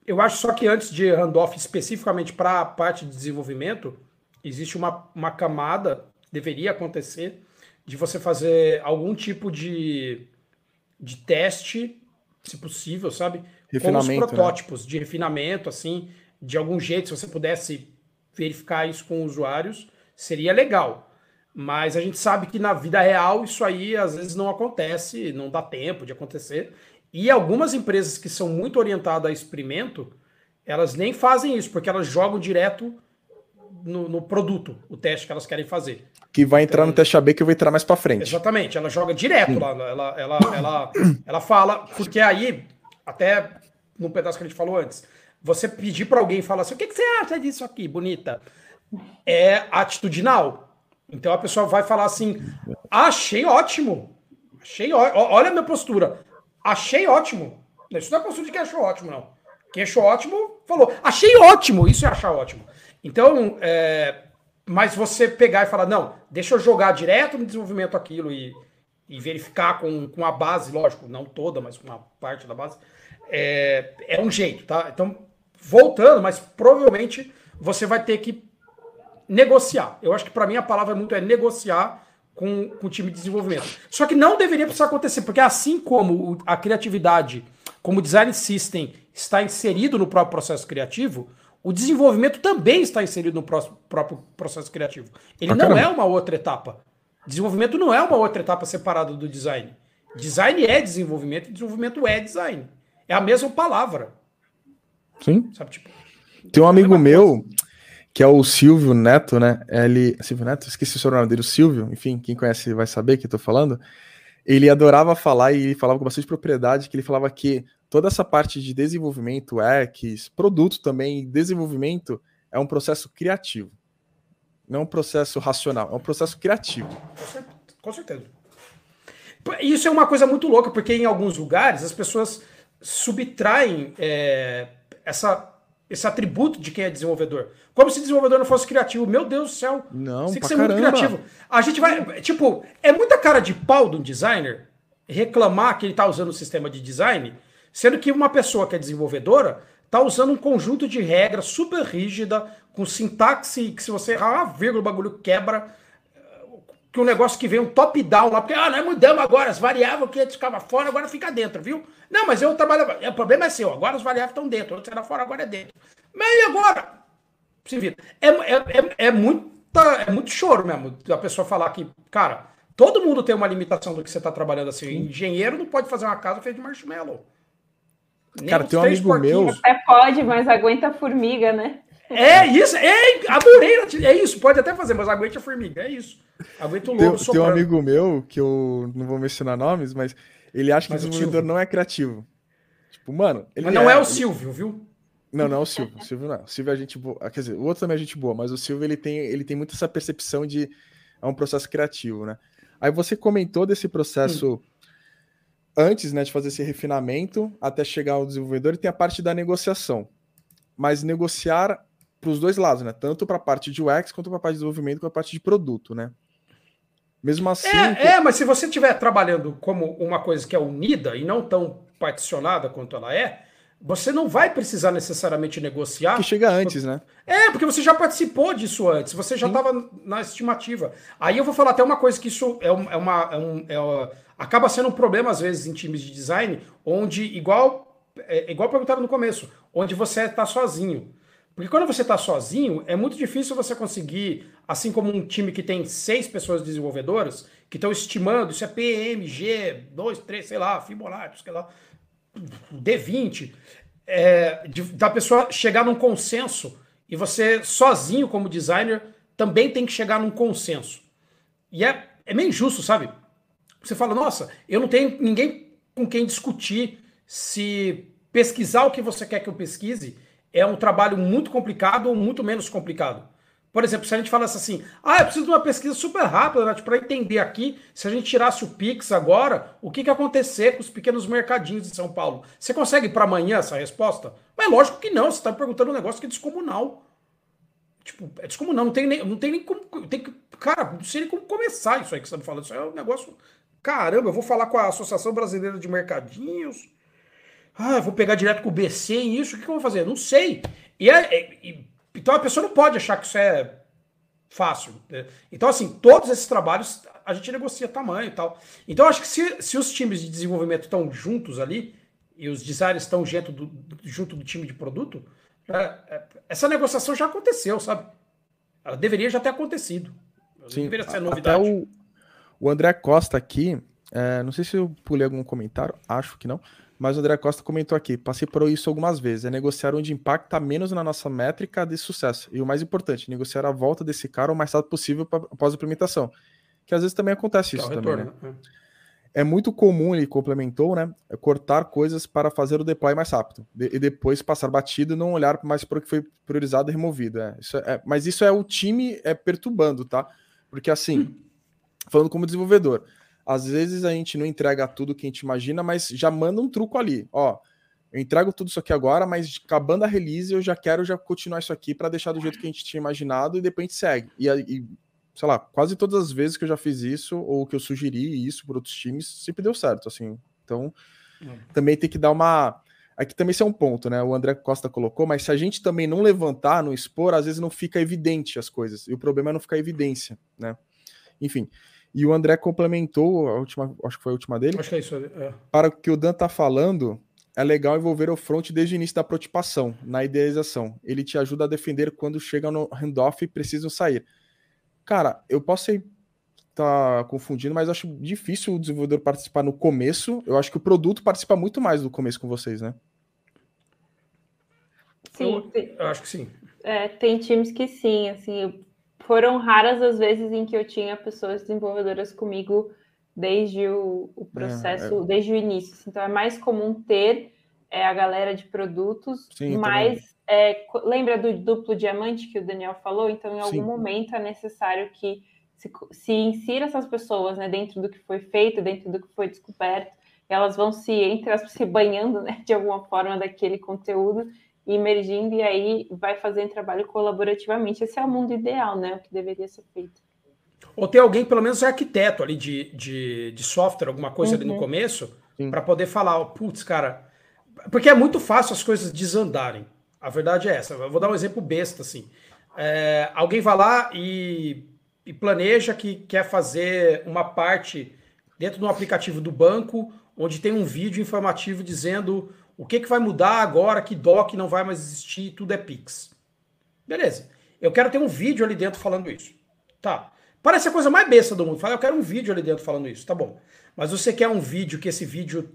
Eu acho só que antes de handoff especificamente para a parte de desenvolvimento, existe uma, uma camada, deveria acontecer, de você fazer algum tipo de, de teste, se possível, sabe? Com os né? protótipos né? de refinamento, assim, de algum jeito, se você pudesse verificar isso com usuários, seria legal. Mas a gente sabe que na vida real isso aí às vezes não acontece, não dá tempo de acontecer. E algumas empresas que são muito orientadas a experimento, elas nem fazem isso, porque elas jogam direto no, no produto, o teste que elas querem fazer. Que vai entrar então, no teste AB que eu vou entrar mais para frente. Exatamente, ela joga direto lá, ela, ela, ela, ela fala, porque aí, até no pedaço que a gente falou antes, você pedir para alguém falar assim: o que, que você acha disso aqui, bonita? É atitudinal. Então a pessoa vai falar assim: achei ótimo. Achei ó, olha a minha postura. Achei ótimo. Isso não é postura de que achou ótimo, não. Quem achou ótimo falou, achei ótimo. Isso é achar ótimo. Então, é, mas você pegar e falar, não, deixa eu jogar direto no desenvolvimento aquilo e, e verificar com, com a base, lógico, não toda, mas com uma parte da base, é, é um jeito, tá? Então, voltando, mas provavelmente você vai ter que negociar. Eu acho que para mim a palavra muito é negociar com, com o time de desenvolvimento. Só que não deveria precisar acontecer, porque assim como a criatividade, como o design system está inserido no próprio processo criativo, o desenvolvimento também está inserido no próprio processo criativo. Ele ah, não é uma outra etapa. Desenvolvimento não é uma outra etapa separada do design. Design é desenvolvimento e desenvolvimento é design. É a mesma palavra. Sim. Sabe, tipo, Tem um amigo meu que é o Silvio Neto, né? Ele. Silvio Neto? Esqueci o sobrenome dele, o Silvio, enfim, quem conhece vai saber que eu tô falando. Ele adorava falar e falava com bastante propriedade que ele falava que toda essa parte de desenvolvimento, X, produto também, desenvolvimento, é um processo criativo. Não um processo racional, é um processo criativo. Com certeza. Isso é uma coisa muito louca, porque em alguns lugares as pessoas subtraem é, essa esse atributo de quem é desenvolvedor. Como se desenvolvedor não fosse criativo. Meu Deus do céu. Não, tem que ser caramba. muito criativo. A gente vai. Tipo, é muita cara de pau de um designer reclamar que ele está usando o sistema de design, sendo que uma pessoa que é desenvolvedora está usando um conjunto de regras super rígida, com sintaxe que se você errar uma vírgula, o bagulho quebra. Que um negócio que vem um top-down lá, porque ah, nós mudamos agora, as variáveis que antes ficava fora, agora fica dentro, viu? Não, mas eu trabalho. O problema é seu, agora as variáveis estão dentro, antes era fora, agora é dentro. Mas e agora? Se vira. É, é, é, é, muita, é muito choro mesmo a pessoa falar que, cara, todo mundo tem uma limitação do que você está trabalhando assim. Sim. Engenheiro não pode fazer uma casa feita de marshmallow. Nem cara, tem um amigo meu. Até pode, mas aguenta a formiga, né? É isso, é, adorei, é isso, pode até fazer, mas aguente a formiga, é isso. Aguenta o lobo tem, tem um amigo meu, que eu não vou mencionar nomes, mas ele acha que mas o desenvolvedor não é criativo. Tipo, mano. mas não é, é o Silvio, viu? Não, não é o Silvio. O Silvio não. O Silvio é gente boa. Quer dizer, o outro também é gente boa, mas o Silvio ele tem, ele tem muito essa percepção de é um processo criativo, né? Aí você comentou desse processo hum. antes, né, de fazer esse refinamento até chegar ao desenvolvedor e tem a parte da negociação. Mas negociar para os dois lados, né? Tanto para a parte de UX quanto para a parte de desenvolvimento, quanto para a parte de produto, né? Mesmo assim. É, é, mas se você estiver trabalhando como uma coisa que é unida e não tão particionada quanto ela é, você não vai precisar necessariamente negociar. Que chega antes, né? É, porque você já participou disso antes, você já estava na estimativa. Aí eu vou falar até uma coisa que isso é, uma. É uma, é um, é acaba sendo um problema, às vezes, em times de design, onde, igual, é, igual perguntaram no começo, onde você está sozinho. Porque quando você está sozinho, é muito difícil você conseguir, assim como um time que tem seis pessoas desenvolvedoras, que estão estimando, isso é PMG, 2, 3, sei lá, Fibonacci, sei lá, D20, é, de, da pessoa chegar num consenso e você, sozinho como designer, também tem que chegar num consenso. E é, é meio injusto, sabe? Você fala, nossa, eu não tenho ninguém com quem discutir se pesquisar o que você quer que eu pesquise é um trabalho muito complicado ou muito menos complicado. Por exemplo, se a gente falasse assim, ah, eu preciso de uma pesquisa super rápida né, para entender aqui, se a gente tirasse o Pix agora, o que, que ia acontecer com os pequenos mercadinhos de São Paulo? Você consegue para amanhã essa resposta? Mas lógico que não, você está perguntando um negócio que é descomunal. Tipo, é descomunal, não tem nem, não tem nem como. Tem que, cara, não sei nem como começar isso aí que você está falando. Isso é um negócio. Caramba, eu vou falar com a Associação Brasileira de Mercadinhos. Ah, vou pegar direto com o BC em isso, o que, que eu vou fazer? Não sei. E, é, é, e, então a pessoa não pode achar que isso é fácil. Né? Então, assim, todos esses trabalhos a gente negocia tamanho e tal. Então, acho que se, se os times de desenvolvimento estão juntos ali, e os designers estão junto do, junto do time de produto, é, é, essa negociação já aconteceu, sabe? Ela deveria já ter acontecido. Sim, deveria ser novidade. Até o, o André Costa aqui, é, não sei se eu pulei algum comentário, acho que não. Mas o André Costa comentou aqui: passei por isso algumas vezes. É negociar onde impacta menos na nossa métrica de sucesso. E o mais importante, negociar a volta desse cara o mais rápido possível após a implementação. Que às vezes também acontece isso. também, né? É. é muito comum, ele complementou, né? É cortar coisas para fazer o deploy mais rápido. E depois passar batido e não olhar mais para o que foi priorizado e removido. É. Isso é, mas isso é o time é perturbando, tá? Porque assim, hum. falando como desenvolvedor às vezes a gente não entrega tudo que a gente imagina, mas já manda um truco ali. Ó, eu entrego tudo isso aqui agora, mas acabando a release eu já quero já continuar isso aqui para deixar do jeito que a gente tinha imaginado e depois a gente segue. E, e, sei lá, quase todas as vezes que eu já fiz isso ou que eu sugeri isso para outros times, sempre deu certo, assim. Então, hum. também tem que dar uma Aqui também isso é um ponto, né? O André Costa colocou, mas se a gente também não levantar, não expor, às vezes não fica evidente as coisas. E o problema é não ficar evidência, né? Enfim. E o André complementou, a última, acho que foi a última dele. Acho que é isso. É. Para o que o Dan tá falando, é legal envolver o front desde o início da prototipação, na idealização. Ele te ajuda a defender quando chega no handoff e precisam sair. Cara, eu posso estar tá confundindo, mas acho difícil o desenvolvedor participar no começo. Eu acho que o produto participa muito mais do começo com vocês, né? Sim, eu, eu acho que sim. É, tem times que sim, assim, foram raras as vezes em que eu tinha pessoas desenvolvedoras comigo desde o, o processo, é, é... desde o início. Então é mais comum ter é, a galera de produtos, Sim, mas é, lembra do duplo diamante que o Daniel falou? Então, em algum Sim. momento é necessário que se, se insira essas pessoas né, dentro do que foi feito, dentro do que foi descoberto, elas vão se, entre se banhando né, de alguma forma daquele conteúdo emergindo e aí vai fazendo trabalho colaborativamente. Esse é o mundo ideal, né? O que deveria ser feito. Ou ter alguém, pelo menos arquiteto ali de, de, de software, alguma coisa uhum. ali no uhum. começo, para poder falar, oh, putz, cara. Porque é muito fácil as coisas desandarem. A verdade é essa. Eu vou dar um exemplo besta, assim. É, alguém vai lá e, e planeja que quer fazer uma parte dentro de um aplicativo do banco, onde tem um vídeo informativo dizendo o que, que vai mudar agora que DOC não vai mais existir, tudo é Pix. Beleza. Eu quero ter um vídeo ali dentro falando isso. Tá. Parece a coisa mais besta do mundo. Fala, eu quero um vídeo ali dentro falando isso. Tá bom. Mas você quer um vídeo que esse vídeo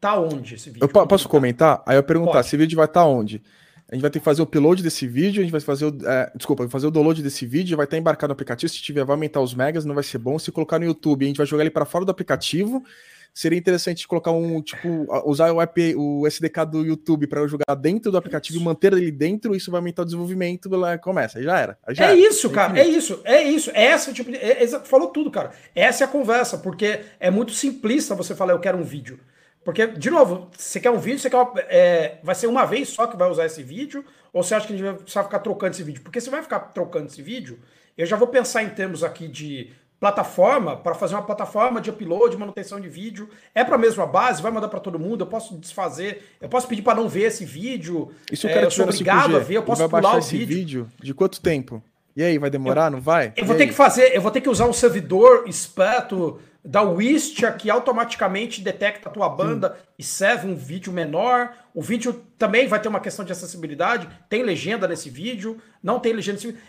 tá onde? Esse vídeo? Eu posso comentar? Aí eu perguntar, Pode. esse vídeo vai estar tá onde? A gente vai ter que fazer o upload desse vídeo, a gente vai fazer o. É, desculpa, fazer o download desse vídeo, vai estar embarcado no aplicativo. Se tiver, vai aumentar os megas, não vai ser bom. Se colocar no YouTube, a gente vai jogar ele para fora do aplicativo seria interessante colocar um, tipo, usar o, app, o SDK do YouTube para jogar dentro do aplicativo isso. e manter ele dentro, isso vai aumentar o desenvolvimento, começa, aí já era. Já é era. isso, cara, é isso, é isso. Essa, tipo, é, é, falou tudo, cara. Essa é a conversa, porque é muito simplista você falar, eu quero um vídeo. Porque, de novo, você quer um vídeo, você quer uma, é, vai ser uma vez só que vai usar esse vídeo, ou você acha que a gente vai precisar ficar trocando esse vídeo? Porque você vai ficar trocando esse vídeo, eu já vou pensar em termos aqui de plataforma para fazer uma plataforma de upload, manutenção de vídeo. É para a mesma base, vai mandar para todo mundo. Eu posso desfazer, eu posso pedir para não ver esse vídeo. Isso é, eu sou obrigado a ver, eu posso pular o vídeo. vídeo. De quanto tempo? E aí, vai demorar? Eu, não vai? Eu vou ter que fazer, eu vou ter que usar um servidor esperto da Wistia que automaticamente detecta a tua banda Sim. e serve um vídeo menor. O vídeo também vai ter uma questão de acessibilidade. Tem legenda nesse vídeo, não tem legenda nesse vídeo.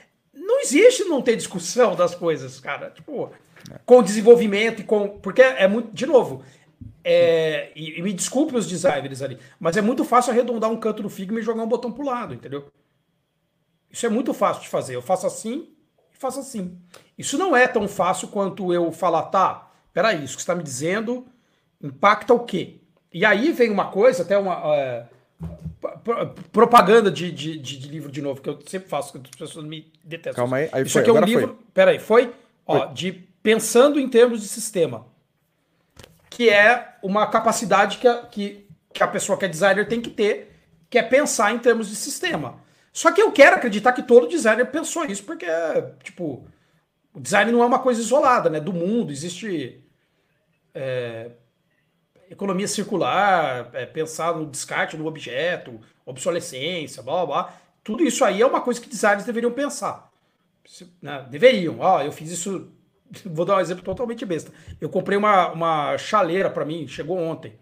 Não existe não ter discussão das coisas, cara. Tipo, com desenvolvimento e com. Porque é muito. De novo, é, e, e, me desculpe os designers ali, mas é muito fácil arredondar um canto do Figma e jogar um botão pro lado, entendeu? Isso é muito fácil de fazer. Eu faço assim e faço assim. Isso não é tão fácil quanto eu falar, tá, peraí, isso que você está me dizendo impacta o quê? E aí vem uma coisa, até uma é, propaganda de, de, de, livro de novo, que eu sempre faço, que as pessoas me detestam. Calma aí, aí isso foi, aqui é um livro. Foi. Peraí, foi? Ó, foi. de Pensando em termos de sistema. Que é uma capacidade que a, que, que a pessoa que é designer tem que ter, que é pensar em termos de sistema. Só que eu quero acreditar que todo designer pensou isso, porque, tipo, o design não é uma coisa isolada, né? Do mundo, existe é, economia circular, é, pensar no descarte do objeto, obsolescência, blá, blá blá. Tudo isso aí é uma coisa que designers deveriam pensar. Né? Deveriam. Ó, eu fiz isso. Vou dar um exemplo totalmente besta. Eu comprei uma, uma chaleira para mim, chegou ontem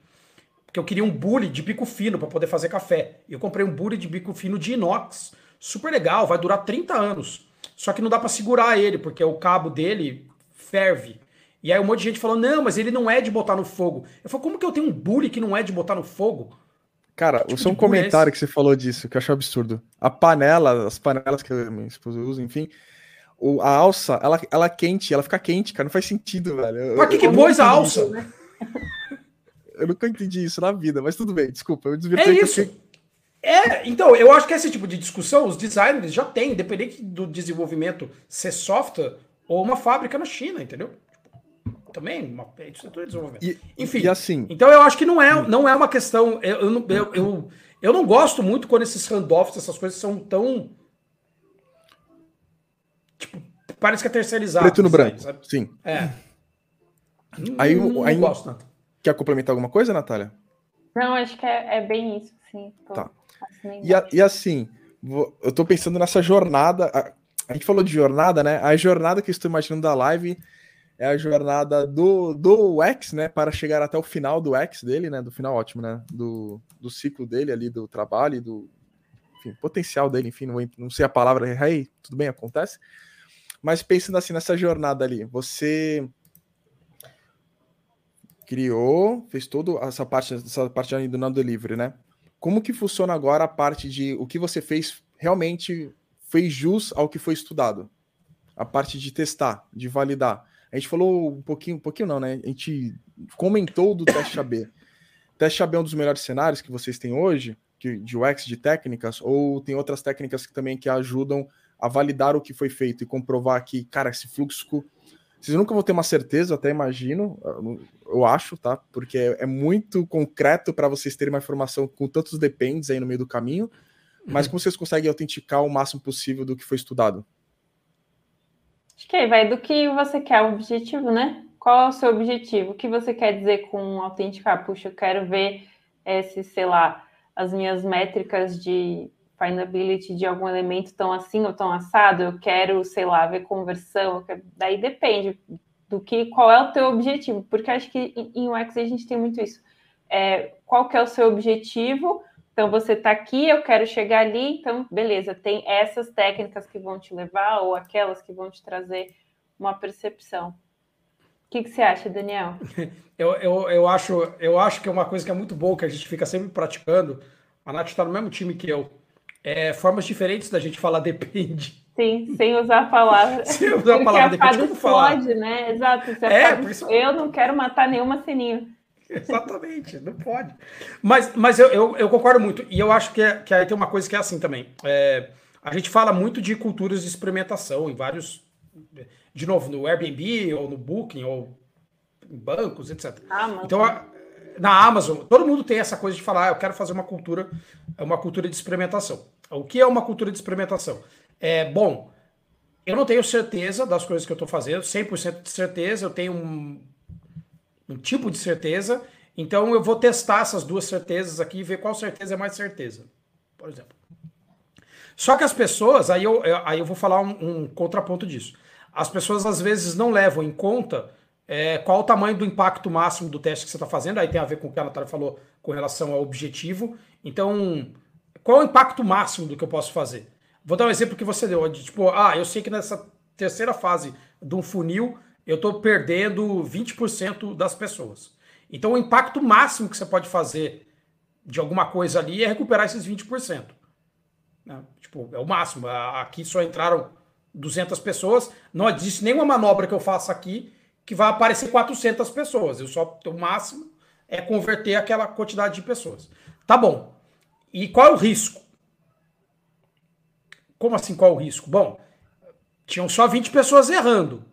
porque eu queria um bule de bico fino para poder fazer café. Eu comprei um bule de bico fino de inox, super legal, vai durar 30 anos. Só que não dá para segurar ele, porque o cabo dele ferve. E aí um monte de gente falou: "Não, mas ele não é de botar no fogo". Eu falei: "Como que eu tenho um bule que não é de botar no fogo?" Cara, tipo só um é comentário é que você falou disso, que eu acho absurdo. A panela, as panelas que a minha esposa usa, enfim, o, a alça, ela, ela é quente, ela fica quente, cara, não faz sentido, velho. Mas que que pôs a alça? Isso, né? Eu nunca entendi isso na vida, mas tudo bem, desculpa, eu desvirtuei. É isso. É, então, eu acho que esse tipo de discussão os designers já têm, independente do desenvolvimento ser software ou uma fábrica na China, entendeu? Também, uma, isso é desenvolvimento. E, Enfim, e assim, então eu acho que não é, não é uma questão. Eu, eu, eu, eu, eu não gosto muito quando esses handoffs, essas coisas são tão. Tipo, parece que é terceirizado. Preto no branco, sabe? sim. É. Aí, não, aí, não gosto, não. Quer complementar alguma coisa, Natália? Não, acho que é, é bem isso, sim. Tô tá. E, a, e, assim, vou, eu tô pensando nessa jornada. A, a, gente falou de jornada, né? A jornada que eu estou imaginando da live é a jornada do, do X, né? Para chegar até o final do X dele, né? Do final ótimo, né? Do, do ciclo dele ali, do trabalho, do enfim, potencial dele, enfim, não, não sei a palavra, hey, tudo bem, acontece. Mas pensando assim nessa jornada ali, você criou, fez toda essa parte, essa parte do não delivery, né? Como que funciona agora a parte de o que você fez realmente fez jus ao que foi estudado? A parte de testar, de validar. A gente falou um pouquinho, um pouquinho não, né? A gente comentou do teste AB. teste AB é um dos melhores cenários que vocês têm hoje, de UX, de técnicas, ou tem outras técnicas que também que ajudam a validar o que foi feito e comprovar que, cara, esse fluxo vocês nunca vão ter uma certeza, até imagino, eu acho, tá? Porque é, muito concreto para vocês terem uma informação com tantos dependes aí no meio do caminho, mas como vocês conseguem autenticar o máximo possível do que foi estudado? Acho que aí vai do que você quer, o objetivo, né? Qual é o seu objetivo? O que você quer dizer com autenticar? Puxa, eu quero ver esse, sei lá, as minhas métricas de findability de algum elemento tão assim ou tão assado, eu quero, sei lá, ver conversão, quero... daí depende do que, qual é o teu objetivo, porque acho que em UX a gente tem muito isso. É, qual que é o seu objetivo? Então você está aqui, eu quero chegar ali, então beleza, tem essas técnicas que vão te levar ou aquelas que vão te trazer uma percepção. O que, que você acha, Daniel? Eu, eu, eu, acho, eu acho que é uma coisa que é muito boa, que a gente fica sempre praticando. A Nath está no mesmo time que eu é, formas diferentes da gente falar depende. Sim, sem usar a palavra. sem usar a palavra depende, como falar? Pode, né? Exato. É, isso... Eu não quero matar nenhuma sininho. Exatamente, não pode. Mas, mas eu, eu, eu, concordo muito. E eu acho que, é, que aí tem uma coisa que é assim também. É, a gente fala muito de culturas de experimentação em vários. De novo, no Airbnb, ou no Booking, ou em bancos, etc. Ah, então, a, na Amazon, todo mundo tem essa coisa de falar, ah, eu quero fazer uma cultura, uma cultura de experimentação. O que é uma cultura de experimentação? É bom. eu não tenho certeza das coisas que eu estou fazendo, 100% de certeza, eu tenho um, um tipo de certeza, então eu vou testar essas duas certezas aqui e ver qual certeza é mais certeza, por exemplo. Só que as pessoas, aí eu, aí eu vou falar um, um contraponto disso. As pessoas às vezes não levam em conta é, qual o tamanho do impacto máximo do teste que você está fazendo, aí tem a ver com o que a Natália falou com relação ao objetivo. Então, qual é o impacto máximo do que eu posso fazer? Vou dar um exemplo que você deu, de, tipo, ah, eu sei que nessa terceira fase de um funil eu estou perdendo 20% das pessoas. Então, o impacto máximo que você pode fazer de alguma coisa ali é recuperar esses 20%. Né? Tipo, é o máximo. Aqui só entraram 200 pessoas. Não existe nenhuma manobra que eu faça aqui que vai aparecer 400 pessoas. Eu só o máximo é converter aquela quantidade de pessoas. Tá bom. E qual é o risco? Como assim qual é o risco? Bom, tinham só 20 pessoas errando.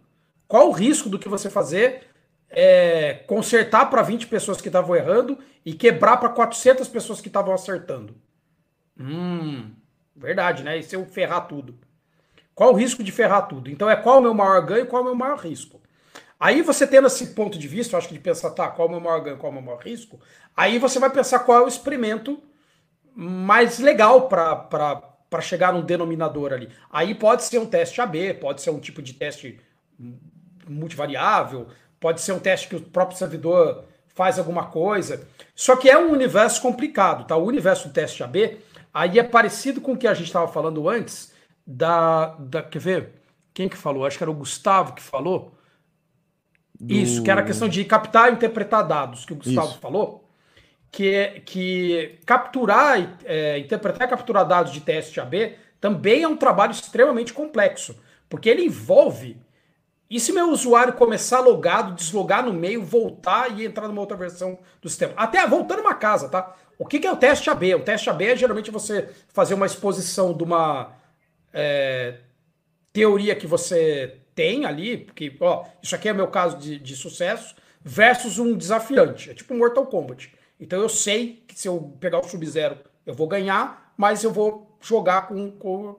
Qual o risco do que você fazer é, consertar para 20 pessoas que estavam errando e quebrar para 400 pessoas que estavam acertando? Hum, Verdade, né? E se eu ferrar tudo? Qual o risco de ferrar tudo? Então é qual o meu maior ganho e qual o meu maior risco? Aí você tendo esse ponto de vista, eu acho que de pensar, tá, qual o meu maior ganho, qual o meu maior risco, aí você vai pensar qual é o experimento mais legal para chegar num denominador ali. Aí pode ser um teste AB, pode ser um tipo de teste multivariável, pode ser um teste que o próprio servidor faz alguma coisa. Só que é um universo complicado, tá? O universo do teste AB Aí é parecido com o que a gente estava falando antes, da, da. Quer ver? Quem que falou? Acho que era o Gustavo que falou. Do... Isso, que era a questão de captar e interpretar dados, que o Gustavo Isso. falou. Que, é, que capturar, é, interpretar e capturar dados de teste AB também é um trabalho extremamente complexo, porque ele envolve. E se meu usuário começar logado, deslogar no meio, voltar e entrar numa outra versão do sistema? Até voltando uma casa, tá? O que, que é o teste AB? O teste AB é geralmente você fazer uma exposição de uma é, teoria que você tem ali, porque, ó, isso aqui é meu caso de, de sucesso, versus um desafiante. É tipo Mortal Kombat. Então eu sei que se eu pegar o Sub-Zero eu vou ganhar, mas eu vou jogar com, com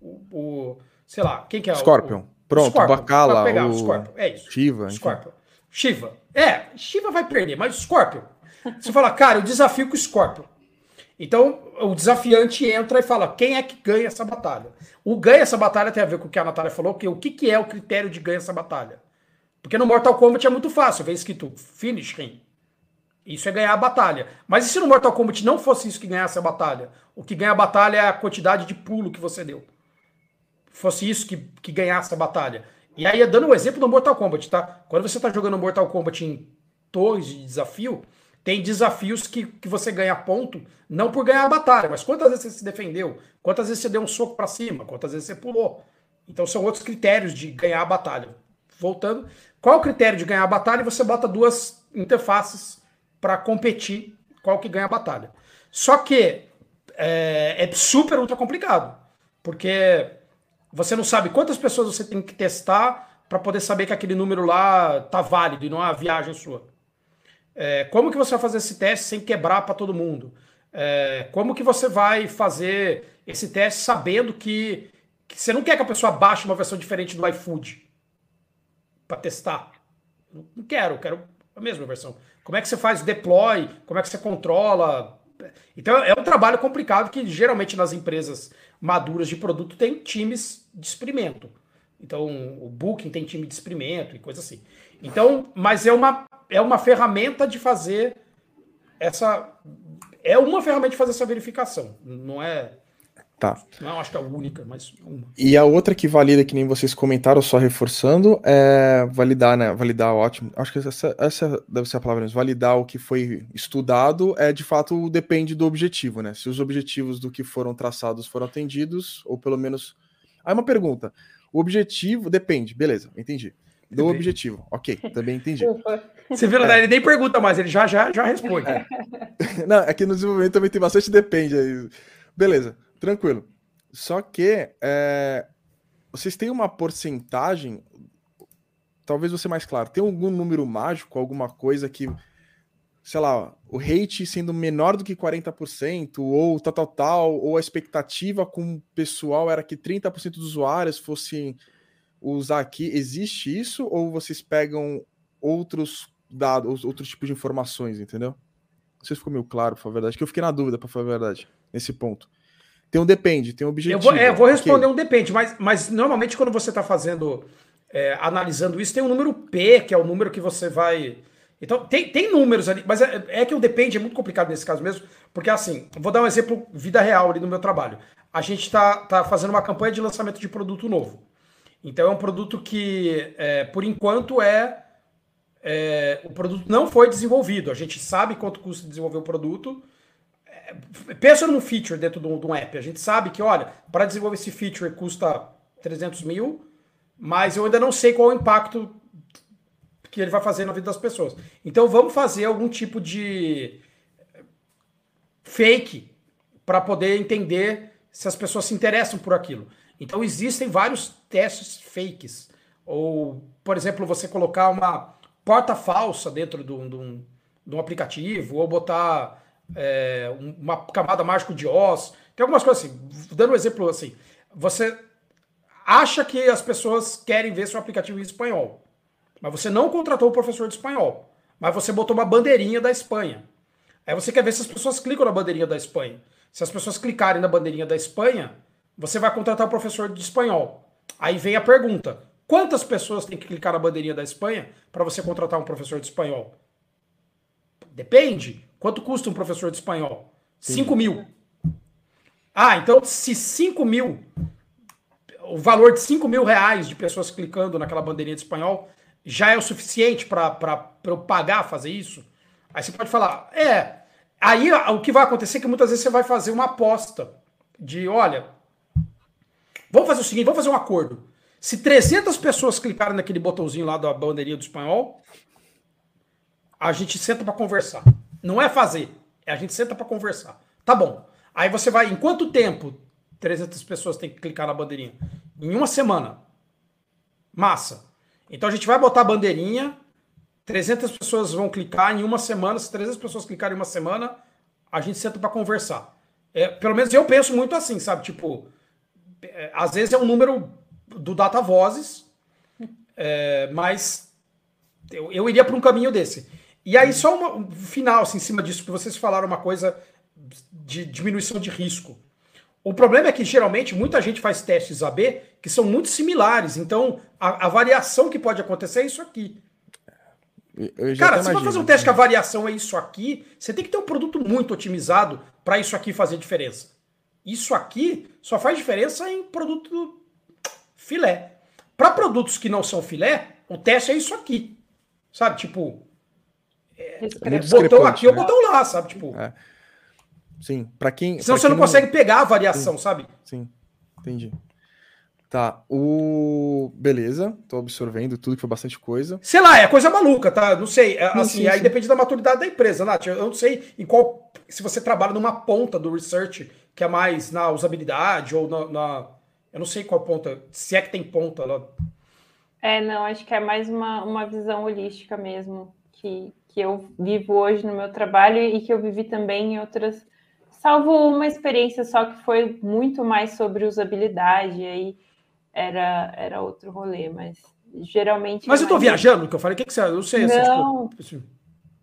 o, o, sei lá, quem que é? Scorpion. O, Pronto, Scorpion, Bacala, pegar o, Scorpion. É isso. Shiva. Scorpion. Shiva. É, Shiva vai perder, mas Scorpion você fala, cara, eu desafio com o Scorpion. Então, o desafiante entra e fala: quem é que ganha essa batalha? O ganha essa batalha tem a ver com o que a Natália falou, que o que, que é o critério de ganhar essa batalha? Porque no Mortal Kombat é muito fácil, vem escrito finish him. Isso é ganhar a batalha. Mas e se no Mortal Kombat não fosse isso que ganhasse a batalha? O que ganha a batalha é a quantidade de pulo que você deu. Fosse isso que, que ganhasse a batalha. E aí, dando um exemplo do Mortal Kombat, tá? Quando você está jogando Mortal Kombat em torres de desafio, tem desafios que, que você ganha ponto, não por ganhar a batalha, mas quantas vezes você se defendeu, quantas vezes você deu um soco para cima, quantas vezes você pulou. Então são outros critérios de ganhar a batalha. Voltando, qual o critério de ganhar a batalha? Você bota duas interfaces para competir qual que ganha a batalha. Só que é, é super ultra complicado, porque você não sabe quantas pessoas você tem que testar para poder saber que aquele número lá tá válido e não é uma viagem sua. É, como que você vai fazer esse teste sem quebrar para todo mundo? É, como que você vai fazer esse teste sabendo que, que, você não quer que a pessoa baixe uma versão diferente do iFood para testar? Não quero, quero a mesma versão. Como é que você faz deploy? Como é que você controla? Então é um trabalho complicado que geralmente nas empresas maduras de produto tem times de experimento. Então o Booking tem time de experimento e coisa assim. Então, mas é uma é uma ferramenta de fazer essa. É uma ferramenta de fazer essa verificação. Não é. Tá. Não acho que é a única, mas uma. E a outra que valida, que nem vocês comentaram, só reforçando, é validar, né? Validar ótimo. Acho que essa, essa deve ser a palavra mesmo. Validar o que foi estudado é de fato depende do objetivo, né? Se os objetivos do que foram traçados foram atendidos, ou pelo menos. Aí uma pergunta. O objetivo depende, beleza, entendi do objetivo. Ok, também entendi. Você viu, né? Ele nem pergunta mais, ele já já, já responde. É. Não, aqui no desenvolvimento também tem bastante depende aí. Beleza, tranquilo. Só que é, vocês têm uma porcentagem, talvez você mais claro, tem algum número mágico, alguma coisa que sei lá, o hate sendo menor do que 40%, ou tal, tal, tal, ou a expectativa com o pessoal era que 30% dos usuários fossem usar aqui. Existe isso? Ou vocês pegam outros dados, outros tipos de informações, entendeu? Não sei se ficou meio claro, para a verdade, que eu fiquei na dúvida, para falar a verdade, nesse ponto. Tem um depende, tem um objetivo. Eu vou, é, vou responder okay. um depende, mas, mas normalmente quando você está fazendo, é, analisando isso, tem um número P, que é o número que você vai. Então, tem, tem números ali, mas é, é que o depende é muito complicado nesse caso mesmo, porque assim, vou dar um exemplo vida real ali no meu trabalho. A gente está tá fazendo uma campanha de lançamento de produto novo. Então, é um produto que, é, por enquanto, é, é, O produto não foi desenvolvido. A gente sabe quanto custa desenvolver o produto pensa num feature dentro de um, app. A gente sabe que, olha, para desenvolver esse feature custa 300 mil, mas eu ainda não sei qual o impacto que ele vai fazer na vida das pessoas. Então vamos fazer algum tipo de fake para poder entender se as pessoas se interessam por aquilo. Então existem vários testes fakes. Ou, por exemplo, você colocar uma porta falsa dentro de um, de um, de um aplicativo, ou botar é, uma camada mágica de Oz. Tem algumas coisas assim. Dando um exemplo assim. Você acha que as pessoas querem ver seu aplicativo em espanhol. Mas você não contratou o professor de espanhol. Mas você botou uma bandeirinha da Espanha. Aí você quer ver se as pessoas clicam na bandeirinha da Espanha. Se as pessoas clicarem na bandeirinha da Espanha, você vai contratar o professor de espanhol. Aí vem a pergunta: quantas pessoas tem que clicar na bandeirinha da Espanha para você contratar um professor de espanhol? Depende. Quanto custa um professor de espanhol? 5 mil. Ah, então se 5 mil, o valor de 5 mil reais de pessoas clicando naquela bandeirinha de espanhol já é o suficiente para eu pagar fazer isso? Aí você pode falar, é. Aí o que vai acontecer é que muitas vezes você vai fazer uma aposta de, olha, vamos fazer o seguinte, vamos fazer um acordo. Se 300 pessoas clicarem naquele botãozinho lá da bandeirinha do espanhol, a gente senta para conversar. Não é fazer, é a gente senta para conversar. Tá bom. Aí você vai, em quanto tempo 300 pessoas têm que clicar na bandeirinha? Em uma semana. Massa. Então a gente vai botar a bandeirinha, 300 pessoas vão clicar em uma semana. Se 300 pessoas clicarem em uma semana, a gente senta para conversar. É, pelo menos eu penso muito assim, sabe? Tipo, é, às vezes é um número do Data Vozes, é, mas eu, eu iria para um caminho desse. E aí, só uma, um final assim, em cima disso, que vocês falaram uma coisa de diminuição de risco. O problema é que geralmente muita gente faz testes AB que são muito similares. Então, a, a variação que pode acontecer é isso aqui. Cara, se você fazer um teste que a variação é isso aqui, você tem que ter um produto muito otimizado para isso aqui fazer diferença. Isso aqui só faz diferença em produto filé. Para produtos que não são filé, o teste é isso aqui. Sabe? Tipo, é, botão aqui ou né? botão lá, sabe? Tipo. É. Sim, para quem. Senão pra você não, não consegue pegar a variação, sim, sabe? Sim, entendi. Tá, o. Beleza, tô absorvendo tudo que foi bastante coisa. Sei lá, é coisa maluca, tá? Não sei. É, assim, sim, aí sim. depende da maturidade da empresa, Nath. Eu não sei em qual. Se você trabalha numa ponta do research, que é mais na usabilidade ou na. na eu não sei qual ponta. Se é que tem ponta lá. É, não, acho que é mais uma, uma visão holística mesmo. Que, que eu vivo hoje no meu trabalho e que eu vivi também em outras, salvo uma experiência só que foi muito mais sobre usabilidade, aí era, era outro rolê, mas geralmente. Mas eu tô viajando, que eu falei, o que, que você. Eu sei, não, tipo, assim.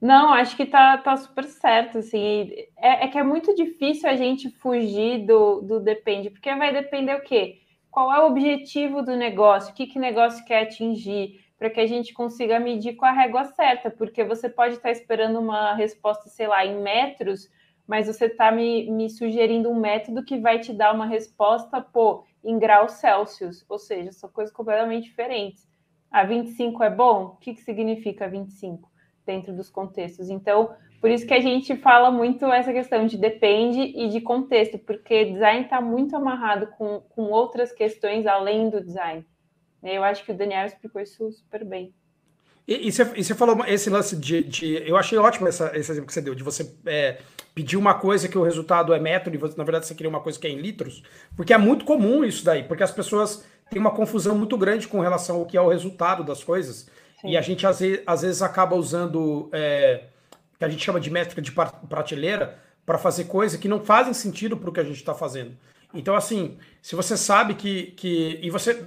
não, acho que tá, tá super certo, assim. É, é que é muito difícil a gente fugir do, do depende, porque vai depender o quê? Qual é o objetivo do negócio? O que, que o negócio quer atingir? Para que a gente consiga medir com a régua certa, porque você pode estar esperando uma resposta, sei lá, em metros, mas você está me, me sugerindo um método que vai te dar uma resposta, pô, em graus Celsius, ou seja, são coisas completamente diferentes. A 25 é bom? O que, que significa 25 dentro dos contextos? Então, por isso que a gente fala muito essa questão de depende e de contexto, porque design está muito amarrado com, com outras questões além do design. Eu acho que o Daniel explicou isso super bem. E, e, você, e você falou esse lance de, de, Eu achei ótimo essa, esse exemplo que você deu, de você é, pedir uma coisa que o resultado é metro e na verdade você queria uma coisa que é em litros, porque é muito comum isso daí, porque as pessoas têm uma confusão muito grande com relação ao que é o resultado das coisas. Sim. E a gente às vezes, às vezes acaba usando é, que a gente chama de métrica de prateleira, para fazer coisas que não fazem sentido para o que a gente está fazendo. Então, assim, se você sabe que, que. E você.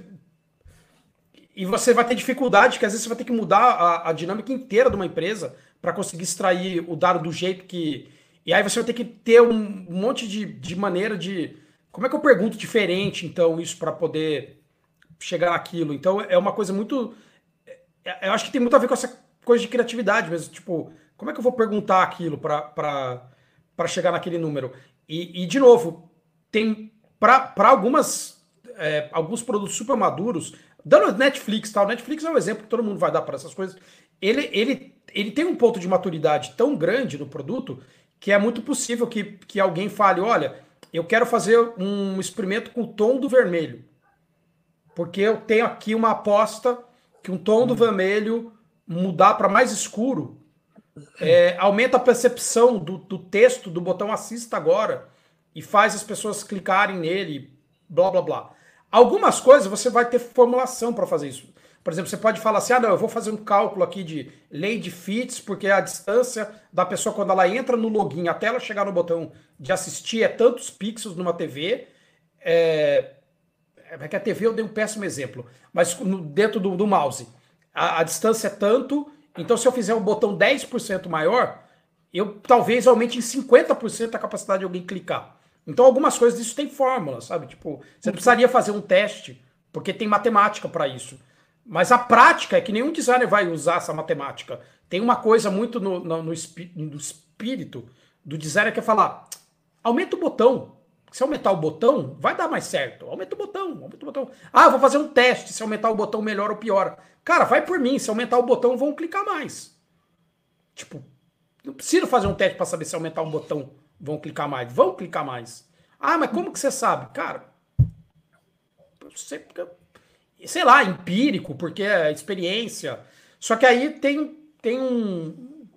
E você vai ter dificuldade, que às vezes você vai ter que mudar a, a dinâmica inteira de uma empresa para conseguir extrair o dado do jeito que. E aí você vai ter que ter um monte de, de maneira de. Como é que eu pergunto diferente, então, isso para poder chegar naquilo? Então, é uma coisa muito. É, eu acho que tem muito a ver com essa coisa de criatividade mesmo. Tipo, como é que eu vou perguntar aquilo para chegar naquele número? E, e, de novo, tem para algumas é, alguns produtos super maduros, dando Netflix, tal, Netflix é um exemplo que todo mundo vai dar para essas coisas. Ele, ele, ele tem um ponto de maturidade tão grande no produto que é muito possível que, que alguém fale: olha, eu quero fazer um experimento com o tom do vermelho. Porque eu tenho aqui uma aposta que um tom do hum. vermelho mudar para mais escuro é, aumenta a percepção do, do texto do botão assista agora e faz as pessoas clicarem nele, blá blá blá. Algumas coisas você vai ter formulação para fazer isso. Por exemplo, você pode falar assim: ah, não, eu vou fazer um cálculo aqui de lei de fits, porque a distância da pessoa quando ela entra no login até ela chegar no botão de assistir é tantos pixels numa TV. É, é que a TV eu dei um péssimo exemplo, mas dentro do, do mouse, a, a, distância é tanto, então se eu fizer um botão 10% maior, eu talvez aumente em 50% a capacidade de alguém clicar. Então algumas coisas disso tem fórmula, sabe? Tipo, você precisaria fazer um teste, porque tem matemática para isso. Mas a prática é que nenhum designer vai usar essa matemática. Tem uma coisa muito no, no, no, no espírito do designer que é falar: aumenta o botão. Se aumentar o botão, vai dar mais certo. Aumenta o botão, aumenta o botão. Ah, vou fazer um teste. Se aumentar o botão, melhor ou pior. Cara, vai por mim. Se aumentar o botão, vão clicar mais. Tipo, não precisa fazer um teste para saber se aumentar um botão, vão clicar mais. Vão clicar mais. Ah, mas como que você sabe? Cara, sei lá, empírico, porque é experiência. Só que aí tem, tem um.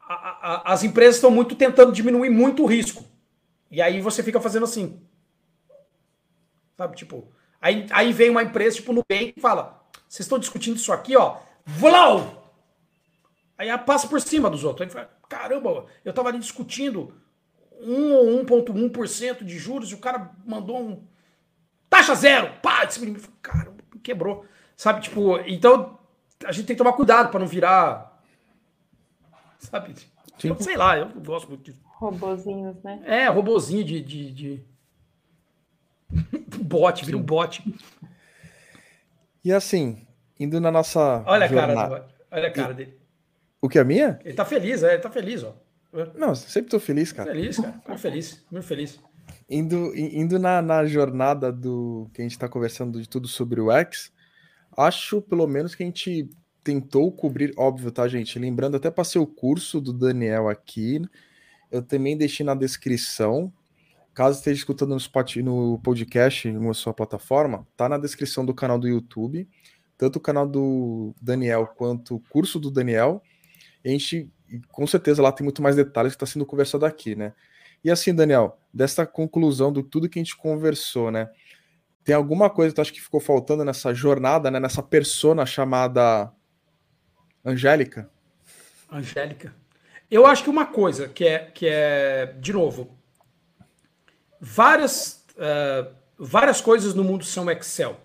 A, a, as empresas estão muito tentando diminuir muito o risco. E aí você fica fazendo assim. Sabe, tipo. Aí, aí vem uma empresa, tipo, no bem e fala: vocês estão discutindo isso aqui, ó. Vlau! Aí ela passa por cima dos outros. Aí fala, caramba, eu tava ali discutindo 1 ou 1,1% de juros e o cara mandou um taxa zero, pá, esse menino, cara, quebrou. Sabe, tipo, então a gente tem que tomar cuidado para não virar. Sabe? Então, sei lá, eu gosto muito disso. Robozinhos, né? É, robozinho de. de, de... bot, vira um bot. E assim, indo na nossa. Olha jornada... a cara, olha a cara dele. O que é minha? Ele tá feliz, é, ele tá feliz, ó. Não, sempre tô feliz, cara. Feliz, cara. Muito feliz, muito feliz indo, indo na, na jornada do que a gente está conversando de tudo sobre o X, acho pelo menos que a gente tentou cobrir, óbvio, tá, gente? Lembrando, até passei o curso do Daniel aqui. Eu também deixei na descrição. Caso esteja escutando no, no podcast, em sua plataforma, tá na descrição do canal do YouTube, tanto o canal do Daniel quanto o curso do Daniel. A gente, com certeza, lá tem muito mais detalhes que está sendo conversado aqui, né? E assim, Daniel, dessa conclusão do tudo que a gente conversou, né? Tem alguma coisa que tu acha que ficou faltando nessa jornada, né? Nessa persona chamada Angélica? Angélica. Eu acho que uma coisa que é, que é de novo, várias, uh, várias coisas no mundo são Excel.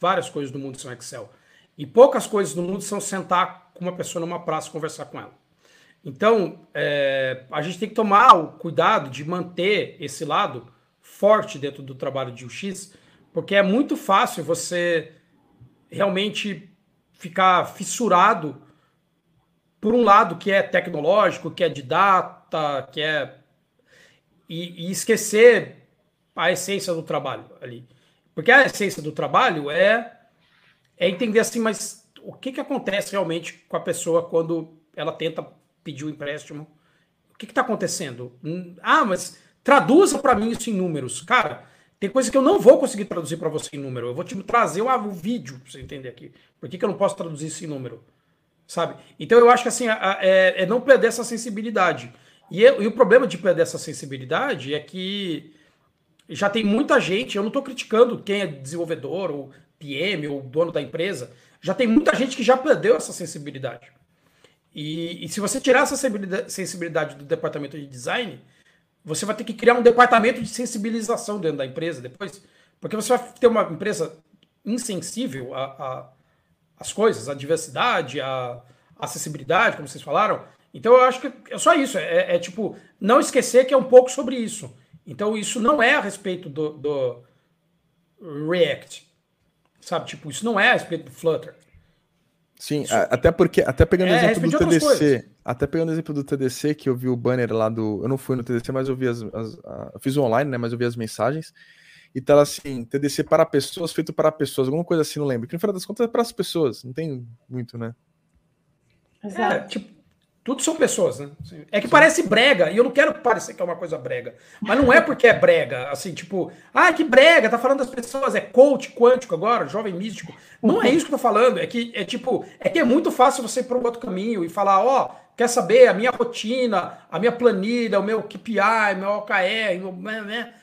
Várias coisas no mundo são Excel. E poucas coisas no mundo são sentar com uma pessoa numa praça e conversar com ela. Então, é, a gente tem que tomar o cuidado de manter esse lado forte dentro do trabalho de UX, porque é muito fácil você realmente ficar fissurado por um lado que é tecnológico, que é de data, que é. E, e esquecer a essência do trabalho ali. Porque a essência do trabalho é, é entender assim, mas o que, que acontece realmente com a pessoa quando ela tenta pediu o empréstimo. O que está acontecendo? Hum, ah, mas traduza para mim isso em números. Cara, tem coisa que eu não vou conseguir traduzir para você em número. Eu vou te trazer um, um vídeo para você entender aqui. Por que, que eu não posso traduzir isso em número? Sabe? Então eu acho que assim, é, é não perder essa sensibilidade. E, eu, e, o problema de perder essa sensibilidade é que já tem muita gente, eu não estou criticando quem é desenvolvedor, ou PM, ou dono da empresa, já tem muita gente que já perdeu essa sensibilidade. E, e se você tirar essa sensibilidade do departamento de design, você vai ter que criar um departamento de sensibilização dentro da empresa depois, porque você vai ter uma empresa insensível às coisas, à diversidade, à acessibilidade, como vocês falaram. Então eu acho que é só isso. É, é, tipo, não esquecer que é um pouco sobre isso. Então isso não é a respeito do, do React. Sabe? Tipo, isso não é a respeito do Flutter. Sim, isso... até porque, até pegando o é, exemplo do TDC, até pegando o exemplo do TDC, que eu vi o banner lá do. Eu não fui no TDC, mas eu vi as. as a, eu fiz online, né? Mas eu vi as mensagens. E tá assim, TDC para pessoas, feito para pessoas, alguma coisa assim, não lembro. Que no final das contas é para as pessoas, não tem muito, né? Exato. É, tipo, tudo são pessoas, né? É que Sim. parece brega, e eu não quero parecer que é uma coisa brega. Mas não é porque é brega, assim, tipo, ah, que brega, tá falando das pessoas, é coach quântico agora, jovem místico. Não é isso que eu tô falando, é que é tipo, é que é muito fácil você ir para um outro caminho e falar, ó, oh, quer saber a minha rotina, a minha planilha, o meu KPI, meu OKR, meu, né, né?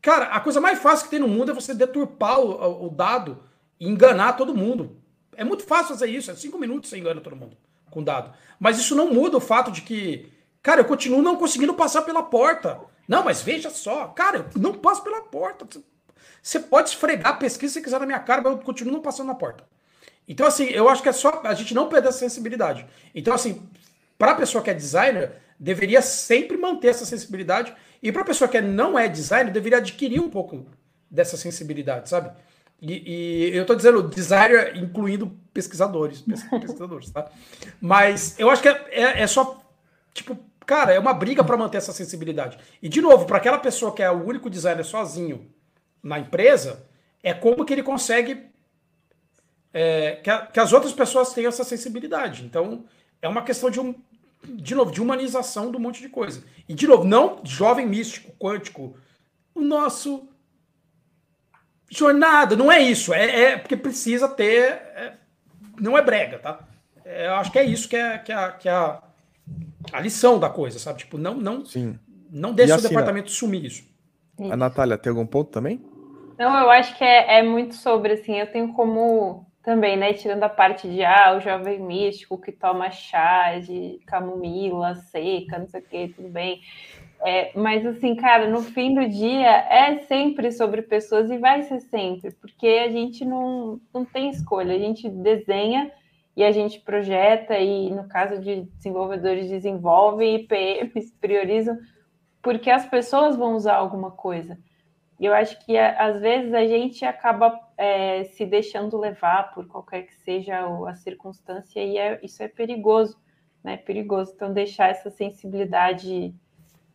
Cara, a coisa mais fácil que tem no mundo é você deturpar o, o dado e enganar todo mundo. É muito fácil fazer isso, é cinco minutos você engana todo mundo com dado. Mas isso não muda o fato de que, cara, eu continuo não conseguindo passar pela porta. Não, mas veja só, cara, eu não passo pela porta. Você pode esfregar a pesquisa se quiser na minha cara, mas eu continuo não passando na porta. Então, assim, eu acho que é só a gente não perder essa sensibilidade. Então, assim, para a pessoa que é designer, deveria sempre manter essa sensibilidade. E para a pessoa que não é designer, deveria adquirir um pouco dessa sensibilidade, sabe? E, e eu estou dizendo designer incluindo pesquisadores, pesquisadores, tá? Mas eu acho que é, é, é só, tipo, cara, é uma briga para manter essa sensibilidade. E, de novo, para aquela pessoa que é o único designer sozinho na empresa, é como que ele consegue é, que, a, que, as outras pessoas tenham essa sensibilidade. Então, é uma questão de um, de novo, de humanização do monte de coisa. E, de novo, não jovem místico, quântico. O nosso jornada, não é isso. É, é porque precisa ter. É, não é brega, tá? É, eu acho que é isso que é, que é, que é a, a lição da coisa, sabe? Tipo, não, não, Sim. não deixe assim, o departamento sumir isso. A Natália, tem algum ponto também? Não, eu acho que é, é muito sobre, assim, eu tenho como também, né, tirando a parte de, ah, o jovem místico que toma chá de camomila seca, não sei o que, tudo bem. É, mas assim, cara, no fim do dia é sempre sobre pessoas e vai ser sempre, porque a gente não, não tem escolha, a gente desenha e a gente projeta, e no caso de desenvolvedores desenvolvem e PMs priorizam, porque as pessoas vão usar alguma coisa. E eu acho que às vezes a gente acaba é, se deixando levar por qualquer que seja a circunstância, e é, isso é perigoso, né? Perigoso. Então, deixar essa sensibilidade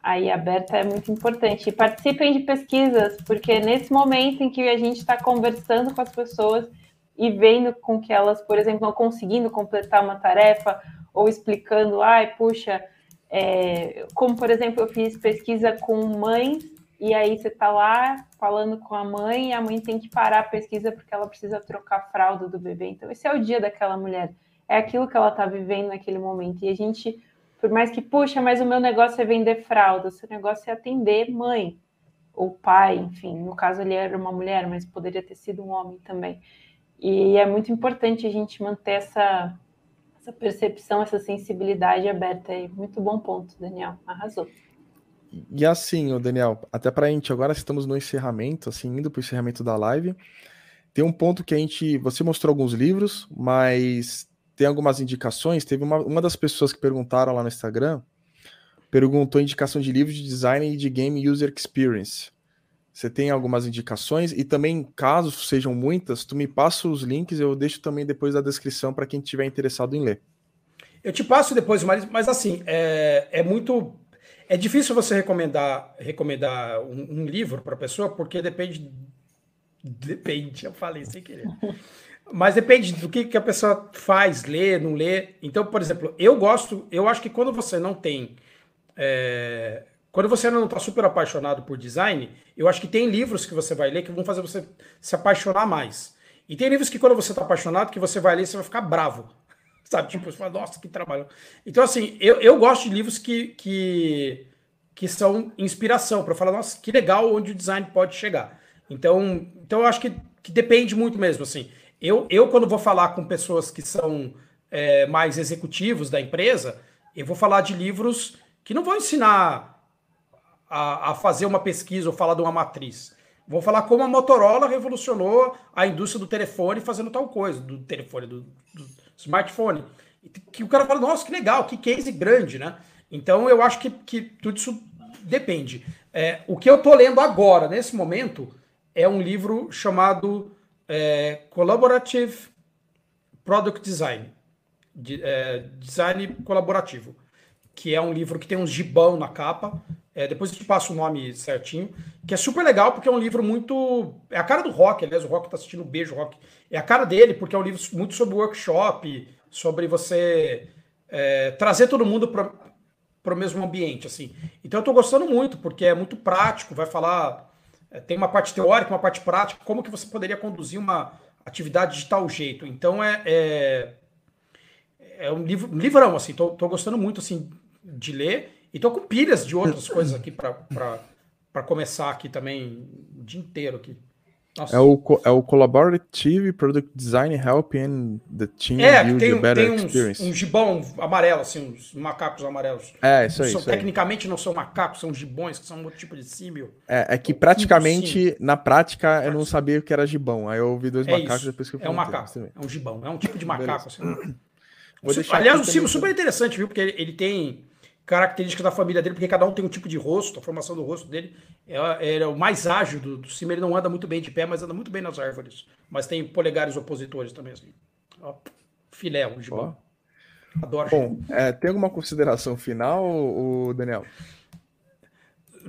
aí aberta é muito importante. E participem de pesquisas, porque nesse momento em que a gente está conversando com as pessoas e vendo com que elas, por exemplo, não conseguindo completar uma tarefa ou explicando, ai, puxa, é, como por exemplo, eu fiz pesquisa com mães e aí você está lá falando com a mãe e a mãe tem que parar a pesquisa porque ela precisa trocar a fralda do bebê. Então, esse é o dia daquela mulher. É aquilo que ela está vivendo naquele momento. E a gente por mais que, puxa, mas o meu negócio é vender fralda, o seu negócio é atender mãe ou pai, enfim, no caso ele era uma mulher, mas poderia ter sido um homem também. E é muito importante a gente manter essa, essa percepção, essa sensibilidade aberta aí. Muito bom ponto, Daniel. Arrasou. E assim, Daniel, até para a gente, agora estamos no encerramento, assim, indo para o encerramento da live. Tem um ponto que a gente. Você mostrou alguns livros, mas tem algumas indicações. Teve uma, uma das pessoas que perguntaram lá no Instagram, perguntou indicação de livros de design e de game user experience. Você tem algumas indicações e também, caso sejam muitas, tu me passa os links, eu deixo também depois da descrição para quem estiver interessado em ler. Eu te passo depois, mas, mas assim, é, é muito. É difícil você recomendar, recomendar um, um livro para a pessoa, porque depende. Depende, eu falei sem querer. Mas depende do que, que a pessoa faz, lê, não lê. Então, por exemplo, eu gosto, eu acho que quando você não tem. É, quando você não está super apaixonado por design, eu acho que tem livros que você vai ler que vão fazer você se apaixonar mais. E tem livros que quando você está apaixonado, que você vai ler, você vai ficar bravo. Sabe? Tipo, você fala, nossa, que trabalho. Então, assim, eu, eu gosto de livros que, que, que são inspiração, para falar, nossa, que legal onde o design pode chegar. Então, então eu acho que, que depende muito mesmo, assim. Eu, eu, quando vou falar com pessoas que são é, mais executivos da empresa, eu vou falar de livros que não vão ensinar a, a fazer uma pesquisa ou falar de uma matriz. Vou falar como a Motorola revolucionou a indústria do telefone fazendo tal coisa, do telefone, do, do smartphone. Que o cara fala, nossa, que legal, que case grande, né? Então eu acho que, que tudo isso depende. É, o que eu tô lendo agora, nesse momento, é um livro chamado é, Collaborative Product Design. De, é, design colaborativo. Que é um livro que tem um gibão na capa. É, depois eu te passo o nome certinho. Que é super legal, porque é um livro muito. É a cara do rock, aliás, o rock tá assistindo beijo rock. É a cara dele, porque é um livro muito sobre workshop, sobre você é, trazer todo mundo para o mesmo ambiente. assim. Então eu estou gostando muito, porque é muito prático, vai falar. É, tem uma parte teórica, uma parte prática, como que você poderia conduzir uma atividade de tal jeito. Então é, é, é um, livro, um livrão, assim, tô, tô gostando muito assim de ler e tô com pilhas de outras coisas aqui para começar aqui também o dia inteiro aqui. Nossa. É o, é o Collaborative Product Design Helping the Team é, Build tem, a Better tem uns, Experience. um gibão amarelo, assim, uns macacos amarelos. É, isso aí. São, isso tecnicamente aí. não são macacos, são gibões, que são outro tipo de símio. É, é que praticamente, na prática, eu não sabia o que era gibão. Aí eu ouvi dois é macacos isso. depois que eu É um macaco, é um gibão, é um tipo de macaco, assim. Aliás, um símbolo super interessante, viu? Porque ele, ele tem características da família dele, porque cada um tem um tipo de rosto, a formação do rosto dele é, é o mais ágil do, do cima, ele não anda muito bem de pé, mas anda muito bem nas árvores. Mas tem polegares opositores também, assim. Ó, filé, um gibão. Adoro. Bom, é, tem alguma consideração final, o Daniel?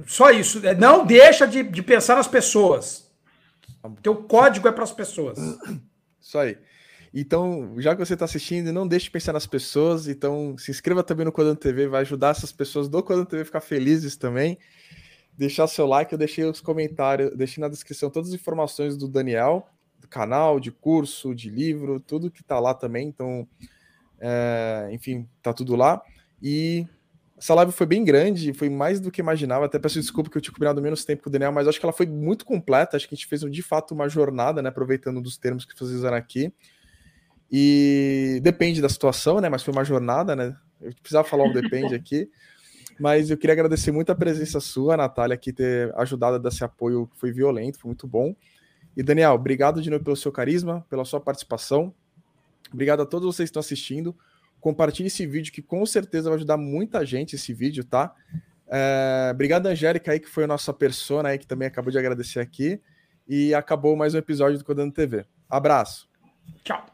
Só isso. É, não deixa de, de pensar nas pessoas. Teu código é para as pessoas. Isso aí. Então, já que você está assistindo, não deixe de pensar nas pessoas. Então, se inscreva também no Codando TV, vai ajudar essas pessoas do Codando TV a ficar felizes também. Deixar seu like, eu deixei os comentários, deixei na descrição todas as informações do Daniel, do canal, de curso, de livro, tudo que está lá também. Então, é, enfim, tá tudo lá. E essa live foi bem grande, foi mais do que imaginava. Até peço desculpa que eu tinha combinado menos tempo com o Daniel, mas acho que ela foi muito completa. Acho que a gente fez de fato uma jornada, né? Aproveitando dos termos que vocês usaram aqui. E depende da situação, né? Mas foi uma jornada, né? Eu precisava falar um depende aqui. Mas eu queria agradecer muito a presença sua, Natália, aqui ter ajudado a dar esse apoio que foi violento, foi muito bom. E Daniel, obrigado de novo pelo seu carisma, pela sua participação. Obrigado a todos vocês que estão assistindo. Compartilhe esse vídeo que com certeza vai ajudar muita gente esse vídeo, tá? É, obrigado, Angélica, aí, que foi a nossa persona aí, que também acabou de agradecer aqui. E acabou mais um episódio do Codando TV. Abraço. Tchau.